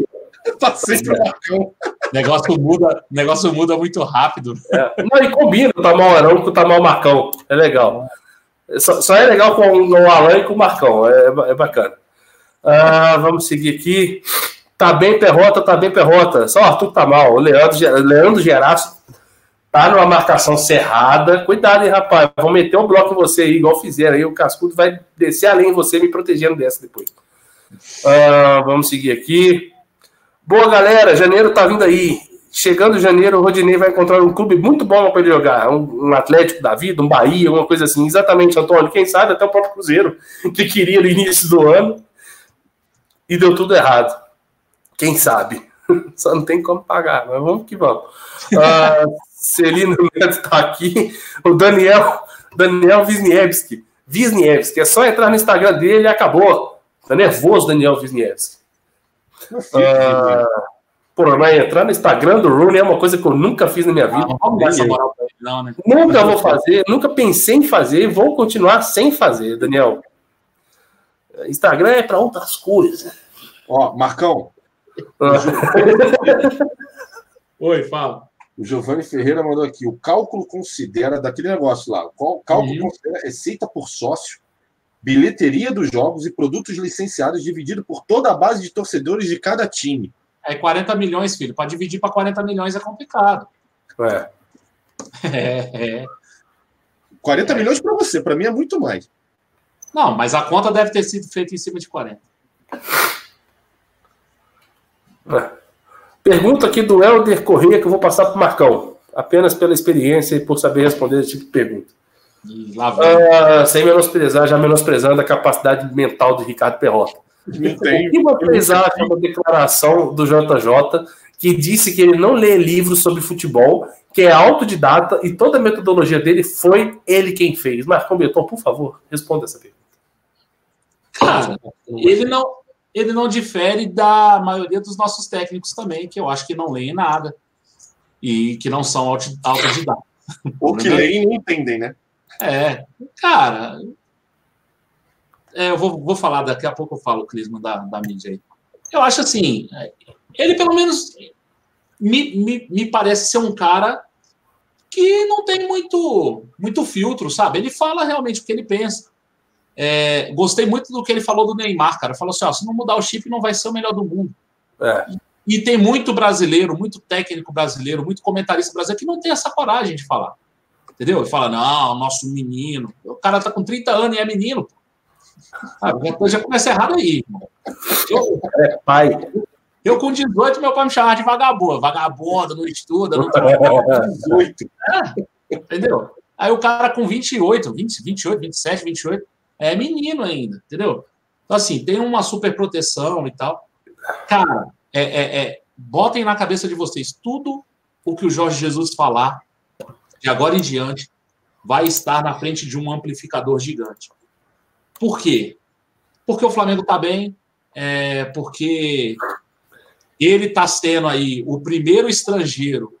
Passei pro Marcão. negócio muda, negócio muda muito rápido. É. Não, e combina o Tamal Arão com o Tamal Marcão. É legal. Só, só, é legal com o Alan e com o Marcão. É, é bacana. Ah, vamos seguir aqui. Tá bem perrota, tá bem perrota. Só o Arthur tá mal. O Leandro, Leandro Geraço tá numa marcação cerrada. Cuidado, hein, rapaz. Vão meter um bloco em você aí, igual fizeram aí. O Cascudo vai descer além de você, me protegendo dessa depois. Uh, vamos seguir aqui. Boa, galera. Janeiro tá vindo aí. Chegando janeiro, o Rodinei vai encontrar um clube muito bom para ele jogar. Um, um, Atlético da vida, um Bahia, uma coisa assim. Exatamente, Antônio. Quem sabe até o próprio Cruzeiro, que queria no início do ano. E deu tudo errado. Quem sabe? Só não tem como pagar, mas vamos que vamos. Uh, Celino Neto está aqui. O Daniel, Daniel Wisniewski. Wisniewski. É só entrar no Instagram dele e acabou. Tá nervoso, Daniel Wisniewski. Uh, Porra, mas entrar no Instagram do Rooney é uma coisa que eu nunca fiz na minha vida. Ah, não, ele, não, né? Nunca vou fazer, nunca pensei em fazer e vou continuar sem fazer, Daniel. Instagram é para outras coisas. Ó, Marcão. Ah. Oi, fala. O Giovanni Ferreira mandou aqui. O cálculo considera, daquele negócio lá, o cálculo uhum. considera receita por sócio, bilheteria dos jogos e produtos licenciados dividido por toda a base de torcedores de cada time. É 40 milhões, filho. Para dividir para 40 milhões é complicado. É. É, é. 40 milhões para você, para mim é muito mais. Não, mas a conta deve ter sido feita em cima de 40. É. Pergunta aqui do Helder Corrêa que eu vou passar para o Marcão. Apenas pela experiência e por saber responder esse tipo de pergunta. Lá vem. Ah, sem menosprezar, já menosprezando a capacidade mental de Ricardo Perrota. O que vocês acham da declaração do JJ que disse que ele não lê livros sobre futebol, que é autodidata e toda a metodologia dele foi ele quem fez? Marcão Beton, por favor, responda essa pergunta. Cara, ele não, ele não difere da maioria dos nossos técnicos também, que eu acho que não leem nada e que não são auto- autodidatas. Ou que leem e não entendem, né? É, cara. é, eu vou, vou falar, daqui a pouco eu falo, Clisman, da, da mídia aí. Eu acho assim, ele pelo menos me, me, me parece ser um cara que não tem muito, muito filtro, sabe? Ele fala realmente o que ele pensa. É, gostei muito do que ele falou do Neymar, cara. Falou assim: ó, se não mudar o chip, não vai ser o melhor do mundo. É, E tem muito brasileiro, muito técnico brasileiro, muito comentarista brasileiro que não tem essa coragem de falar. Entendeu? E fala, não, nosso menino. O cara tá com 30 anos e é menino. Ah, já começa errado aí. Eu, é pai. eu com 18, meu pai me chamava de vagabundo. Vagabundo, não estuda, não trabalha. 18. Entendeu? Aí o cara com 28, 20, 28, 27, 28, é menino ainda, entendeu? Então, assim, tem uma super proteção e tal. Cara, é, é, é, botem na cabeça de vocês, tudo o que o Jorge Jesus falar, de agora em diante, vai estar na frente de um amplificador gigante. Por quê? Porque o Flamengo tá bem, é, porque ele está sendo aí o primeiro estrangeiro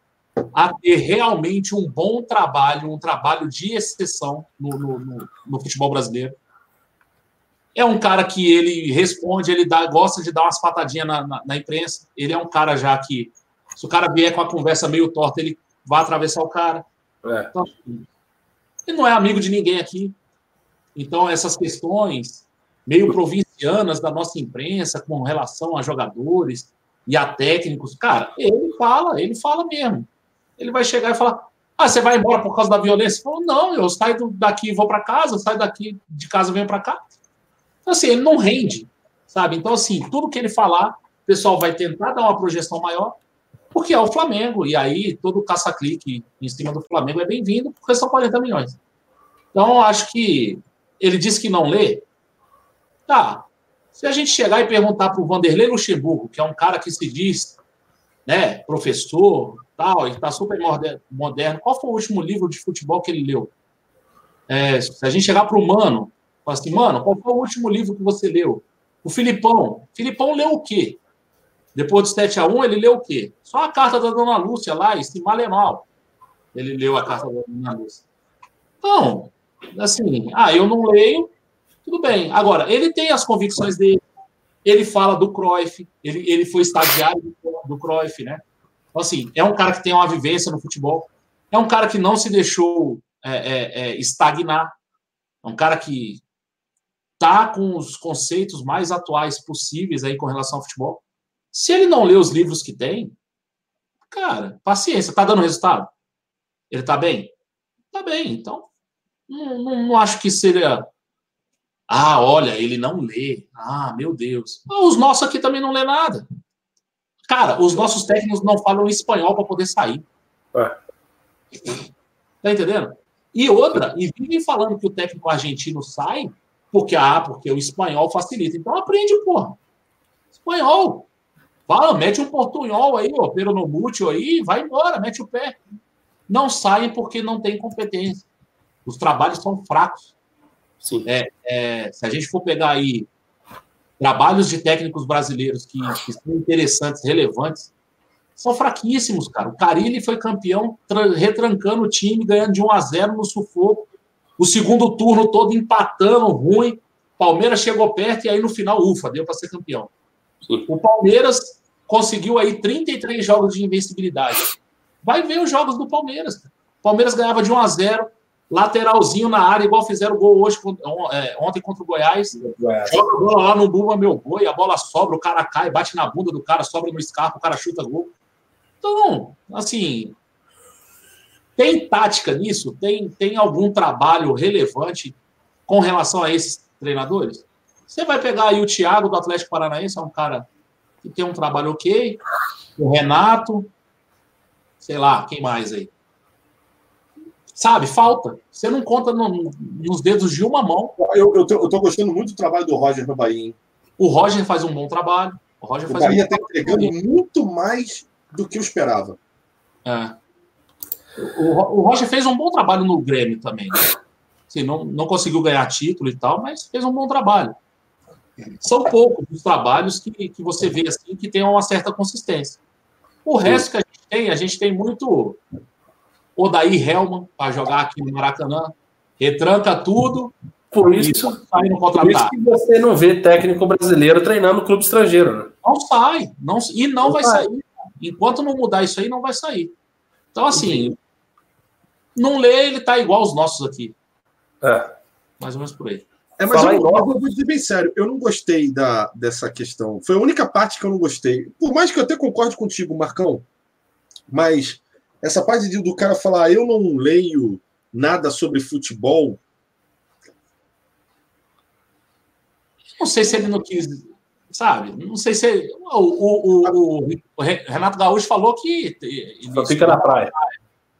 a ter realmente um bom trabalho, um trabalho de exceção no, no, no- no futebol brasileiro. É um cara que ele responde, ele dá, gosta de dar umas patadinhas na, na- na imprensa. Ele é um cara já que, se o cara vier com a conversa meio torta, ele vai atravessar o cara. É. Então, ele não é amigo de ninguém aqui. Então, essas questões meio provincianas da nossa imprensa com relação a jogadores e a técnicos, cara, ele fala, ele fala mesmo. Ele vai chegar e falar: Ah, você vai embora por causa da violência? Falou, não, eu saio daqui e vou para casa, saio daqui de casa e venho para cá. Então, assim, ele não rende, sabe? Então, assim, tudo que ele falar, o pessoal vai tentar dar uma projeção maior, porque é o Flamengo. E aí, todo caça-clique em cima do Flamengo é bem-vindo, porque são 40 milhões. Então, acho que ele disse que não lê. Tá. Se a gente chegar e perguntar para o Vanderlei Luxemburgo, que é um cara que se diz né, professor, tal, e está super moderno, qual foi o último livro de futebol que ele leu? É, se a gente chegar para o Mano, falar assim, Mano, qual foi o último livro que você leu? O Filipão. Filipão leu o quê? Depois do 7 a 1 ele leu o quê? Só a carta da Dona Lúcia lá, esse mal é mal. Ele leu a carta da Dona Lúcia. Então, assim, ah, eu não leio, tudo bem. Agora, ele tem as convicções dele, ele fala do Cruyff, ele, ele foi estagiário do, do Cruyff, né? Então, assim, é um cara que tem uma vivência no futebol, é um cara que não se deixou é, é, é, estagnar, é um cara que tá com os conceitos mais atuais possíveis aí com relação ao futebol. Se ele não lê os livros que tem, cara, paciência, tá dando resultado? Ele tá bem? Tá bem, então não, não, não acho que seria. Ah, olha, ele não lê. Ah, meu Deus. Ah, Os nossos aqui também não lê nada. Cara, os nossos técnicos não falam espanhol para poder sair. É. Tá entendendo? E outra, e vivem falando que o técnico argentino sai porque, ah, porque o espanhol facilita. Então aprende, porra. Espanhol. Fala, mete um portunhol aí, ó, peronomútil aí, vai embora, mete o pé. Não saem porque não tem competência. Os trabalhos são fracos. Sim. É, se a gente for pegar aí trabalhos de técnicos brasileiros que, que são interessantes, relevantes, são fraquíssimos, cara. O Carilli foi campeão tra- retrancando o time, ganhando de 1 a 0 no sufoco. O segundo turno todo empatando, ruim. Palmeiras chegou perto e aí no final, ufa, deu para ser campeão. O Palmeiras conseguiu aí 33 jogos de invencibilidade. Vai ver os jogos do Palmeiras. O Palmeiras ganhava de 1 a 0 lateralzinho na área, igual fizeram o gol hoje, é, ontem contra o Goiás. Goiás. Joga a bola lá no Bumba, meu boi, a bola sobra, o cara cai, bate na bunda do cara, sobra no escarpo, o cara chuta gol. Então, assim, tem tática nisso? Tem, tem algum trabalho relevante com relação a esses treinadores? Você vai pegar aí o Thiago do Atlético Paranaense, é um cara que tem um trabalho ok, o Renato, sei lá, quem mais aí? Sabe, falta. Você não conta no, nos dedos de uma mão. Eu, eu, tô, eu tô gostando muito do trabalho do Roger no Bahia. Hein? O Roger faz um bom trabalho. O Roger o faz Bahia um tá entregando muito mais do que eu esperava. É. O, o Roger fez um bom trabalho no Grêmio também. Né? Assim, não, não conseguiu ganhar título e tal, mas fez um bom trabalho. São poucos os trabalhos que, que você vê assim que tem uma certa consistência. O resto que a gente tem, a gente tem muito Odair Helman para jogar aqui no Maracanã, retranca tudo. Por isso, sai no por isso que você não vê técnico brasileiro treinando clube estrangeiro. Né? Não sai, não, e não, não vai sai. sair. Enquanto não mudar isso aí, não vai sair. Então, assim, não lê, ele tá igual os nossos aqui. É. Mais ou menos por aí. É, mas eu, eu, vou dizer bem sério, eu não gostei da, dessa questão. Foi a única parte que eu não gostei. Por mais que eu até concorde contigo, Marcão, mas essa parte de, do cara falar, eu não leio nada sobre futebol. Não sei se ele não quis, sabe? Não sei se. Ele, o, o, o, o, Renato Gaúcho falou que. Só fica na praia.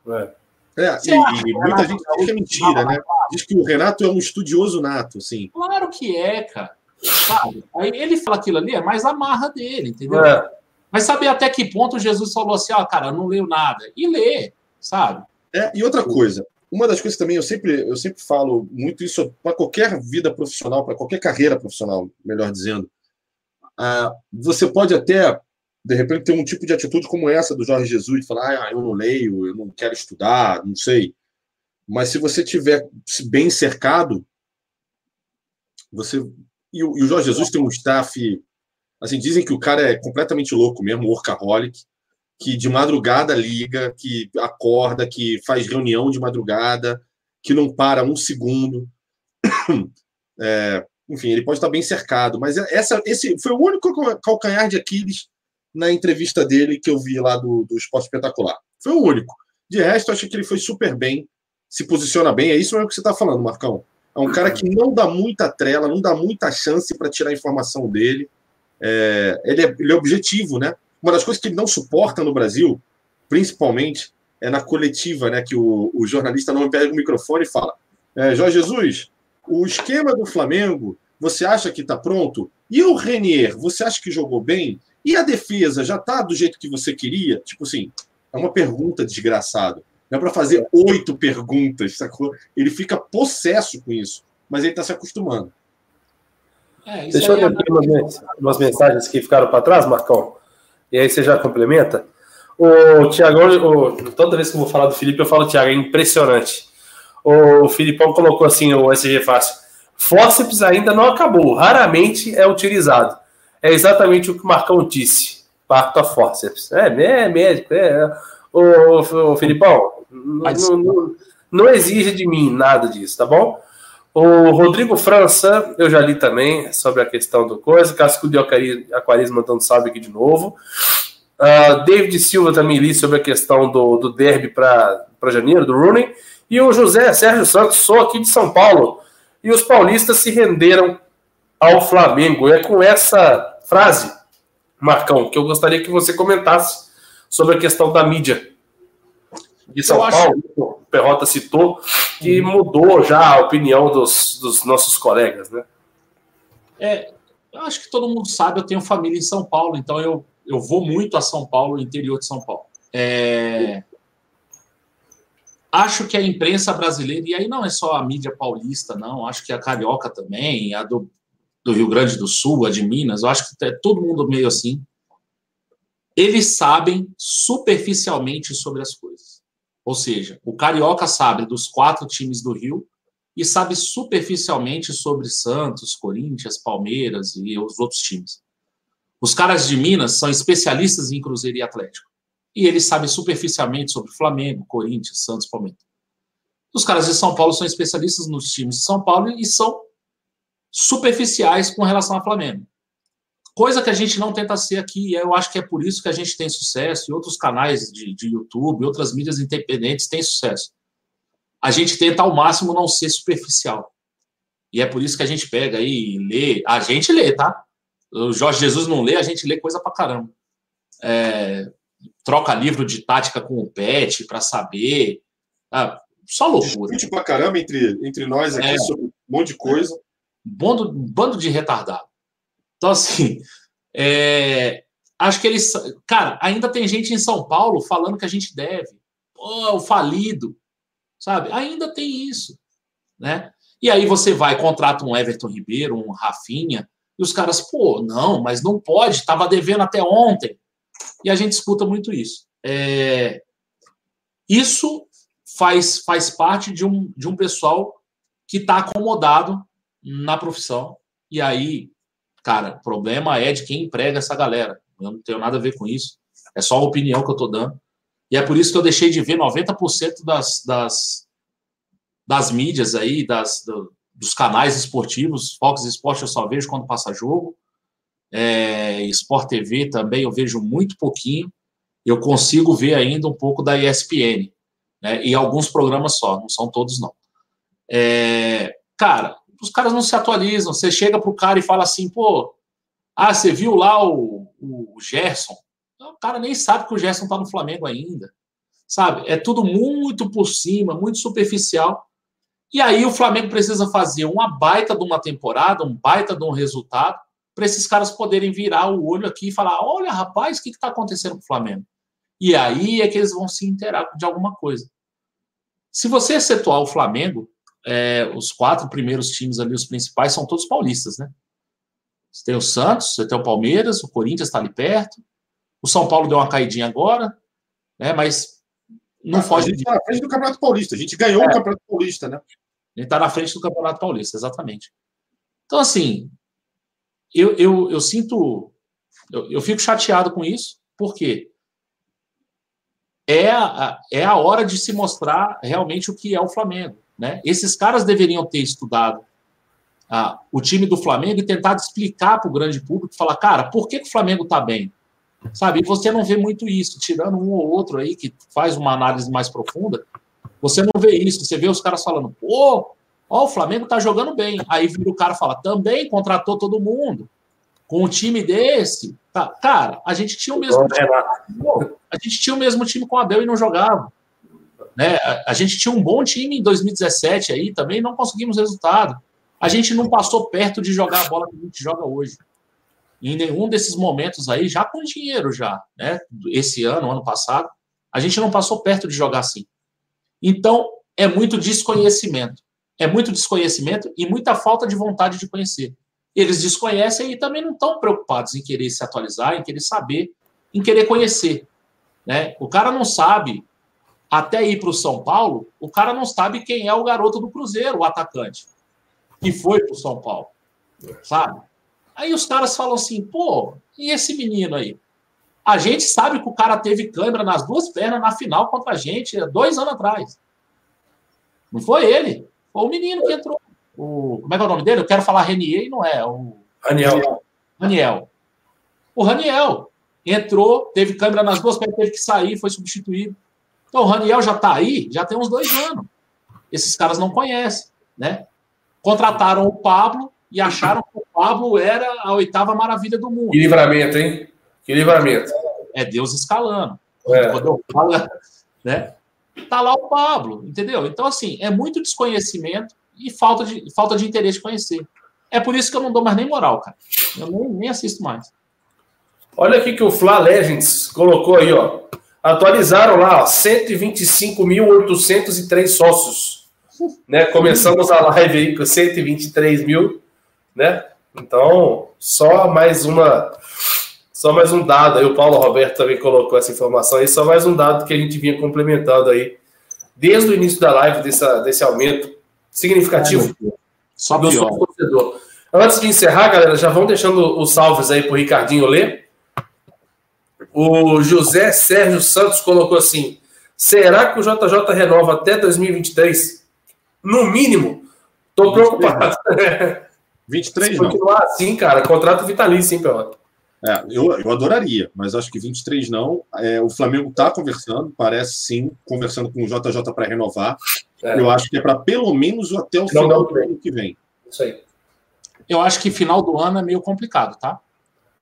É. É, e, e muita gente diz que é mentira, né? Diz que o Renato é um estudioso nato, sim. Claro que é, cara. Sabe? Aí ele fala aquilo ali, é mais a marra dele, entendeu? É. Mas saber até que ponto Jesus falou assim, ó, oh, cara, eu não leio nada. E lê, sabe? É, e outra coisa, uma das coisas também, eu sempre, eu sempre falo muito isso para qualquer vida profissional, para qualquer carreira profissional, melhor dizendo. Ah, você pode até de repente ter um tipo de atitude como essa do Jorge Jesus, de falar, ah, eu não leio, eu não quero estudar, não sei. Mas se você tiver bem cercado, você e o, e o Jorge Jesus tem um staff, assim, dizem que o cara é completamente louco mesmo, workaholic, que de madrugada liga, que acorda, que faz reunião de madrugada, que não para um segundo. É, enfim, ele pode estar bem cercado, mas essa, esse foi o único calcanhar de Aquiles na entrevista dele que eu vi lá do, do Esporte Espetacular. Foi o único. De resto, eu achei que ele foi super bem, se posiciona bem. É isso mesmo que você está falando, Marcão. É um cara que não dá muita trela, não dá muita chance para tirar a informação dele. É, ele, é, ele é objetivo, né? Uma das coisas que ele não suporta no Brasil, principalmente, é na coletiva, né? Que o, o jornalista não pega o microfone e fala: é, Jorge Jesus, o esquema do Flamengo, você acha que está pronto? E o Renier, você acha que jogou bem? E a defesa já está do jeito que você queria? Tipo assim, é uma pergunta desgraçada. Não é para fazer oito perguntas, sacou? Ele fica possesso com isso, mas ele está se acostumando. É, Deixa eu ler é aqui umas, umas mensagens que ficaram para trás, Marcão. E aí você já complementa. O Tiagão, toda vez que eu vou falar do Felipe, eu falo Tiago, é impressionante. O Filipão colocou assim o SG Fácil. Fórceps ainda não acabou, raramente é utilizado é exatamente o que o Marcão disse. Parto a forceps. É, é médico, é. Ô, ô Filipão, não, não, não exige de mim nada disso, tá bom? O Rodrigo França, eu já li também sobre a questão do coisa. Casco de Aquarismo mandando salve aqui de novo. Uh, David Silva também li sobre a questão do, do derby para janeiro, do Rooney. E o José Sérgio Santos, sou aqui de São Paulo. E os paulistas se renderam ao Flamengo. É com essa frase, Marcão, que eu gostaria que você comentasse sobre a questão da mídia de São eu Paulo, acho... o Perrota citou, que uhum. mudou já a opinião dos, dos nossos colegas, né? É, eu acho que todo mundo sabe, eu tenho família em São Paulo, então eu, eu vou muito a São Paulo, interior de São Paulo. É... Acho que a imprensa brasileira, e aí não é só a mídia paulista, não, acho que a carioca também, a do do Rio Grande do Sul, a de Minas, eu acho que é todo mundo meio assim. Eles sabem superficialmente sobre as coisas. Ou seja, o Carioca sabe dos quatro times do Rio e sabe superficialmente sobre Santos, Corinthians, Palmeiras e os outros times. Os caras de Minas são especialistas em Cruzeiro e Atlético. E eles sabem superficialmente sobre Flamengo, Corinthians, Santos, Palmeiras. Os caras de São Paulo são especialistas nos times de São Paulo e são superficiais com relação ao Flamengo. Coisa que a gente não tenta ser aqui, e eu acho que é por isso que a gente tem sucesso, e outros canais de, de YouTube, outras mídias independentes têm sucesso. A gente tenta ao máximo não ser superficial. E é por isso que a gente pega aí e lê. A gente lê, tá? O Jorge Jesus não lê, a gente lê coisa pra caramba. É, troca livro de tática com o Pet para saber. Ah, só loucura. Discute pra caramba entre, entre nós aqui é. sobre um monte de coisa. Bando, bando de retardado. Então, assim, é, acho que eles. Cara, ainda tem gente em São Paulo falando que a gente deve. Pô, o falido. Sabe? Ainda tem isso. Né? E aí você vai, contrata um Everton Ribeiro, um Rafinha, e os caras, pô, não, mas não pode, estava devendo até ontem. E a gente escuta muito isso. É, isso faz, faz parte de um, de um pessoal que está acomodado na profissão. E aí, cara, o problema é de quem emprega essa galera. Eu não tenho nada a ver com isso. É só a opinião que eu estou dando. E é por isso que eu deixei de ver 90% das, das, das mídias aí, das, do, dos canais esportivos. Fox Esporte eu só vejo quando passa jogo. É, Sport TV também eu vejo muito pouquinho. Eu consigo ver ainda um pouco da ESPN. Né, e alguns programas só, não são todos não. É, cara, os caras não se atualizam. Você chega pro cara e fala assim, pô, ah, você viu lá o, o Gerson? O cara nem sabe que o Gerson tá no Flamengo ainda. Sabe? É tudo muito por cima, muito superficial. E aí o Flamengo precisa fazer uma baita de uma temporada, um baita de um resultado, para esses caras poderem virar o olho aqui e falar: olha, rapaz, o que está acontecendo com o Flamengo? E aí é que eles vão se inteirar de alguma coisa. Se você excetuar o Flamengo, é, os quatro primeiros times ali, os principais, são todos paulistas, né? Você tem o Santos, você tem o Palmeiras, o Corinthians está ali perto. O São Paulo deu uma caidinha agora, né? Mas não a, foge. A gente está na frente do Campeonato Paulista. A gente ganhou é. o Campeonato Paulista, né? A gente está na frente do Campeonato Paulista, exatamente. Então, assim, eu, eu, eu sinto. Eu, eu fico chateado com isso, porque é a, é a hora de se mostrar realmente o que é o Flamengo. Né? Esses caras deveriam ter estudado ah, o time do Flamengo e tentado explicar para o grande público, falar, cara, por que, que o Flamengo está bem? Sabe? E você não vê muito isso, tirando um ou outro aí que faz uma análise mais profunda, você não vê isso. Você vê os caras falando, pô, ó, o Flamengo tá jogando bem. Aí vira o cara fala, também contratou todo mundo. Com um time desse, tá, cara, a gente tinha o mesmo time. A gente tinha o mesmo time com o Abel e não jogava. Né? A, a gente tinha um bom time em 2017 aí, também não conseguimos resultado. A gente não passou perto de jogar a bola que a gente joga hoje. Em nenhum desses momentos aí, já com dinheiro já, né? Esse ano, ano passado, a gente não passou perto de jogar assim. Então, é muito desconhecimento. É muito desconhecimento e muita falta de vontade de conhecer. Eles desconhecem e também não estão preocupados em querer se atualizar, em querer saber, em querer conhecer. Né? O cara não sabe, até ir para o São Paulo, o cara não sabe quem é o garoto do Cruzeiro, o atacante, que foi para o São Paulo. Sabe? Aí os caras falam assim, pô, e esse menino aí? A gente sabe que o cara teve câimbra nas duas pernas na final contra a gente dois anos atrás. Não foi ele, foi o menino que entrou. O, como é que é o nome dele? Eu quero falar Renier e não é. O, Raniel. Raniel. O Raniel entrou, teve câimbra nas duas pernas, teve que sair, foi substituído. Então o Raniel já está aí, já tem uns dois anos. Esses caras não conhecem, né? Contrataram o Pablo e acharam que o Pablo era a oitava maravilha do mundo. Que livramento, hein? Que livramento. É Deus escalando. É. Quando eu falo, né? Tá lá o Pablo, entendeu? Então, assim, é muito desconhecimento e falta de, falta de interesse de conhecer. É por isso que eu não dou mais nem moral, cara. Eu nem, nem assisto mais. Olha aqui que o Fla Legends colocou aí, ó. Atualizaram lá, ó, 125.803 sócios. Né? Começamos a live aí com 123 mil, né? Então, só mais uma só mais um dado aí, o Paulo Roberto também colocou essa informação aí, só mais um dado que a gente vinha complementando aí, desde o início da live, dessa, desse aumento significativo só do torcedor. Antes de encerrar, galera, já vão deixando os salves aí pro Ricardinho ler. O José Sérgio Santos colocou assim: será que o JJ renova até 2023? no mínimo. Tô preocupado. 23 Se não. continuar assim, cara, contrato vitalício, hein, Pelota? É, eu, eu adoraria, mas acho que 23 não. É, o Flamengo está conversando, parece sim, conversando com o JJ para renovar. É. Eu acho que é para pelo menos até o Final final do do ano que vem. Isso aí. Eu acho que final do ano é meio complicado, tá?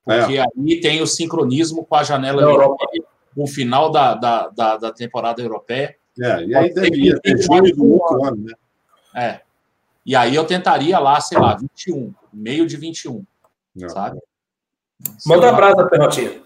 É, Porque aí tem o sincronismo com a janela europeia, com o final da, da, da, da temporada europeia. é, e aí deveria ter do um outro ano, né? É. E aí eu tentaria lá, sei lá, 21, meio de 21, Não. sabe? Manda Sei lá. abraço, Pelotinha.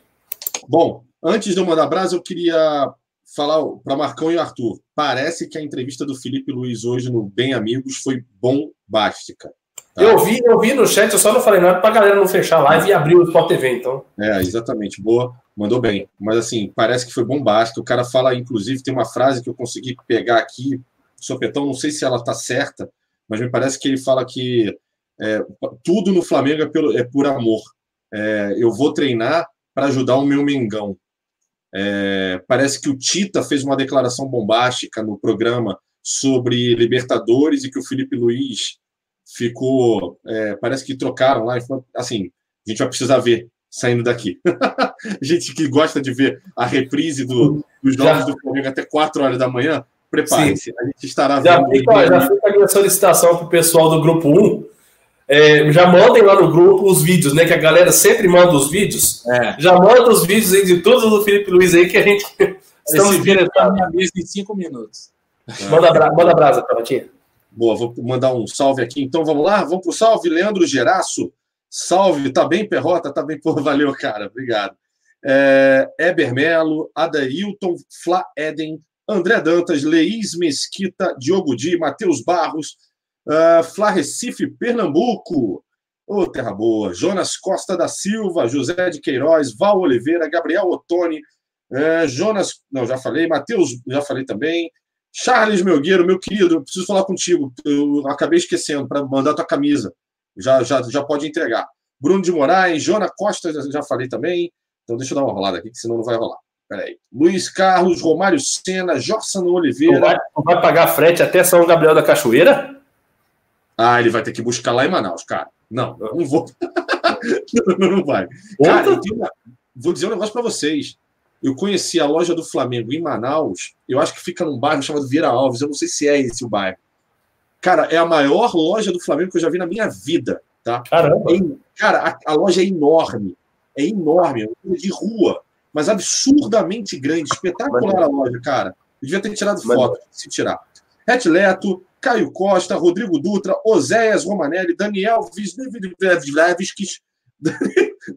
Bom, antes de eu mandar brasa, eu queria falar para Marcão e Arthur. Parece que a entrevista do Felipe Luiz hoje no Bem Amigos foi bombástica. Tá? Eu vi, eu vi no chat, eu só não falei nada pra galera não fechar a live e abrir o Sport TV, então. É, exatamente. Boa, mandou bem. Mas assim, parece que foi bombástico. O cara fala, inclusive, tem uma frase que eu consegui pegar aqui, sopetão, não sei se ela tá certa, mas me parece que ele fala que é, tudo no Flamengo é, pelo, é por amor. É, eu vou treinar para ajudar o meu Mengão. É, parece que o Tita fez uma declaração bombástica no programa sobre Libertadores e que o Felipe Luiz ficou. é, parece que trocaram lá. e Assim, a gente vai precisar ver saindo daqui. gente que gosta de ver a reprise do, dos jogos Já. do Flamengo até 4 horas da manhã, prepare-se. A gente estará Já vendo. fica, já fica a minha solicitação pro pessoal do grupo 1. É, já mandem lá no grupo os vídeos, né? Que a galera sempre manda os vídeos. É. Já manda os vídeos aí de tudo do Felipe Luiz aí que a gente estamos Esse vídeo tá na minha em cinco minutos. Manda, bra manda brasa, Pelotinha. Boa, vou mandar um salve aqui. Então vamos lá, vamos pro salve. Leandro Geraço, salve. Tá bem, Perrota? Tá bem, pô, valeu, cara. Obrigado. É, Eber Melo, Adailton, Fla Eden, André Dantas, Leís Mesquita, Diogo Di, Matheus Barros, uh, Fla Recife, Pernambuco. Ô, Terra Boa. Jonas Costa da Silva, José de Queiroz, Val Oliveira, Gabriel Ottoni, é, Jonas, não, já falei, Matheus, já falei também. Charles Melgueiro, meu querido, eu preciso falar contigo. Eu acabei esquecendo para mandar tua camisa. Já, já, já pode entregar. Bruno de Moraes, Jona Costa, já- falei também. Então deixa eu dar uma rolada aqui, que senão não vai rolar. Peraí. Luiz Carlos, Romário Sena, Jorsano Não Oliveira. vai, não vai pagar frete até São Gabriel da Cachoeira? Ah, ele vai ter que buscar lá em Manaus, cara. Não, não vou. não, não vai. Cara, eu uma- vou dizer um negócio para vocês. Eu conheci a loja do Flamengo em Manaus. Eu acho que fica num bairro chamado Vieira Alves. Eu não sei se é esse o bairro. Cara, é a maior loja do Flamengo que eu já vi na minha vida, tá? Caramba. É cara, a, a loja é enorme. É enorme, é uma loja de rua, mas absurdamente grande, espetacular a loja, cara. Eu devia ter tirado foto, se tirar. Retleto, Caio Costa, Rodrigo Dutra, Oséias Romanelli, Daniel Visnevskis,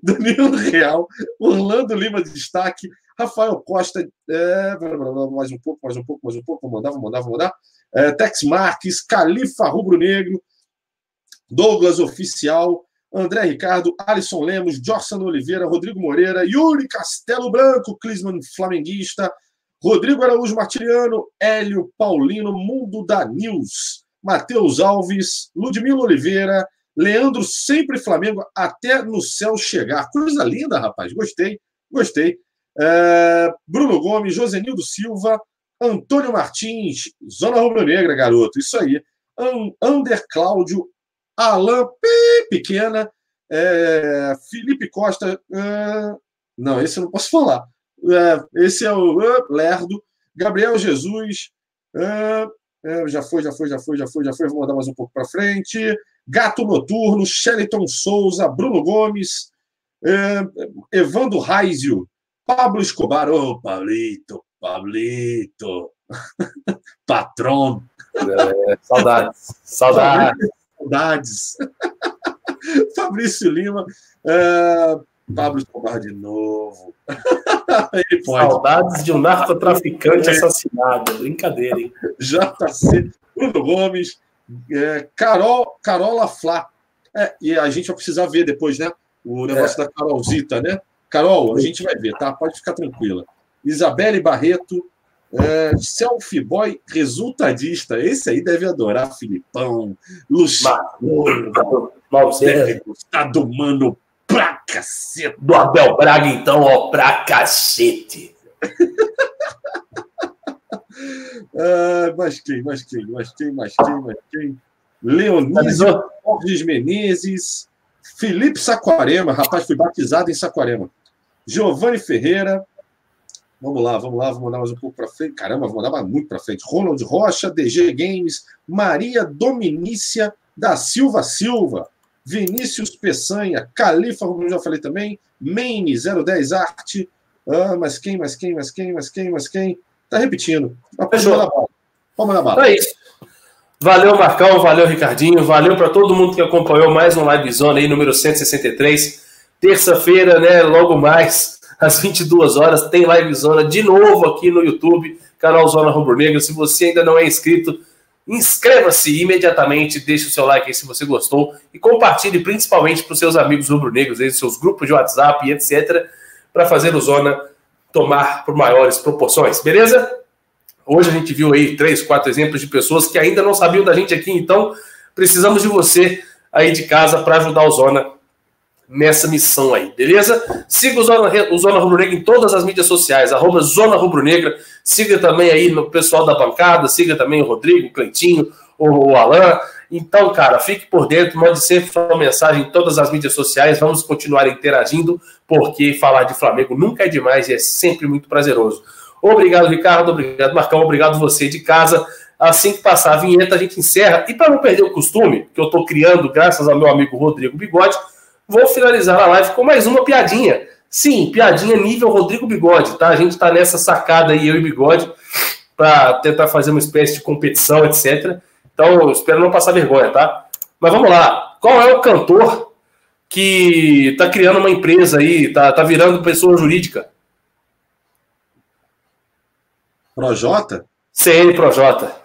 Danilo Real, Orlando Lima de destaque, Rafael Costa, é, mais um pouco, mais um pouco, mais um pouco, vou mandar, vou mandar, vou mandar. É, Tex Marques, Califa Rubro Negro, Douglas Oficial, André Ricardo, Alisson Lemos, Jorsan Oliveira, Rodrigo Moreira, Yuri Castelo Branco, Clisman Flamenguista, Rodrigo Araújo Martiliano, Hélio Paulino, Mundo da News, Matheus Alves, Ludmila Oliveira, Leandro Sempre Flamengo, até no céu chegar. Coisa linda, rapaz. Gostei, gostei. É, Bruno Gomes, Josenildo Silva, Antônio Martins, Zona Rubro Negra, garoto. Isso aí. An Ander Cláudio, Alain. Pequena, é, Felipe Costa. é, não, esse eu não posso falar. É, esse é o Lerdo, Gabriel Jesus. já foi, já foi, já foi, já foi, já foi. Vou mandar mais um pouco para frente. Gato Noturno, Sheliton Souza, Bruno Gomes, Evandro Raizio, Pablo Escobar, ô Pablito, Pablito, patrão, É, saudades. Saudades. saudades. Fabrício Lima, é, Pablo Escobar de novo. Ele pode. Saudades de um narcotraficante assassinado. Brincadeira, hein? JC, Bruno Gomes, é, Carol, Carola Flá. É, e a gente vai precisar ver depois, né? O negócio da Carolzita, né? Carol, a gente vai ver, tá? Pode ficar tranquila. Isabelle Barreto, é, Selfie Boy resultadista. Esse aí deve adorar Filipão, Luciano, Malzé. deve gostar do mano pra caceta. Do Abel Braga, então, ó, pra cacete. Ah, mas quem, mas quem, mas quem, mas quem, mas quem? Leonísio Borges Menezes, Felipe Saquarema, rapaz, fui batizado em Saquarema. Giovanni Ferreira, vamos lá, vamos lá, vamos mandar mais um pouco para frente. Caramba, vamos mandar muito para frente. Ronald Rocha, DG Games, Maria Dominícia da Silva Silva, Vinícius Peçanha, Califa, como eu já falei também, Maine 010 Arte, ah, mas quem, mas quem, mas quem, mas quem, mas quem? Tá repetindo. Fechou. Vamos na bala. É isso. Valeu, Marcão, valeu, Ricardinho, valeu para todo mundo que acompanhou mais um Live Zone aí, número 163. Terça-feira, né, logo mais, às 22 horas, tem Live Zona de novo aqui no YouTube, canal Zona Rubro Negra. Se você ainda não é inscrito, inscreva-se imediatamente, deixe o seu like aí se você gostou e compartilhe principalmente para os seus amigos rubro-negros, seus grupos de WhatsApp e etc para fazer o Zona tomar por maiores proporções, beleza? Hoje a gente viu aí três, quatro exemplos de pessoas que ainda não sabiam da gente aqui, então precisamos de você aí de casa para ajudar o Zona nessa missão aí, beleza? Siga o Zona, o Zona Rubro Negra em todas as mídias sociais, arroba Zona Rubro Negra. Siga também aí no pessoal da bancada, siga também o Rodrigo, o Cleitinho, o, o Alan. Então, cara, fique por dentro, mande sempre uma mensagem em todas as mídias sociais, vamos continuar interagindo, porque falar de Flamengo nunca é demais e é sempre muito prazeroso. Obrigado, Ricardo, obrigado, Marcão, obrigado você de casa. Assim que passar a vinheta, a gente encerra. E para não perder o costume, que eu estou criando graças ao meu amigo Rodrigo Bigode, vou finalizar a live com mais uma piadinha. Sim, piadinha nível Rodrigo Bigode, tá? A gente está nessa sacada aí, eu e Bigode, para tentar fazer uma espécie de competição, etc. Então, espero não passar vergonha, tá? Mas vamos lá. Qual é o cantor que está criando uma empresa aí, tá, tá virando pessoa jurídica? Projota? CN Projota.